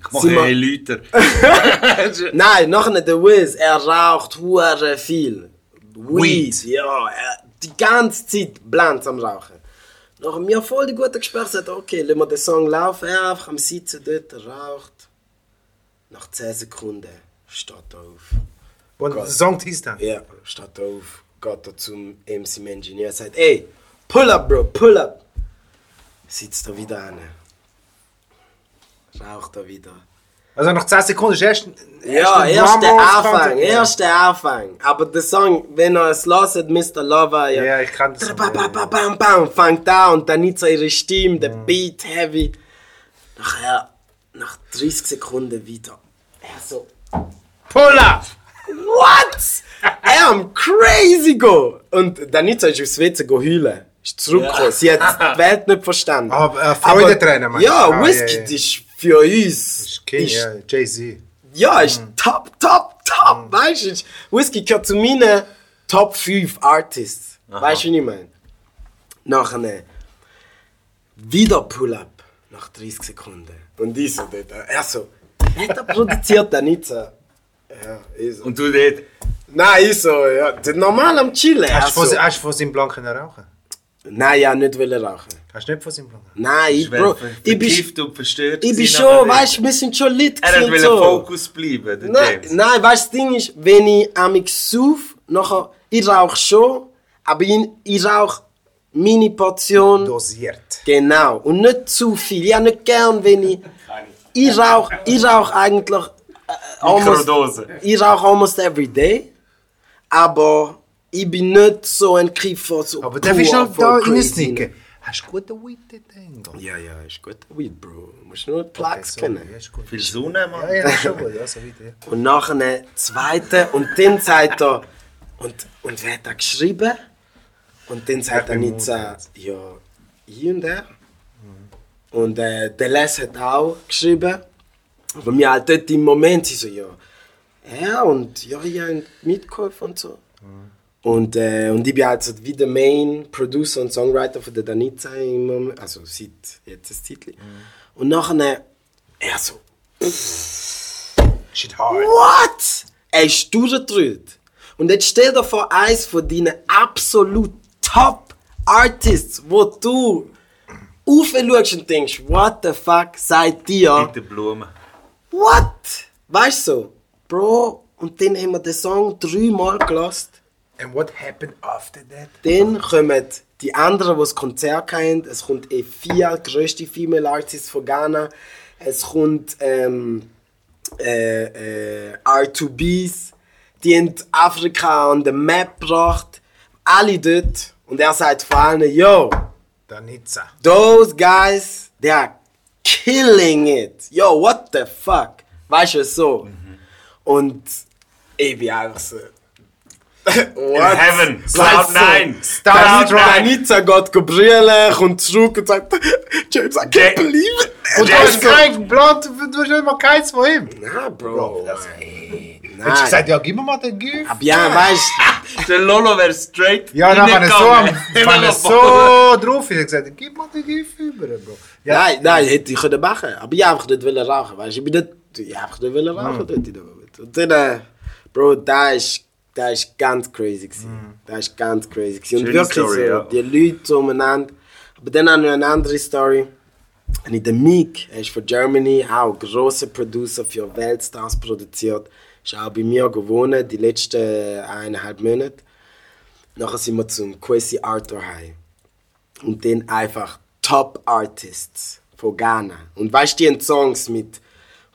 Ich mache hey Leute. Nein, noch nicht der Wiz. Er raucht hure viel. Weed. Ja, er, die ganze Zeit blanz am Rauchen. Nach mir voll die gute Gespräche sagt, okay, lassen wir den Song laufen. Er einfach am Sitzen dort, er raucht. Nach 10 Sekunden steht er auf. Und der Song hieß dann. Ja, steht er auf, geht er zum MC Engineer, sagt, ey, pull up, Bro, pull up. Sitzt er wieder an. Raucht er wieder. Also nach 10 Sekunden ist erst. Ja, erst erst der Anfang, erst der Anfang. Aber der Song, wenn er es hört, Mr. Lover, ja. Ja, ich kann das. Bam, bam, bam, bam, bam, fängt an und dann nicht so ihre Stimme, der Beat heavy. Nachher, nach 30 Sekunden wieder. Er so, Pull up! what? er am crazy go. Und Danica ist aufs WC go heulen. Ist zurückgekommen. Sie hat die Welt nicht verstanden. Aber, äh, Freudentränen, meinst? Ja, Ah, Whisky ja, ja. ist für uns. Ist King, ist- ja, Jay-Z. Ja, ist top, top, top. Weißt du, Whisky gehört zu meinen Top 5 Artists. Weißt du, was ich meine? Nachher ne, wieder Pull-up nach 30 Sekunden. Und ich so dort, er so, hat er produziert dann nicht so. Ja, ich so. Und du dort, Nein, ich so, ja, das ist normal am Chillen. Hast du so, von, hast du von seinem Blanc können rauchen? Nein, ja, nicht wollen rauchen. Hast du nicht von seinem Blanc? Nein, ich, Bro, ich bin, verkifft und verstört. ich bin schon, weißt du, wir sind schon lit. Er wollte und so. Fokus bleiben, der Nein, James. nein, weißt du, das Ding ist, wenn ich amix sauf, nachher, ich rauche schon, aber ich, ich rauche meine Portion. Dosiert. Genau. Und nicht zu viel. Ich habe nicht gern, wenn ich. Ich rauche ich rauch eigentlich. Äh, almost, Mikrodose. ich rauche almost every day. Aber ich bin nicht so ein Kiffer. So Aber darf ich voll da reinsnicken? Hast du guten Weed dort drin? Ja, ja, ist gut. Weed, Bro. Du musst nur die Plugs sorry, kennen. ja. Viel Sonne, Mann. Ja, ja, schon gut, ja, so weiter. Ja. Und nachher eine zweite und dann sagt er, und, und wer hat da geschrieben? Und dann sagt er so, Mut ja, ich und er. Und äh, der Les hat auch geschrieben. Aber mir halt dort im Moment, ich so, ja, ja, und ja, ich habe mitgeholfen und so. Und, äh, und ich bin halt so wie der Main Producer und Songwriter von der Danica im Moment, also seit jetzt ein Zeitchen. Und nachher, er so, Shit hard. What? Er ist durchgedreht. Und jetzt stell dir vor, eins von deinen absolut Top Artists, wo du aufschaust und denkst, what the fuck seid ihr? Mit den Blumen. What? Weißt du so? Bro, und dann haben wir den Song dreimal gelost. And what happened after that? Dann kommen die anderen, die das Konzert haben. Es kommt E4, die grösste Female Artist von Ghana. Es kommt ähm, äh, äh, R2Bs. Die haben Afrika on the Map gebracht. Alle dort. Und er sagt vor allem, yo, Danica. those guys, they are killing it. Yo, what the fuck? Weißt du so? Und ich bin einfach so. What? heaven. Sag Cloud nine. Danica, Cloud nine. Danica geht gebrüllen, kommt zurück und sagt, James, I can't believe it. Und du Der hast kein Blanc, du hast mal keins von ihm. Na, Bro. das- Nein. Hättest du gesagt, ja, gib mir mal den Gift. Aber ja, weißt Der Lolo wäre straight Ja, dann, wenn er so, am- reingegangen. wenn Immer er noch so drauf ist, hat er gesagt, gib mir den Gift über, Bro. Ja, Nein, nein, hätte ich können machen. Aber ich einfach nicht wollen rauchen. Weißt du, ich bin nicht. Ich einfach nicht wollen rauchen dort in der Moment. Und dann, äh, Bro, da ist, da ist ganz crazy gewesen. Da ist ganz crazy gewesen. Und Schöne wirklich Story, so, ja. die Leute so umeinander. Aber dann habe ich noch eine andere Story. Und in der Meek, er ist von Germany, auch ein grosser Producer für Weltstars produziert. Ist auch bei mir gewohnt, die letzten eineinhalb Monate. Nachher sind wir zum Kwesi Arthur High. Und dann einfach Top Artists von Ghana. Und weißt du, die haben Songs mit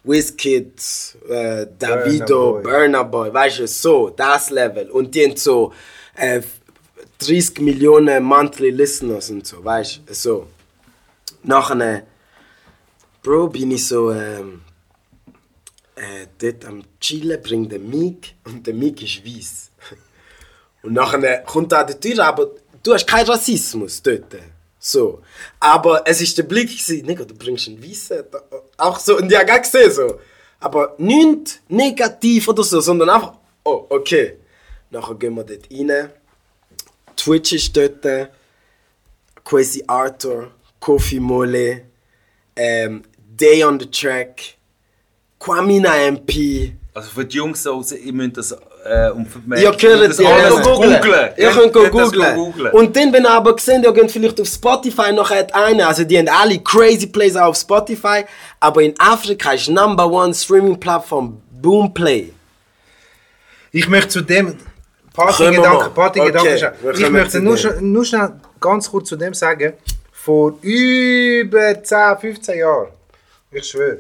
Wizkid, äh, Davido, Boy. Burna Boy, weißt du, so, das Level. Und die haben so äh, 30 Millionen Monthly Listeners und so, weißt du, so. Nachher, äh, Bro, bin ich so, ähm, äh, dort am Chillen, bringt der Mick und der Mick ist weiß. Und nachher kommt er an die Tür, aber du hast keinen Rassismus dort. So. Aber es ist der Blick, Nigga, du bringst einen Weißen. Auch so, und ich habe gesehen, so. Aber nicht negativ oder so, sondern einfach, oh, okay. Nachher gehen wir dort rein. Twitch ist dort. Quasi Arthur, Kofi Mole, ähm, Day on the Track, Kwamina MP. Also für die Jungs so, ihr müsst das äh, um Ihr könnt das ihr alles könnt googlen. googlen. Ihr könnt go das googlen. googlen. Und dann, wenn ihr aber gesehen, ihr geht vielleicht auf Spotify noch hat eine, also die haben alle crazy Plays auf Spotify, aber in Afrika ist Number One Streaming Plattform Boomplay. Ich möchte zu dem Partygedanken. Partygedanken Okay, wir Ich möchte nur, nur schnell ganz kurz zu dem sagen, vor über 10, 15 Jahren, ich schwöre,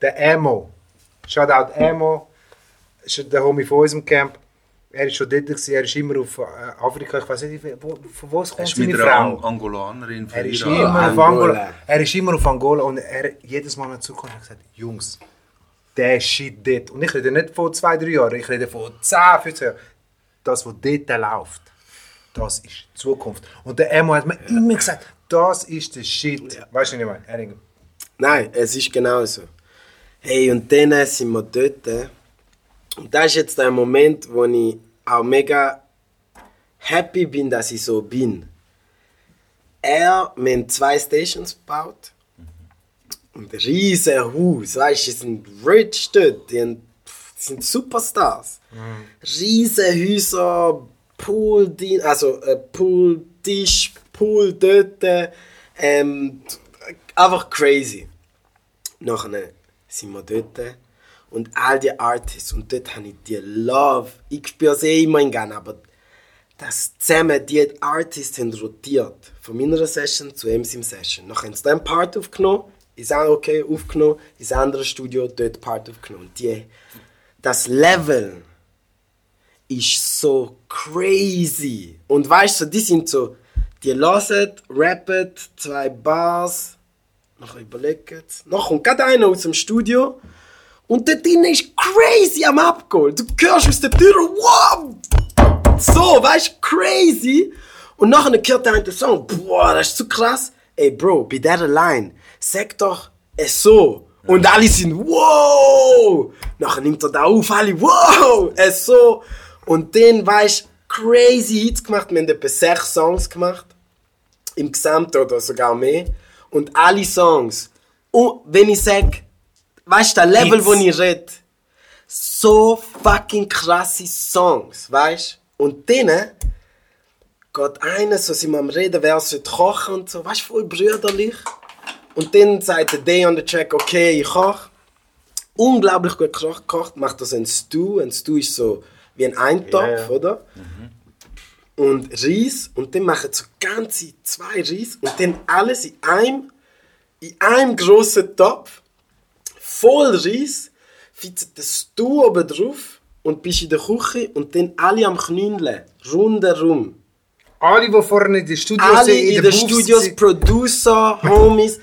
der Emo, Shoutout Emo, ist der Homie von unserem Camp, er ist schon dort, gewesen, er ist immer auf äh, Afrika, ich weiß nicht, wo, von wo kommt Hast du seine mit Frau? Angolanerin Er ist immer auf Angola. Angola. Er ist immer auf Angola und er jedes Mal dazugekommen und hat gesagt, Jungs, der Shit dort. Und ich rede nicht von zwei, drei Jahren, ich rede von 10, 15 Jahren. Das, was dort läuft, das ist die Zukunft. Und der Emo hat mir immer gesagt, das ist der Shit. Weißt du, was ich meine? Er Nein, es ist genau so. Hey, und dann sind wir dort. Und das ist jetzt der Moment, wo ich auch mega happy bin, dass ich so bin. Er, wir haben zwei Stations gebaut. Und ein riesen Haus, weißt du, die sind rich dort, die, haben, sind Superstars. Riesen Häuser, Pool, Din- also äh, Pool, Tisch, Pool dort. Ähm, einfach crazy. Nachher sind wir dort und all die Artists und dort habe ich die Love. Ich spüre es eh immer in Ghana, aber das zusammen, die Artists haben rotiert. Von meiner Session zu ihm Session. Nachher haben sie dann Part aufgenommen, ist auch okay aufgenommen, ins andere Studio dort Part aufgenommen. Und die, das Level ist so crazy. Und weißt du, die sind so, die hören, rappen, zwei Bars, nachher überlegen. Nachher kommt gerade einer aus dem Studio und dort drin ist crazy am Abgehen. Du hörst aus der Tür, wow! So, weißt du, crazy. Und nachher hört der eine Song, boah, das ist zu krass. Ey, Bro, bei dieser Line, sag doch es so. Und alle sind, wow! Nachher nimmt er da auf, alle, wow! Es so. Und dann, weißt du, crazy Hits gemacht. Wir haben etwa sechs Songs gemacht. Im Gesamten oder sogar mehr. Und alle Songs. Und wenn ich sag, weißt du, der Level, Hits. wo ich rede, so fucking krasse Songs, weißt Und dann geht einer, so sind wir am Reden, wer sollte kochen und so, weißt du, voll brüderlich. Und dann sagt der Day on the Track, okay, ich koche. Unglaublich gut gekocht, macht das ein Stew. Ein Stew ist so wie ein Eintopf, ja. oder? Und Reis. Und dann machen so ganze zwei Reis. Und dann alles in einem, in einem grossen Topf voll Reis, fitzt den Stuhl oben drauf und bist in der Küche und dann alle am Knündeln, rundherum. alle, die vorne in den Studios Alle sind, in, der den Studios, sind- Producer, Homies,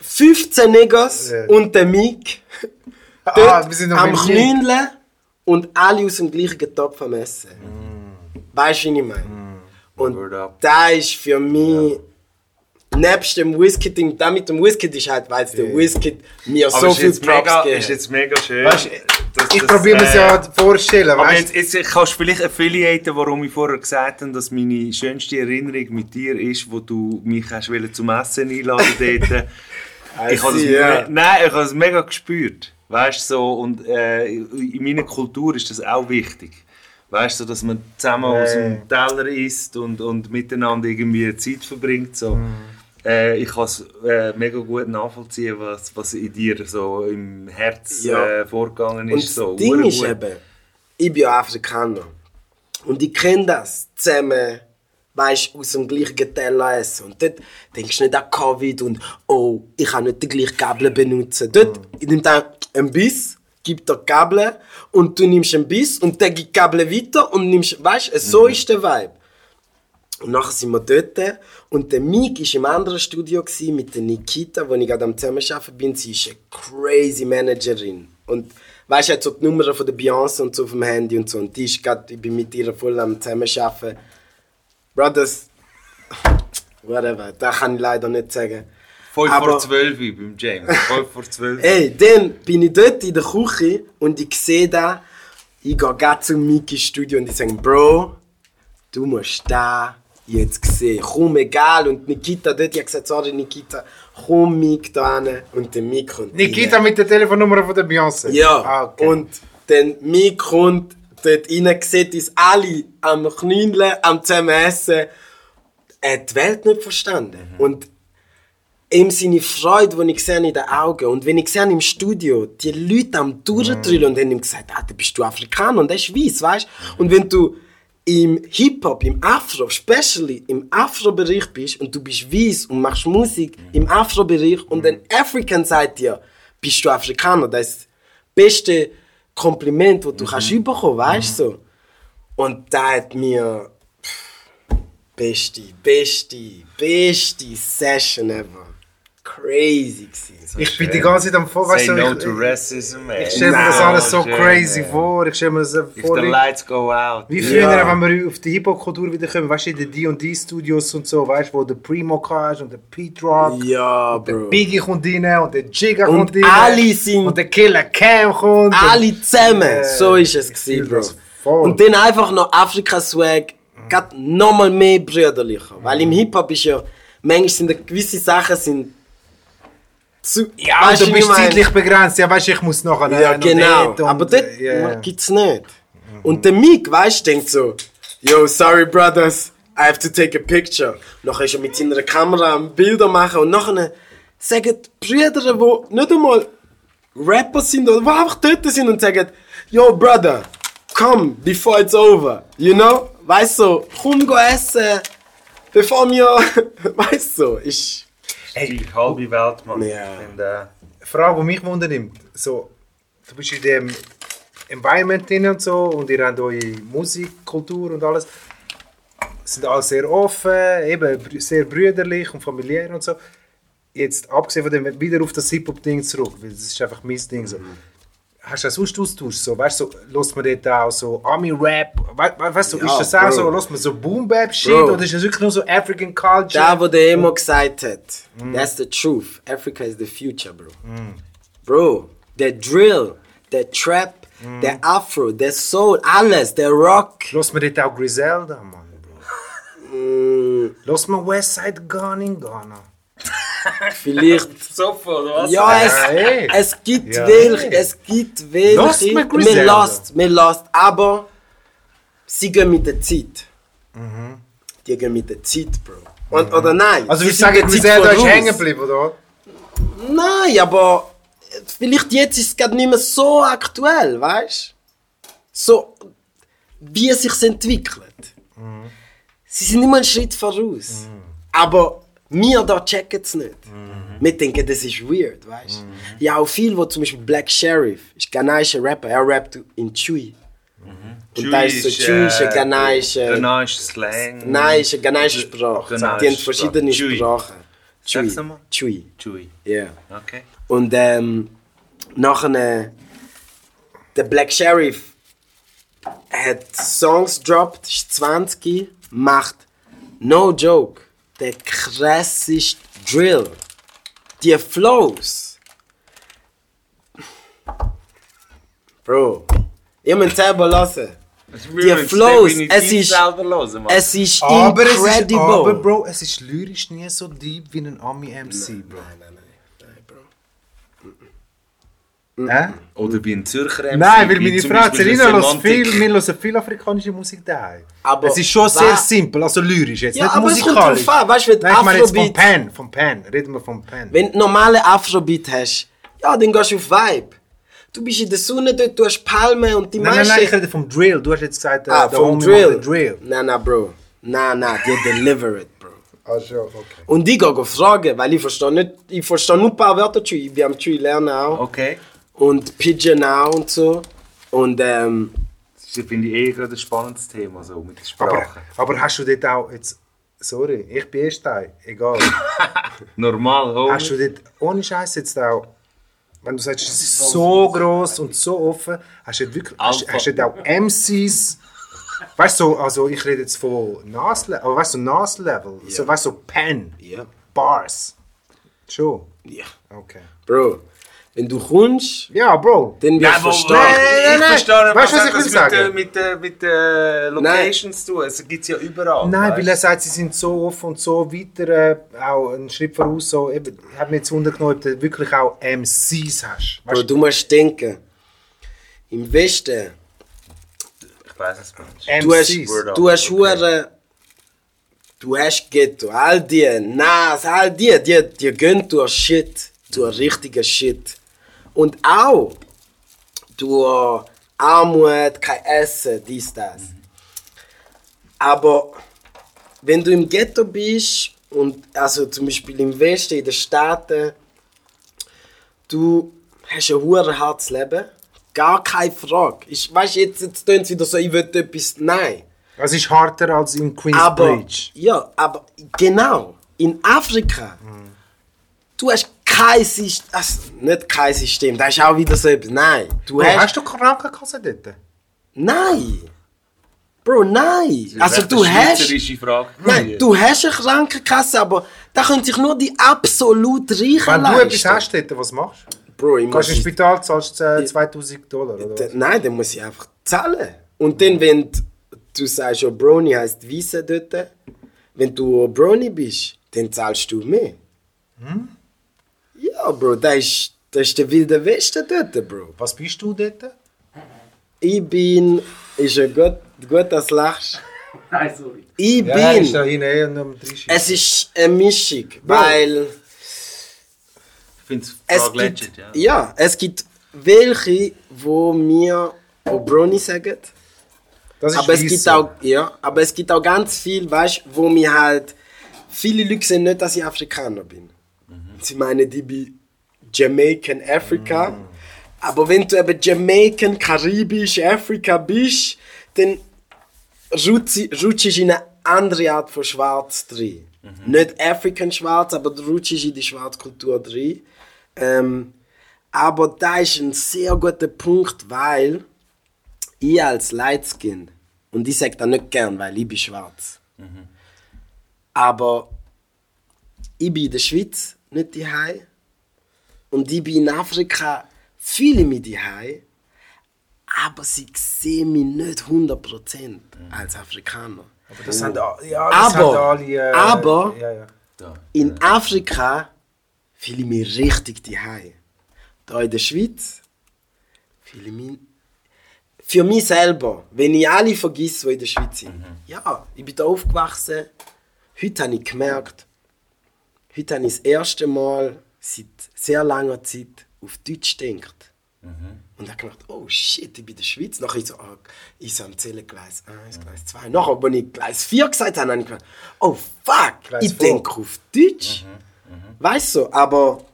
15 Niggas Ja. und der Mick. Ah, Dort am. Knündeln und alle aus dem gleichen Topf am Essen. Weißt du, wie ich meine? Und up. da ist für mich, nebst dem Whisky-Ding, da mit dem Whisky ist halt, weil der Whisky mir Aber so viel Props mega, gegeben ist jetzt mega schön. Weißt, dass ich probiere mir es äh, ja vorstellen, Aber weißt jetzt, jetzt kannst du vielleicht affiliaten, warum ich vorher gesagt habe, dass meine schönste Erinnerung mit dir ist, wo du mich hast wollen zum Essen einladen dort. ich habe das, ja. me- Nein, ich habe es mega gespürt. Weißt du, so, und äh, in meiner Kultur ist das auch wichtig. Weißt du, dass man zusammen aus dem Teller isst und, und miteinander irgendwie Zeit verbringt. So. Mhm. Äh, ich kann es äh, mega gut nachvollziehen, was, was in dir so im Herz Ja. äh, vorgegangen Und ist. so. das Ding Hure ist eben, ich bin ja Afrikaner. Und ich kenne das. Zusammen, weißt aus dem gleichen Teller essen. Und dort denkst du nicht an Covid und oh, ich kann nicht die gleiche Gabel benutzen. Dort nimmt er einen Biss, gibt dir die Gabel und du nimmst einen Biss und der gibt die Gabel weiter und nimmst, weißt du, so ist der Vibe. Und nachher sind wir dort und der Mik war im anderen Studio mit der Nikita, wo ich gerade am Zusammenarbeiten bin. Sie ist eine crazy Managerin. Und weißt du, hat so die Nummer von der Beyoncé und so auf dem Handy und so. Und die ist grad, ich bin mit ihr voll am Zusammenarbeiten. Brothers, whatever, das kann ich leider nicht sagen. Voll Aber- vor 12 Uhr beim James. Voll vor 12 Uhr. Ey, dann bin ich dort in der Küche und ich sehe da, ich gehe gerade zum Miki Studio und ich sage, Bro, du musst da jetzt sehen. Komm, egal. Und Nikita dort, ich habe gesagt, sorry Nikita, komm Mik da hin. Und der Mik kommt Nikita rein. mit der Telefonnummer von der Beyoncé. Ja, Ah, okay. und dann Mik kommt dort rein, sieht uns alle am Knündeln, am zusammen essen. Er hat die Welt nicht verstanden. Und ihm seine Freude, die ich sehe in den Augen und wenn ich sehe im Studio, die Leute am durchdrillen und haben ihm gesagt, ah, dann bist du Afrikaner und er ist weiß, weißt Und wenn du im Hip-Hop, im Afro, especially im Afro-Bereich bist und du bist weiß und machst Musik im Afro-Bereich und ein African sagt dir, bist du Afrikaner, das ist das beste Kompliment, das du kannst bekommen, weißt du? So. Und da hat mir pff, beste, beste, beste Session ever. Crazy gewesen. ich bin die ganze Zeit am Vor... Weißt du, no ich, to racism, man. ich stelle mir das alles so schön, crazy man. vor. Ich stelle mir das so If vor... the lights go out. Wie früher, Ja. wenn wir auf die Hip-Hop-Kultur wieder kommen, weißt du, in den D&D Studios und so, weißt du, wo der Primo hast und der Pete Rock, Ja, der Bro. Biggie kommt rein und der Jigga Und kommt rein. alle sind- Und der Killer Cam kommt. Alle zusammen. Äh, so ist es gewesen, Bro. voll. Und dann einfach noch Afrika-Swag, gerade nochmal mehr brüderlicher. Weil im Hip-Hop ist ja, manchmal sind gewisse Sachen sind zu... Ja, Weißt du bist zeitlich begrenzt. Ja, weißt du, ich muss nachher Ja, noch genau. und, Aber dort äh, ja. gibt's nicht. Und der Mick, weißt du, denkt so, yo, sorry brothers, I have to take a picture. Nachher ist er mit seiner Kamera am Bilder machen und nachher sagen die Brüder, die nicht einmal Rapper sind oder die einfach dort sind und sagen, yo brother, come before it's over. You know? Weißt du, komm go essen, bevor wir, weißt du, ist... Die halbe Welt, Mann. Ja. Und, äh, Frage, die mich wundernimmt, so, du bist in dem Environment drin und so und ihr habt eure Musikkultur und alles. Sind alle sehr offen, eben sehr brüderlich und familiär und so. Jetzt abgesehen von dem, wieder auf das Hip-Hop-Ding zurück, weil das ist einfach mein Ding so. Hast du das sonst Austausch? So, weißt du, so, lässt man dort auch so Ami-Rap? We we weißt du, Ja, ist das auch Bro. so, lässt man so Boom-Bap-Shit oder ist das wirklich nur so African Culture? Da, wo der Emo gesagt hat, that's the truth. Africa is the future, bro. Bro, der Drill, der Trap, der Afro, der Soul, alles, der Rock. Lässt man dort auch Griselda, Mann, Bro? Mm, Lass mal Westside Gun in Ghana. Vielleicht. Sofort, oder was? Ja, es, Ja, ey. es gibt Ja, welche, es gibt welche. Mir Wir lasst, wir lasst, aber sie gehen mit der Zeit. Die gehen mit der Zeit, Bro. Und, Oder nein? Also der Zeit Griselda ist hängen geblieben, oder? Nein, aber vielleicht jetzt ist es gerade nicht mehr so aktuell, weißt du? So, wie es sich entwickelt. Sie sind immer einen Schritt voraus. Aber wir da checken es nicht. Wir denken, das ist weird, weißt du? Ja, auch viel, wo zum Beispiel Black Sheriff ist ghanaischer Rapper, er rappt in Chui. Und da ist so ist eine ghanaische, Ghanaische Slang. eine ghanaische Sprache. Ghanaische Die haben verschiedene Sprache. Chui. Sprachen. Chui. Chui, Chui. ja. Okay. Und ähm, nachher äh, der Black Sheriff hat Songs gedroppt, ist 20, macht no joke, der krasseste Drill. Die Flows. Bro, ihr müsst selber hören. Die Flows, es ist, selber hören, es ist Aber es ist, incredible. aber Bro, es ist lyrisch nie so deep wie ein Ami-MC, Bro. Hä? Oder wie ein Zürcher MC. Nein, weil meine Frau eine hört viel, wir hören viel afrikanische Musik daheim. Aber es ist schon wa- sehr simpel, also lyrisch, jetzt Ja, nicht aber es kommt musikalisch. drauf an, weißt du, wenn Nein, ich meine jetzt vom Pan, vom Pan, reden wir vom Pan. Wenn du normale Afrobeat hast, ja, dann gehst du auf Vibe. Du bist in der Sonne dort, du hast Palmen und die Nein, nein, meisten... nein, ich rede vom Drill. Du hast jetzt gesagt, äh, ah, vom Drill. Drill. Nein, nein, Bro. Nein, nein, die deliver it, Bro. Ah, schon, okay. Und ich gehe fragen, weil ich verstehe nicht... Ich verstehe nur ein paar Wörter Chui. Wir haben Chui lernen auch. Okay. Und Pigeon auch und so. Und ähm... Das ist, finde ich, eh gerade ein spannendes Thema, so mit der Aber, Sprache. aber hast du dort auch jetzt... Sorry, ich bin erst Teil, egal. Normal, oh. hast du dort ohne Scheiß jetzt auch... Wenn du sagst, es ist so groß und so offen, hast du dort wirklich hast, hast du dort auch MCs... Weißt du, so, also ich rede jetzt von Nas-Level, aber weißt du, Nas-Level, so, weißt du, Pen, Ja. Bars. Schon? Ja. Okay. Bro, wenn du kommst, Ja, Bro. dann wirst du verstehen. nein, nein, ich nein. verstehe, Weißt du, was hat ich das will sagen? Mit, äh, mit, mit äh, Locations zu tun. Es gibt es ja überall. Nein, weißt weil er sagt, sie sind so offen und so weiter, äh, auch einen Schritt voraus. So, ich habe mir jetzt wundern ob du wirklich auch MCs hast. Bro, Weißt du musst denken, im Westen, Ich weiß es nicht. du, du hast, MCs. Word up. du hast Okay. hure, du hast Ghetto, all die, Nas, all die, die, die gehen durch Shit, durch richtigen Shit. Und auch durch Armut, kein Essen, dies, das. Aber wenn du im Ghetto bist und also zum Beispiel im Westen, in den Staaten, du hast ein hure hartes Leben, gar keine Frage. Ich weiß jetzt, jetzt tönt es wieder so, ich will etwas, nein. Es ist harter als in Queensbridge. ja, aber genau, in Afrika, du hast kein System, also nicht kein System, das ist auch wieder so etwas, nein. Du Bro, hast, hast du Krankenkasse dort? nein. Bro, nein. Also Das du ist eine hast... Frage. Nein, du hast eine Krankenkasse, aber da können sich nur die absolut Reichen Wenn du leisten. etwas hast dort, was machst du? Bro, ich Gehst muss ins Spital, zahlst äh, 2000 Dollar, oder was? Nein, dann muss ich einfach zahlen. Und dann, wenn d- du sagst, ja, Brony heisst Wiese dort, wenn du Brony bist, dann zahlst du mehr. Ja, Bro, das ist, das ist der wilde Westen dort, Bro. Was bist du dort? Ich bin. Ist ja gut, gut dass du lachst. Nein, sorry. Ich Ja, ist da bin. hinten eh Tisch. Es ist eine Mischung, weil. Ich finde es legit, ja. ja, es gibt welche, wo mir wo Brony sagen. Das ist Aber es gibt so. auch, ja, aber es gibt auch ganz viel, weißt, wo mir halt viele Leute sehen nicht, dass ich Afrikaner bin. Sie meinen, bin Jamaican Africa. Aber wenn du eben Jamaican, Karibisch, Afrika bist, dann rutsch- rutschst du in eine andere Art von Schwarz drin. Nicht African Schwarz, aber du rutschst in die Schwarzkultur drin. Ähm, aber da ist ein sehr guter Punkt, weil ich als Lightskin, und ich sage das nicht gern, weil ich bin schwarz. Aber ich bin in der Schweiz nicht daheim und ich bin in Afrika viele mich daheim, aber sie sehen mich nicht 100% als Afrikaner. Aber das haben, a- ja, das Aber- alle... Äh, aber- Ja, ja. In Afrika fühle ich mich richtig daheim. Da in der Schweiz fühle ich mich. Für mich selber, wenn ich alle vergesse, die in der Schweiz sind. Ja, ich bin da aufgewachsen. Heute habe ich gemerkt, heute habe ich das erste Mal seit sehr langer Zeit auf Deutsch gedacht. Und habe gedacht, oh shit, ich bin in der Schweiz. Nachher ich so, ah, ich so am Zählen Gleis 1, Gleis 2. Nachher, als ich Gleis 4 gesagt habe, habe ich gedacht, oh fuck, Gleis ich denke auf Deutsch. Weißt du, aber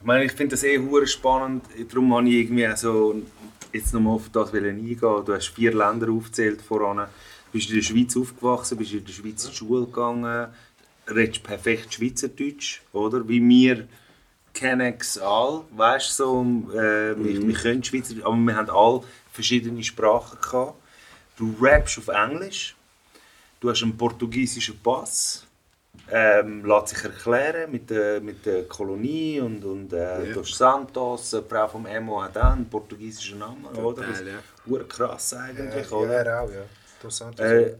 Ich meine, ich finde das eh hure spannend. Darum habe ich irgendwie so jetzt nochmal auf das eingehen. Du hast vier Länder aufgezählt voran. Du bist in der Schweiz aufgewachsen, bist in der Schweiz die Schule gegangen, redest perfekt Schweizerdeutsch, oder? Wie wir kennen es alle, weißt du, so, äh, wir, wir können Schweizer, aber wir haben alle verschiedene Sprachen gehabt. Du rappst auf Englisch, du hast einen portugiesischen Pass, ähm, lässt sich erklären mit der, mit der Kolonie und, und äh, Dos Santos, die Frau vom Emo hat auch einen portugiesischen Namen, oder? Das ist ja. krass eigentlich, Ja, oder? er auch, ja. Dos Santos. Äh,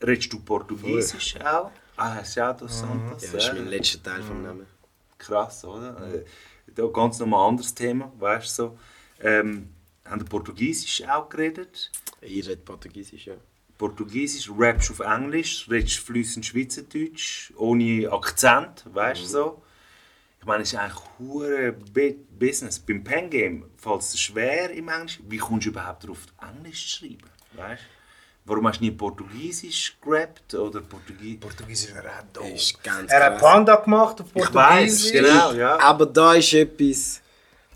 Redest du Portugiesisch auch? Ah, hast du Santos? ja, das ist mein letzter Teil vom Namen. Krass, oder? Äh, da ganz nochmal ein anderes Thema, weißt du so. Ähm, haben die Portugiesisch auch geredet? Ich rede Portugiesisch, ja. Portugiesisch, rappst auf Englisch, redest fließend Schweizerdeutsch, ohne Akzent, weißt du so. Ich meine, es ist eigentlich hure Business. Beim Pen Game fällt es schwer im Englisch. Wie kommst du überhaupt darauf, Englisch zu schreiben? Weißt? Warum hast du nie Portugiesisch gerappt oder Portugiesisch? Portugiesisch er hat da. Ist ganz Er hat. Panda gemacht auf Ich weiß, Portugiesisch. genau, ja. Aber da ist etwas.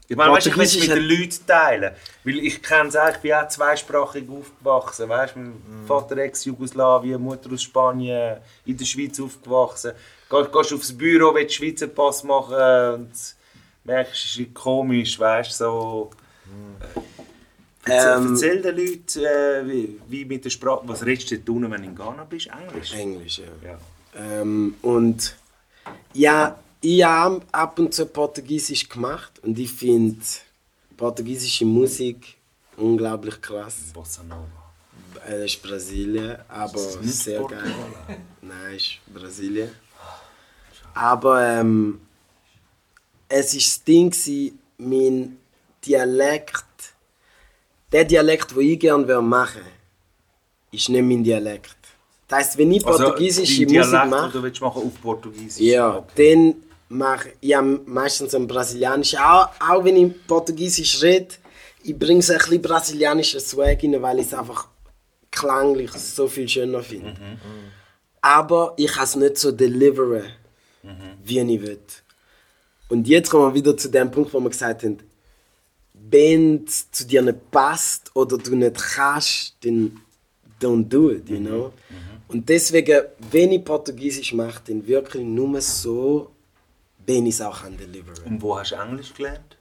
Ich meine, weißt, ich will es mit Portugiesisch den Leuten teilen. Weil ich kenne es auch, ich bin auch zweisprachig aufgewachsen. Weißt, mein Vater ex-Jugoslawien, Mutter aus Spanien, in der Schweiz aufgewachsen. Geh- Gehst du aufs Büro, willst Schweizer Pass machen und merkst, es ist komisch, weißt so. Erzähl, Ähm, erzähl den Leuten, äh, wie, wie mit der Sprache. Was redest du unten, wenn du in Ghana bist? Englisch? Englisch, ja. Ja. Ähm, und ja, ich habe ab und zu Portugiesisch gemacht und ich finde portugiesische Musik unglaublich krass. Bossa Nova. Äh, Das ist Brasilien, aber nicht sehr Portugal? geil. Nein, ist Brasilien. Aber ähm, es ist das Ding, mein Dialekt, der Dialekt, den ich gerne machen würde, ist nicht mein Dialekt. Das heisst, wenn ich portugiesische dein Musik Dialekt, mache, du willst machen auf Portugiesisch? ja, Okay. dann mache ich meistens einen brasilianischen. Auch, auch wenn ich Portugiesisch rede, ich bringe so ein bisschen brasilianischen Swag rein, weil ich es einfach klanglich so viel schöner finde. Aber ich kann es nicht so deliveren, wie ich will. Und jetzt kommen wir wieder zu dem Punkt, wo wir gesagt haben, wenn es zu dir nicht passt oder du nicht kannst, dann don't do it, you know? Und deswegen, wenn ich Portugiesisch mache, dann wirklich nur so, wenn ich es auch kann deliveren. Und wo hast du Englisch gelernt?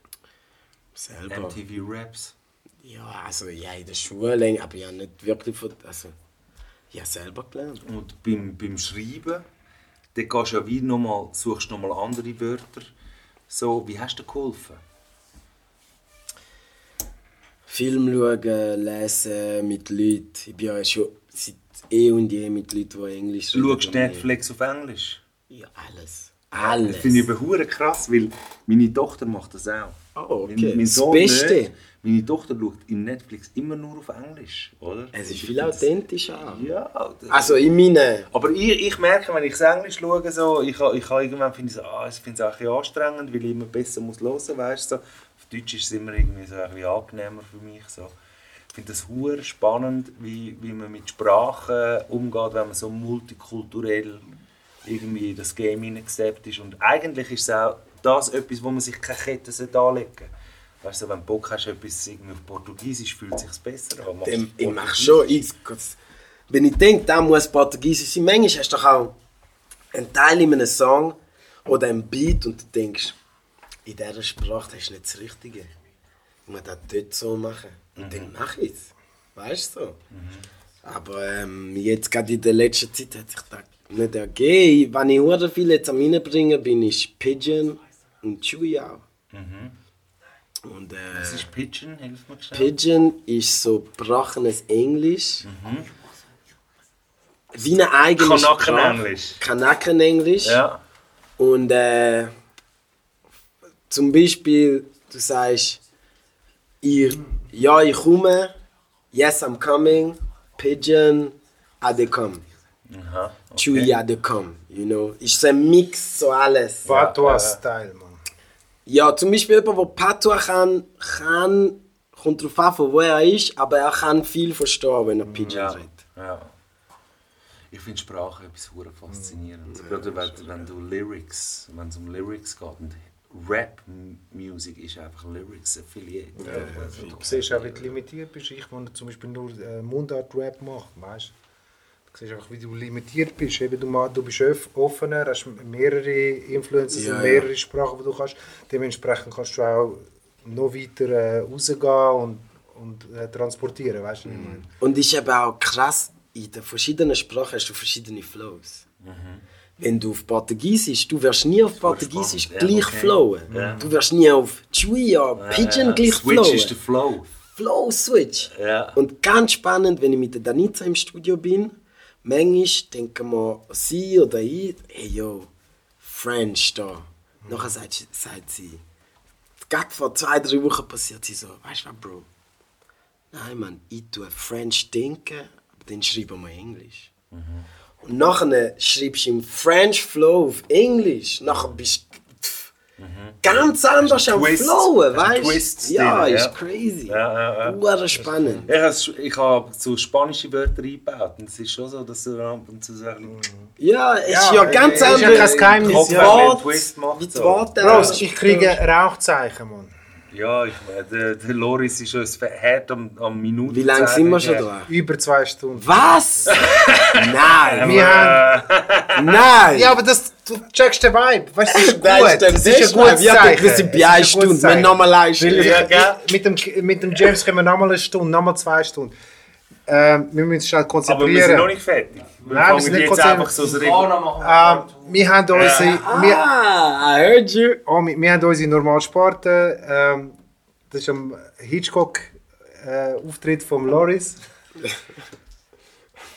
Selber. MTV Raps. Ja, also ja, in der Schule, aber ja nicht wirklich von, also, ja selber gelernt. Und beim, beim Schreiben, dann gehst du ja wie noch mal, suchst nochmal andere Wörter. So, wie hast du geholfen? Film schauen, lesen mit Leuten. Ich bin ja schon seit eh und je mit Leuten, die Englisch reden. Schaust du Netflix auf Englisch? Ja, alles. Das Alles. finde ich aber krass, weil meine Tochter macht das auch. Oh, okay. Mein, mein Das Sohn Beste. Nicht. Meine Tochter schaut im Netflix immer nur auf Englisch, oder? Es ist Ich viel das- authentischer. Ja, das- Also in meinen... Aber ich, ich merke, wenn ich das Englisch schaue, so, ich, ich ha irgendwann finde ich so, ah, ich finde es auch anstrengend, weil ich immer besser muss hören, weißt so. Deutsch ist es immer irgendwie so ein bisschen angenehmer für mich. So. Ich finde das hure spannend, wie, wie man mit Sprachen umgeht, wenn man so multikulturell irgendwie in das Game hineingesteppt ist. Und eigentlich ist es auch das etwas, wo man sich keine Kette anlegen sollte. Weißt du, wenn du Bock hast, etwas irgendwie auf Portugiesisch, fühlt es sich besser an. Dem, ich mache schon. Ich, wenn ich denke, da muss Portugiesisch sein, manchmal hast du doch auch einen Teil in einem Song oder einen Beat und du denkst, in dieser Sprache das ist nicht das Richtige. Ich muss das dort so machen. Und dann mache ich es. Weißt du so? Aber ähm, jetzt gerade in der letzten Zeit hat sich das nicht ergeben. Wenn ich sehr viel jetzt am reinbringen bin, ist Pigeon und Chewy auch. Und, äh, Was ist Pigeon? Hilf mir schnell. Pigeon ist so gebrochenes Englisch. Wie eine eigene Sprache. Kanakenenglisch. Kanakenenglisch. Ja. Und äh, zum Beispiel, du sagst, ich, ja, ich komme, yes, I'm coming, Pigeon, I dey come. Aha. Chewy, I dey come, you know. Ist so ein Mix, so alles. Patois-Style, Mann. Ja, zum Beispiel jemand, der Patois kann, kann, kommt darauf an, von wo er ist, aber er kann viel verstehen, wenn er Pidgin Ja. redet. ja. Ich finde Sprache etwas hure faszinierend. Gerade wenn, wenn du Lyrics, wenn es um Lyrics geht und Rap-Musik ist einfach Lyrics affiliate. Also, Du siehst auch, wie du limitiert bist. Ich, wenn zum Beispiel nur äh, Mundart-Rap mache, weißt du? Du siehst einfach, wie du limitiert bist. Eben, du, du bist offener, hast mehrere Influences Ja, und ja. mehrere Sprachen, die du kannst. Dementsprechend kannst du auch noch weiter äh, rausgehen und, und äh, transportieren, weißt du? meine? Und ist eben auch krass, in den verschiedenen Sprachen hast du verschiedene Flows. Wenn du auf Portugiesisch, du wirst nie auf Portugiesisch spannend, gleich okay. flowen. Ja. Du wirst nie auf Chuya, Pidgin gleich Switch flowen. ist der Flow. Flow Switch. Ja. Und ganz spannend, wenn ich mit der Danica im Studio bin, manchmal denken wir, sie oder ich, hey yo, French da. Nachher sagt, sie- sagt sie, gerade vor zwei, drei Wochen passiert sie so, weißt du was, Bro? Nein, Mann, ich tue French denken, aber dann schreiben wir Englisch. Und nachher schreibst du im French Flow auf Englisch. Nachher bist du. ganz anders am Twist. Flowen, weißt Twists du? Ja, ist ja. crazy. Ja, ja, ja. Spannend. Ich habe ich hab so spanische Wörter eingebaut und es ist schon so, dass du ab und zu so ein Ja, es ist Ja, ja ganz ist ja anders. kein Geheimnis, wie die so. Worte. Bros, ich kriege Rauchzeichen, Mann. Ja, ich meine, der, der Loris ist uns hart am, am Minuten. Wie lange sind wir schon dran? Über zwei Stunden. Was? Nein, Wir haben... nein. Ja, aber das, du checkst den Vibe. Weißt du, das ist gut. Nein, stimmt, Das ist ein gutes Ja, Zeichen. Wir sind bei Das einer Stunde, wir Zeichen. nochmal eine Stunde. Ja, mit, dem, mit dem James können wir nochmal eine Stunde, nochmal zwei Stunden. Ähm, wir müssen uns schnell Aber wir sind noch konzentrieren. nicht fertig. Wir Nein, wir sind nicht jetzt konzentriert. einfach so das Ähm, wir haben unsere... Wir, Ah, I heard you. oh, wir, wir haben unsere Normalsparten. Ähm, das ist am Hitchcock-Auftritt von Loris.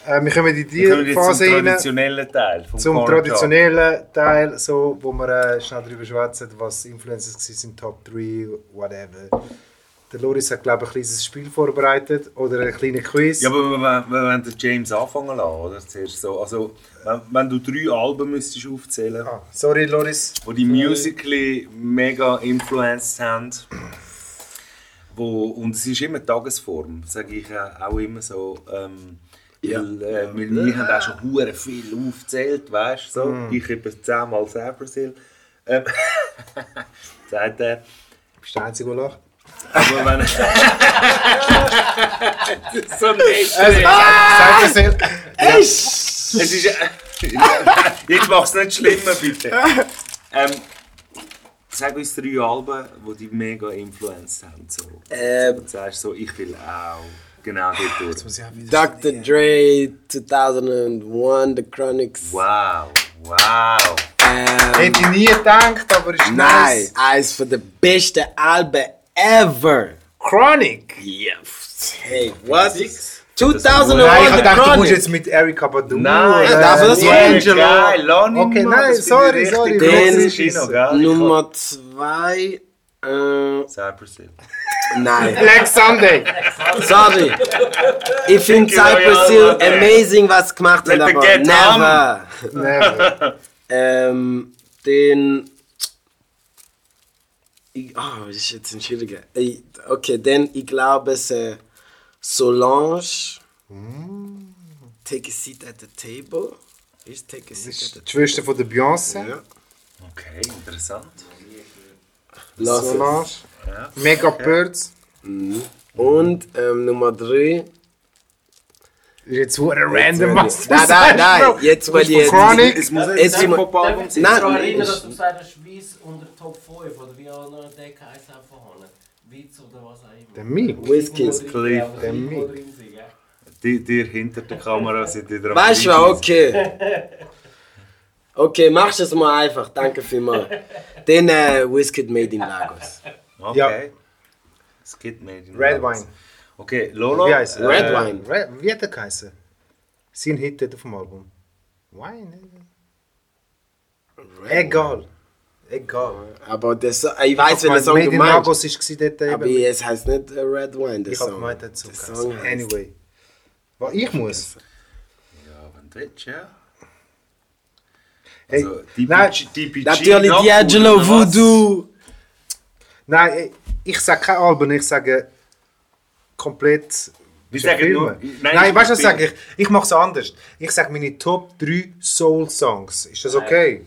äh, wir kommen in Wir die zum Phase rein. traditionellen Teil. Vom Zum Talk. traditionellen Teil, so, wo wir äh, schnell darüber schwätzen, was Influencers sind, Top 3, whatever. Der Loris hat, glaube ich, ein kleines Spiel vorbereitet oder einen kleinen Quiz. Ja, aber wir, wir, wir wollen den James anfangen lassen, oder? Zuerst so. Also, wenn, wenn du drei Alben müsstest aufzählen ah, sorry, Loris. wo die musically mega influenced haben. Wo, und es ist immer Tagesform, sage ich auch immer so. Ähm, Ja. Weil, äh, weil wir haben auch schon hure viel aufgezählt, weißt du? So. Mm. Ich etwa zehnmal Cybersil. Ähm, sagt er. Bist du der Einzige, der lacht? Aber wenn. so ein Sag das nicht. Es ist. Jetzt mach's nicht schlimmer, bitte. Ähm, sag uns drei Alben, die dich mega influenced haben. So. Ähm, Und sagst so, ich will auch genau auch wieder Dr. Dre, 2001, The Chronics. Wow, wow. Ähm, Hätte ich nie gedacht, aber ist nein, nice. eines von der besten Alben ever. Chronic. Ja, hey, was? Nein, 2001, ich The dachte, du musst Chronics. jetzt mit Erika Badu Nein, oder darf er das D'Angelo. Geil, lass ihn Okay, mal, nein, das finde sorry, ich sorry, richtig Den- großes Kino, gell? Nummer 2. Äh, Cybersil. nein, Black Sunday. sorry. Ich finde Cypress Hill amazing, was sie gemacht haben, Let the aber get never. Never. Ähm, den. Ich, oh, das ist jetzt ein schwieriger. Ich, okay, dann, ich glaube, es ist Solange. Take a seat at the table. Ist Take a seat at the Die Schwester von der Beyoncé. table? Okay, interessant. Lass. Solange. Mega Birds. Und ähm, Nummer 3. Jetzt so random, was Nein, nein, sagst, nein. Jetzt, weil jetzt. Chronic. Es muss Jetzt sind wir- Hip-Hop-Album sein. Nein, nein, dass du gesagt hast, Schweiz unter Top 5 oder wie auch noch der heisst einfach haben. Witz oder was auch immer. Der Mick. Whiskys. Der Mick. Die, die hinter der Kamera sind die dran. Weißt du, was? okay. Okay, machst es mal einfach. Danke vielmals. Den äh, Whisky Made in Lagos. Okay. Ja. Es gibt mehr. Red Wine. Okay, Lolo. Wie heißt er? Red Äh, Wine. Red, wie hat er geheißen? Sein Hit dort auf dem Album. Wine? Egal. Egal. Aber das, ich weiß, wenn der Ich Song Made meinst. Lagos war dort Aber eben. es heißt nicht äh, Red Wine, der Ich habe Song. gemeint, er hat so Der. Song heißt- Anyway. Was ich muss? Ja, wenn du willst, ja. Hey, Also, DPG, nein, DPG Natürlich D'Angelo was? Voodoo. nein, ich sage kein Album, ich sage komplett. Wir sagen nur- Nein, nein, weißt du, was ich sage ich? Ich mache es anders. Ich sage meine Top 3 Soul-Songs. Ist das okay?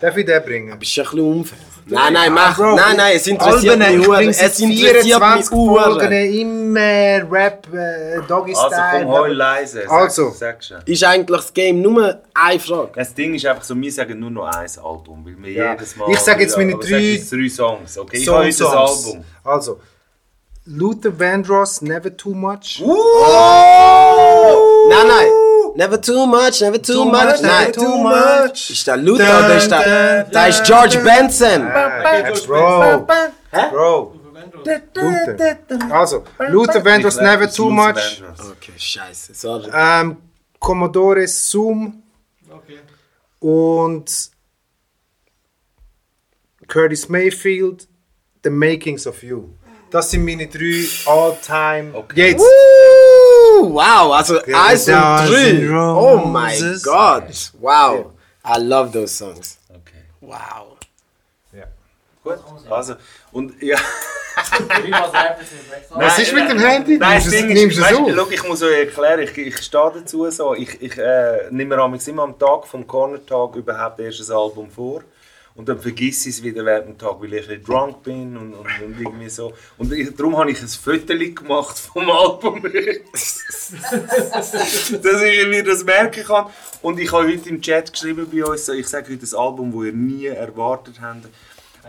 Darf ich den bringen? Bist du ein bisschen unfair? Nein, nein, mach. Bro, nein, nein, es interessiert Alben, mich seit Es interessiert 24 mich Folgen hure. immer Rap, äh, Doggy Also Style. komm, heul leise. Sag, Also. Sag schon. Ist eigentlich das Game nur eine Frage. Das Ding ist einfach so, wir sagen nur noch ein Album, weil wir Ja. jedes Mal... Ich sag jetzt meine aber drei- drei Songs, okay? Ich habe jetzt das Soul-Songs. Album. Also, Luther Vandross, Never Too Much. Nein, nein. Never too much, never too, much. Nein. too much. Ist da Luther oder ist da... Da ist George Benson. Ah, Bro, Bro. Luther. Also, Luther Vandross, Ich Never Too Much. Okay, scheiße, sorry. Ähm, Commodore Zoom Okay. und Curtis Mayfield, The Makings of You. Das sind meine drei All-Time. Okay. Jetzt. Woo, wow, also Ja, eins und drei. Oh my Roses. God. Wow. I love those songs. Okay. Wow. Gut, also, und ja... Was ist mit dem Handy? Nein, Nimmst das du es- Ding nimmst ist, du es weißt, auf? schau, ich muss euch erklären, ich, ich stehe dazu so, ich, ich äh, nehme mir amigs immer am Tag vom Corner-Tag überhaupt erst ein Album vor und dann vergesse ich es wieder während dem Tag, weil ich ein drunk bin und, und, und irgendwie so. Und ich, darum habe ich ein Foto gemacht vom Album. dass ich mir das merken kann. Und ich habe heute im Chat geschrieben bei uns, so, ich sage heute ein Album, das ihr nie erwartet habt.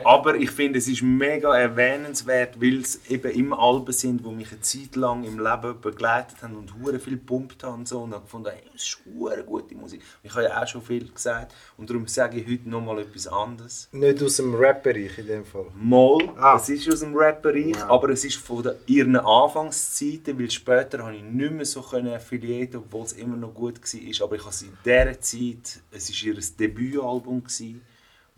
Aber ich finde, es ist mega erwähnenswert, weil es eben immer Alben sind, die mich eine Zeit lang im Leben begleitet haben und hure viel gepumpt haben und so. Und habe gefunden, hey, das ist hure gute Musik. Ich habe ja auch schon viel gesagt und darum sage ich heute nochmal etwas anderes. Nicht aus dem Rap-Bereich in dem Fall. Mal, Ah. es ist aus dem Rap-Bereich, aber es ist von der, ihren Anfangszeiten, weil später habe ich nicht mehr so können affiliieren, obwohl es immer noch gut war. Aber ich habe sie in dieser Zeit, es war ihr Debütalbum, gewesen,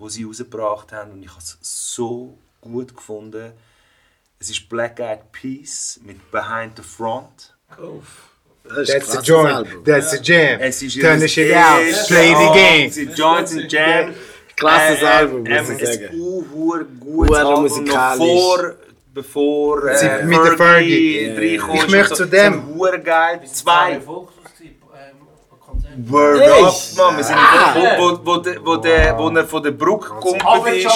das sie rausgebracht haben und ich habe es so gut gefunden. Es ist Black Eyed Peas mit Behind the Front. Das ist That's the joint. Album. That's the jam. Es ist Turn the shit out. Play the game. sie Joints and Jam. Krasses Äh, Album, muss ich sagen. Ein uhuhr gutes Album, noch musikalisch. vor, bevor äh, mit der Fergie. reingekommen Ich ist möchte und zu dem. geil. Zwei Zwei. Fokus ähm, Konzert. Word Echt? up, Mann. Wir sind wo, wo, wo, de- wo, der- wo er von der Brücke gekommen ist.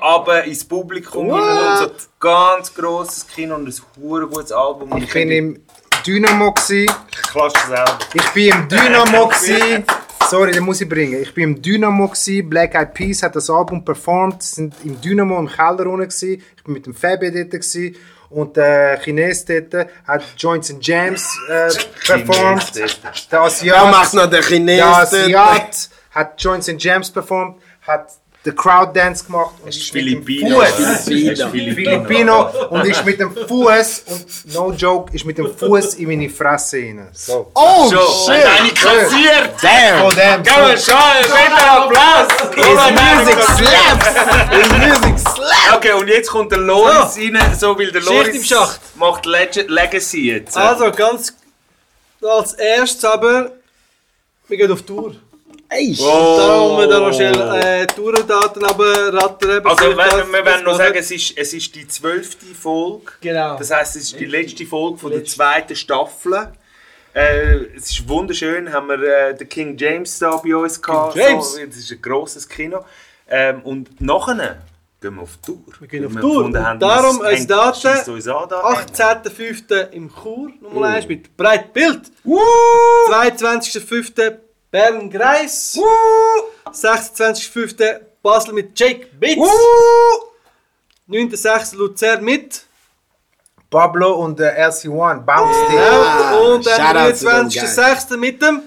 Aber ins Publikum hinein und so. Ganz grosses Kino und ein hure gutes Album. Und Ich bin im Dynamo. Gewesen. Klasse selber. Ich bin im Dynamo. Gewesen. Sorry, den muss ich bringen. Ich bin im Dynamo. Gewesen. Black Eyed Peas hat das Album performt. Sie sind im Dynamo im Keller unten. Gewesen. Ich bin mit dem Fabi dort. Gewesen. Und der Chines dort hat Joints and Jams äh, performt. Der Da macht Asiat, noch der der Chines. Asiat hat Joints and Jams performt. Hat den Crowd Dance gemacht. Und ist Filipino. Fuß- Filipino. Filipino und ist mit dem Fuß und no joke ist mit dem Fuß in meine Fresse rein. So. Oh, Schon, hat eine kassiert! Von dem. Kann man schon, bitte Applaus! His music slaps! His music slaps! Okay, und jetzt kommt der Loris rein, so weil der Loris im Schacht. macht Leg Legacy jetzt. Also, ganz als erstes aber, wir gehen auf Tour. Ey, Darum wir da noch schnell äh, Tourdaten runterrattern. Also, ich wir, das- wir werden noch sagen, es ist, es ist die zwölfte Folge. Genau. Das heisst, es ist die letzte Folge von der zweiten Staffel. Äh, es ist wunderschön, haben wir äh, den King James da bei uns gehabt. James. So, das ist ein grosses Kino. Ähm, und nachher gehen wir auf Tour. Wir gehen auf Weil Tour. Und haben, darum es als hängt- Daten schiesst uns an da. 18.05. im Chur, Nummer 1 mit Breitbild. Uh! 22.05. Bern Greis. 26.05. Basel mit Jake Bitz. 9.06. Luzern mit. Pablo und der LC1 Bounce Day. Ja, und dann Shoutout zu dem 29.06. mit dem.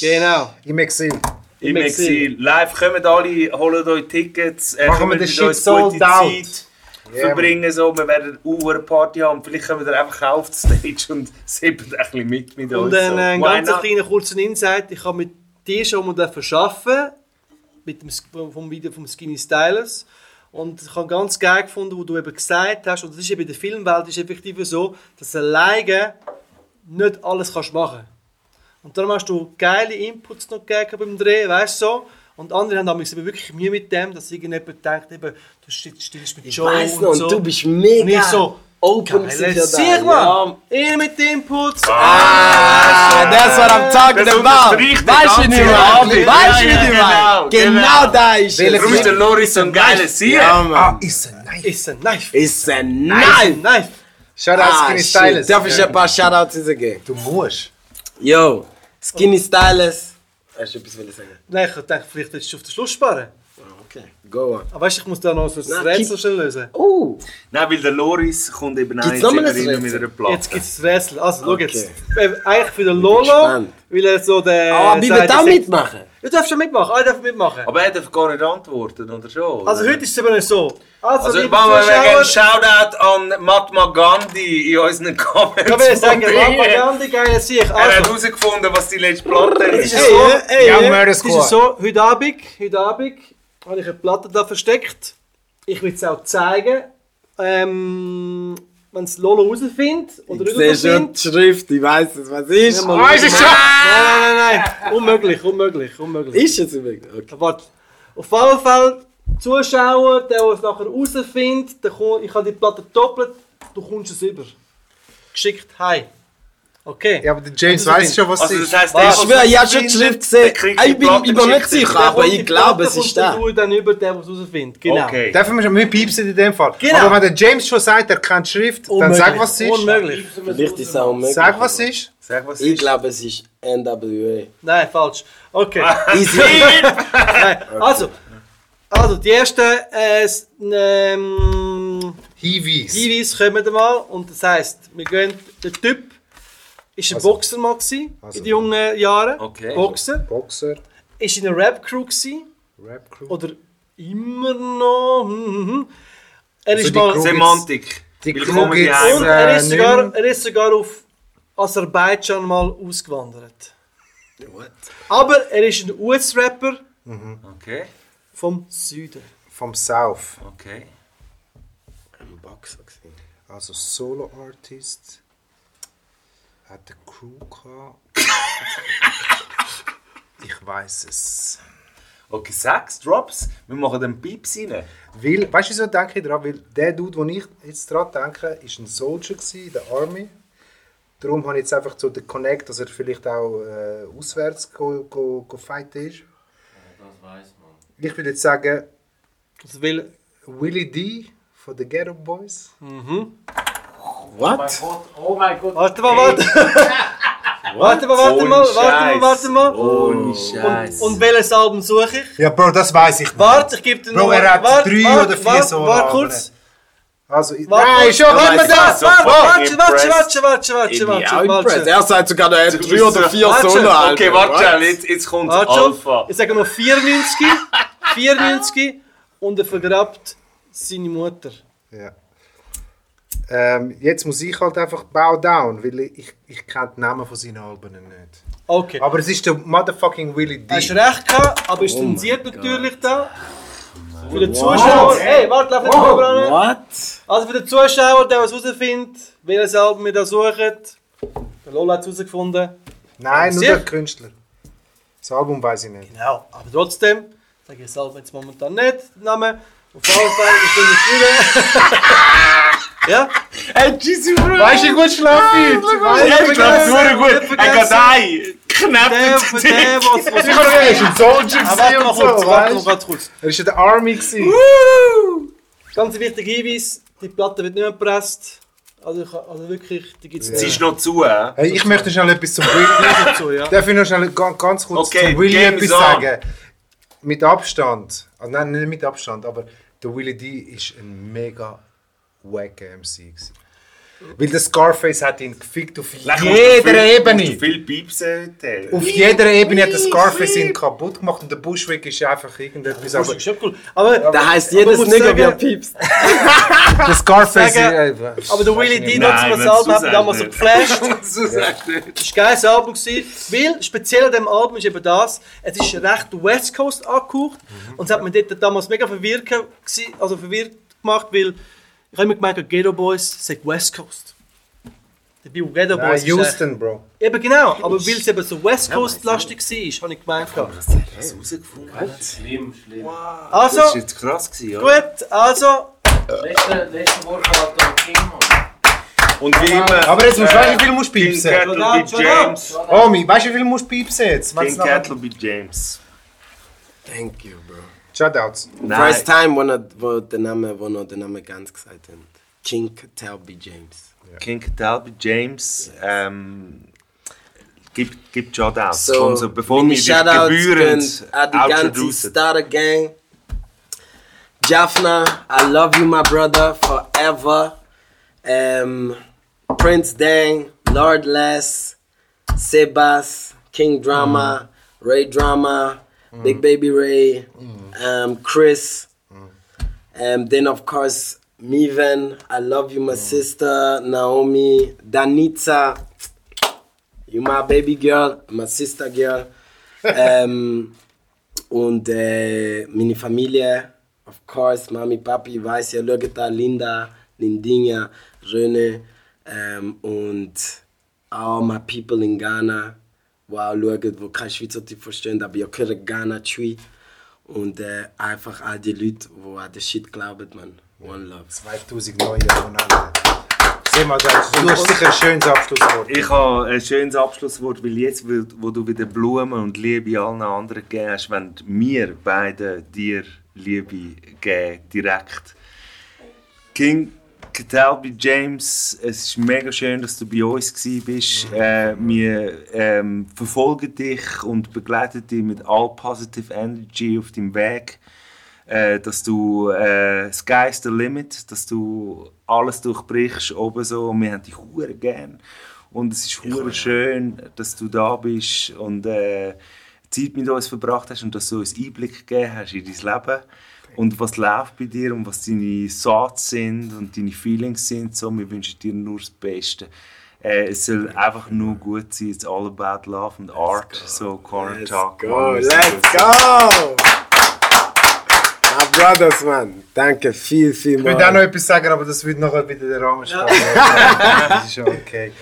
Genau. Im Exil. Im Exil. Live kommen alle, holen euch Tickets, äh, Machen wir den mit Shit sold out. Zeit verbringen. So. Wir werden eine Party haben. Vielleicht kommen wir einfach auf die Stage und sippen ein bisschen mit mit Und uns. dann so. ein Why ganz not? kleiner kurzer Insight. Ich habe mit dir schon mal arbeiten mit dem vom Video vom Skinny Stylus. Und ich habe ganz geil gefunden, wo du eben gesagt hast, und das ist eben in der Filmwelt ist effektiv so, dass du alleine nicht alles kannst machen Und darum hast du geile Inputs noch gegeben beim Dreh, weißt du so. Und andere haben damals wirklich Mühe mit dem, dass irgendjemand denkt, eben, du stehst mit Ich Joe weiss und noch, und so. du bist mega Und ich so, open geil, sicher. Ja. Ihr mit Inputs. Ah, that's what I'm talking Das about. Weißt du, wie ich meine? Weißt du, wie ich meine? genau, Genau da ist es. Darum ist der Loris so ein geiler Sieg. Ja, Ah, Mann. ist ein Knife. Ist ein Knife. Ist ein Nice. Knife. Knife. Shout out Ah, Skinny. Stylus. Darf ich ein paar Shoutouts geben? Du musst. Yo, Skinny Stylus. Hast du etwas wollen sagen? Nein, ich dachte, vielleicht willst du auf den Schluss sparen. Okay, go on. Aber weißt du, ich muss da noch so ein Nein, Rätsel schnell lösen. Oh, Nein, weil der Loris kommt eben auch Gibt's jetzt noch mal immer ein rein mit einer Platte. Jetzt gibt es das Rätsel. Also, schau Okay. jetzt. Äh, Eigentlich für den Lolo, weil er so der. aber wie wird da er mitmachen? Du darfst schon mitmachen, alle dürfen mitmachen. Aber er darf gar nicht antworten, oder schon? Also, heute ist es eben so. Also, Also, machen wir wegen Zuschauer, Shoutout an Mahatma Gandhi in unseren Comments. ich will sagen. Papa Gandhi, geile Sieg. Er hat Also, herausgefunden, was die letzte Platte es ist. ist so, Ey, Young Murder es ist Squad. so, heute Abend, heute Abend habe ich eine Platte da versteckt. Ich will es auch zeigen. Ähm, wenn es Lolo rausfindet oder Ich sehe schon die Schrift, ich weiß es, was ist. Ah, ist es schon? Nein, nein, nein, nein. Unmöglich, unmöglich, unmöglich. Ist es übrigens? Okay. Warte. Auf jeden Fall, Zuschauer, der, der es nachher rausfindet, der kommt, ich habe die Platte doppelt, du kommst es über. Geschickt, hi. Okay. Ja, aber der James weiß schon, was Also es das Was? der, Ich schwöre, ich habe schon die Schrift gesehen. die Ich bin, ich bin nicht sicher, Der aber die ich glaube, es ist der. du dann über, der, der es rausfindet. Genau. Okay. Dürfen wir, wir piepsen in dem Fall. Genau. Aber wenn der James schon sagt, er kennt Schrift, dann Unmöglich. sag, was es ist. Unmöglich. Vielleicht ist es auch möglich. Sag, was es ist. Sag, was Ich ist. glaube, es ist NWA. Nein, falsch. Okay. Easy. Nein. Also, also, die ersten äh, ähm, Hinweis. Hinweise kommen mal. Und das heisst, wir gehen, der Typ ist ein Also- Boxer mal gewesen, Also- in den jungen Jahren. Okay. Boxer. Boxer, Ist in einer Rap-Crew gewesen. Rap Crew. Oder immer noch. hm, hm, hm. Er Also ist die mal. Semantik. Die Crew. Und äh, er ist, nicht sogar, er ist sogar auf Aserbaidschan mal ausgewandert. What? Aber er ist ein US-Rapper Okay. vom Süden. Vom South. Okay. Ein Boxer gesehen. Also Solo-Artist. Hat eine Crew gehabt. ich weiß es. Okay, sechs Drops. Wir machen den Pieps rein. Weil, weißt du, wieso denke ich dran? Weil der Dude, den ich jetzt dran denke, ist ein Soldier gewesen, in der Army. Darum habe ich jetzt einfach so den Connect, dass er vielleicht auch äh, auswärts go, go, go fighten ist. Das weiß man. Ich würde jetzt sagen, Also will, Willie D von den Ghetto Boys. What? Gott, oh mein Gott. warte mal, warte. warte mal, warte mal, warte mal, warte mal. Ohne Und, Scheiß. und welches Album suche ich? Ja, Bro, das weiß ich nicht. Warte, ich gebe dir Bro, noch. er hat warte, drei warte, oder vier warte, so Warte Alben. kurz. Also, ich- Warte nein, schon, warte, warte mal warte, das! warte, warte, warte, warte, warte, warte, impressed. warte. Er sagt sogar, er hat drei oder vier Warte. Solo-Alben. Okay, warte. Jetzt, jetzt kommt Warte. Alpha. Ich sage noch 94, 94 und er vergrabt seine Mutter. Ja. Ähm, jetzt muss ich halt einfach bow down, weil ich, ich, kenne die Namen von seinen Alben nicht. Okay. Aber es ist der motherfucking Willie D. Hast recht gehabt, aber ist zensiert natürlich da. Für den Zuschauer. Hey, warte, lauf nicht oh. ran. What? Also für den Zuschauer, der was herausfindet, welches Album wir da suchen. Der Lola hat es herausgefunden. Nein, nur der Künstler. Das Album weiß ich nicht. Genau, aber trotzdem, sage ich das Album jetzt momentan nicht, den Namen. Auf jeden Fall, ich bin nicht. ja? Weißt du, wie gut schlafen Ich Ich glaube, nur gut. Er vergessen. ein. Knappt er ist ein Soldier mal und so, warte weißt ganz kurz. Er ist in der Army gewesen. Ganz wichtiger Hinweis, die Platte wird nicht mehr gepresst. Also, ich, also wirklich, die gibt es Sie ist noch zu, äh? Hey, ich möchte schnell etwas zum Willie. dazu, ja. Darf ich noch schnell ganz, kurz Okay, zum Games etwas on. sagen? Mit Abstand. Also nein, nicht mit Abstand, aber der Willie D ist ein mega wacker MC. Gewesen. Weil der Scarface hat ihn gefickt auf Leck, jeder viel- Ebene. Viel Piepsen heute. Auf jeder Ebene hat der Scarface ihn kaputt gemacht und der Bushwick ist einfach irgendetwas. Das Aber ist schon cool. Aber, Da heisst aber jedes Nigger, wer piepst. der Scarface. sagen, äh, Aber der Willie D. Das wenn Album du hat mich damals so geflasht. Das war ein geiles Album. Gewesen, weil speziell an diesem Album ist eben das, es ist recht West Coast angehaucht. Und es hat mich dort damals mega verwirrt, also verwirrt gemacht, weil ich habe immer gemeint, Ghetto Boys sagt West Coast. Dabei Ghetto Nein, Boys ist Houston, Bro. Eben genau, aber weil es eben so West Coast lastig war, habe ich gemeint. gehabt. Was hast du herausgefunden? Schlimm, schlimm. Also, Das ist jetzt krass gewesen, oder? gut, also, Letzte, letzte Woche hat er King. Und wie immer... Aber jetzt musst du, weißt du, wie viel musst du King piepsen? Shut up, bei James. Omi, weißt du, wie viel musst du piepsen jetzt? King Cattle bei James. Thank you, bro. Shoutouts. First time, wo, er, wo, der Name, wo er den Namen ganz gesagt hat. King Talby James. King Cattle bei James. Ähm, gibt, gibt Shoutouts. So, Komm, so, bevor wir meine dich Shoutouts gebührend gehen an die ganze. Starter Gang. Jaffna, I love you, my brother, forever. Um, Prince Dang, Lord Les, Sebas, King Drama, Ray Drama, Big mm. Baby Ray, mm. um, Chris, and then of course Miven, I love you, my sister Naomi, Danitza, you my baby girl, my sister girl, ähm, und äh, meine Familie, of course, Mami, Papi, weiß ja, Linda, Lindinha, Rene ähm, und all my people in Ghana, die auch schauen, die kein Schweizerdeutsch verstehen, aber ihr könnt Ghana Chui. Und äh, einfach all die Leute, die an den Shit glauben, man. One Love. 2000 neue Abonnenten. Seh mal, das- du hast sicher ein schönes Abschlusswort. Ich habe ein schönes Abschlusswort, weil jetzt, wo wo du wieder Blumen und Liebe allen anderen gegeben hast, wenn wir beide dir Liebe geben, direkt. King Catalby James, es ist mega schön, dass du bei uns bist. Äh, wir ähm, verfolgen dich und begleiten dich mit all positive Energy auf deinem Weg. Äh, dass du äh, Sky's the limit, dass du alles durchbrichst oben so. Und wir haben dich hure gern. Und es ist hure schön, dass du da bist und äh, Zeit mit uns verbracht hast und dass du uns Einblick gegeben hast in dein Leben und was läuft bei dir und was deine Thoughts sind und deine Feelings sind. So, wir wünschen dir nur das Beste. Äh, es soll einfach nur gut sein. It's all about love and art. So, Corner Let's Talk. go, let's go! My brothers, man. Danke viel, viel Ich würde auch noch etwas sagen, aber das wird nachher wieder der Rahmen sparen. Das ist schon okay.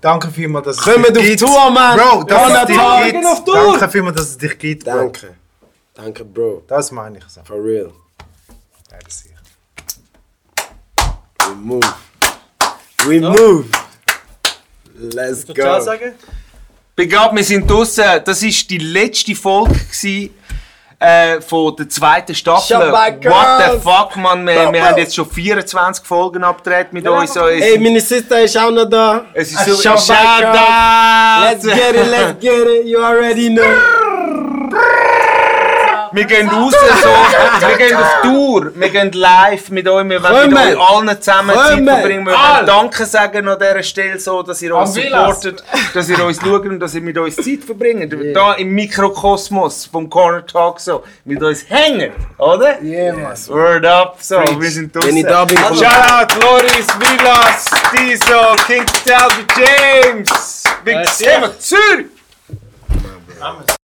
Danke vielmals, dass es Kommen dich auf gibt. Tour, man! Bro, dass Corner es dich gibt. auf. Danke vielmals, dass es dich gibt. Danke. Danke, Bro. Das meine ich so. For real. Merci. We move. We move. Let's du Ciao go. sagen? Up, wir sind draussen. Das war die letzte Folge gewesen, äh, von der zweiten Staffel. Shut my girls. What the fuck, man. Wir, wir haben jetzt schon 24 Folgen abgedreht mit uns. So, es, Hey, meine Sister ist auch noch da. es ist so... Shout girls. out! Let's get it, let's get it. You already know. Wir gehen raus, so, wir gehen auf Tour, wir gehen live mit euch, wir wollen mit euch allen zusammen Zeit verbringen. Wir wollen Danke sagen an dieser Stelle, so, dass ihr uns supportet, dass ihr uns schaut und dass ihr mit uns Zeit verbringt. Da im Mikrokosmos vom Corner Talk so, mit uns hängen, oder? Yeah, man. Word up, so, wir sind draussen. Wenn ich da bin, komm. Shoutout Loris, Villas, Tiso, King Talbot James, Big. Sam, Zürich!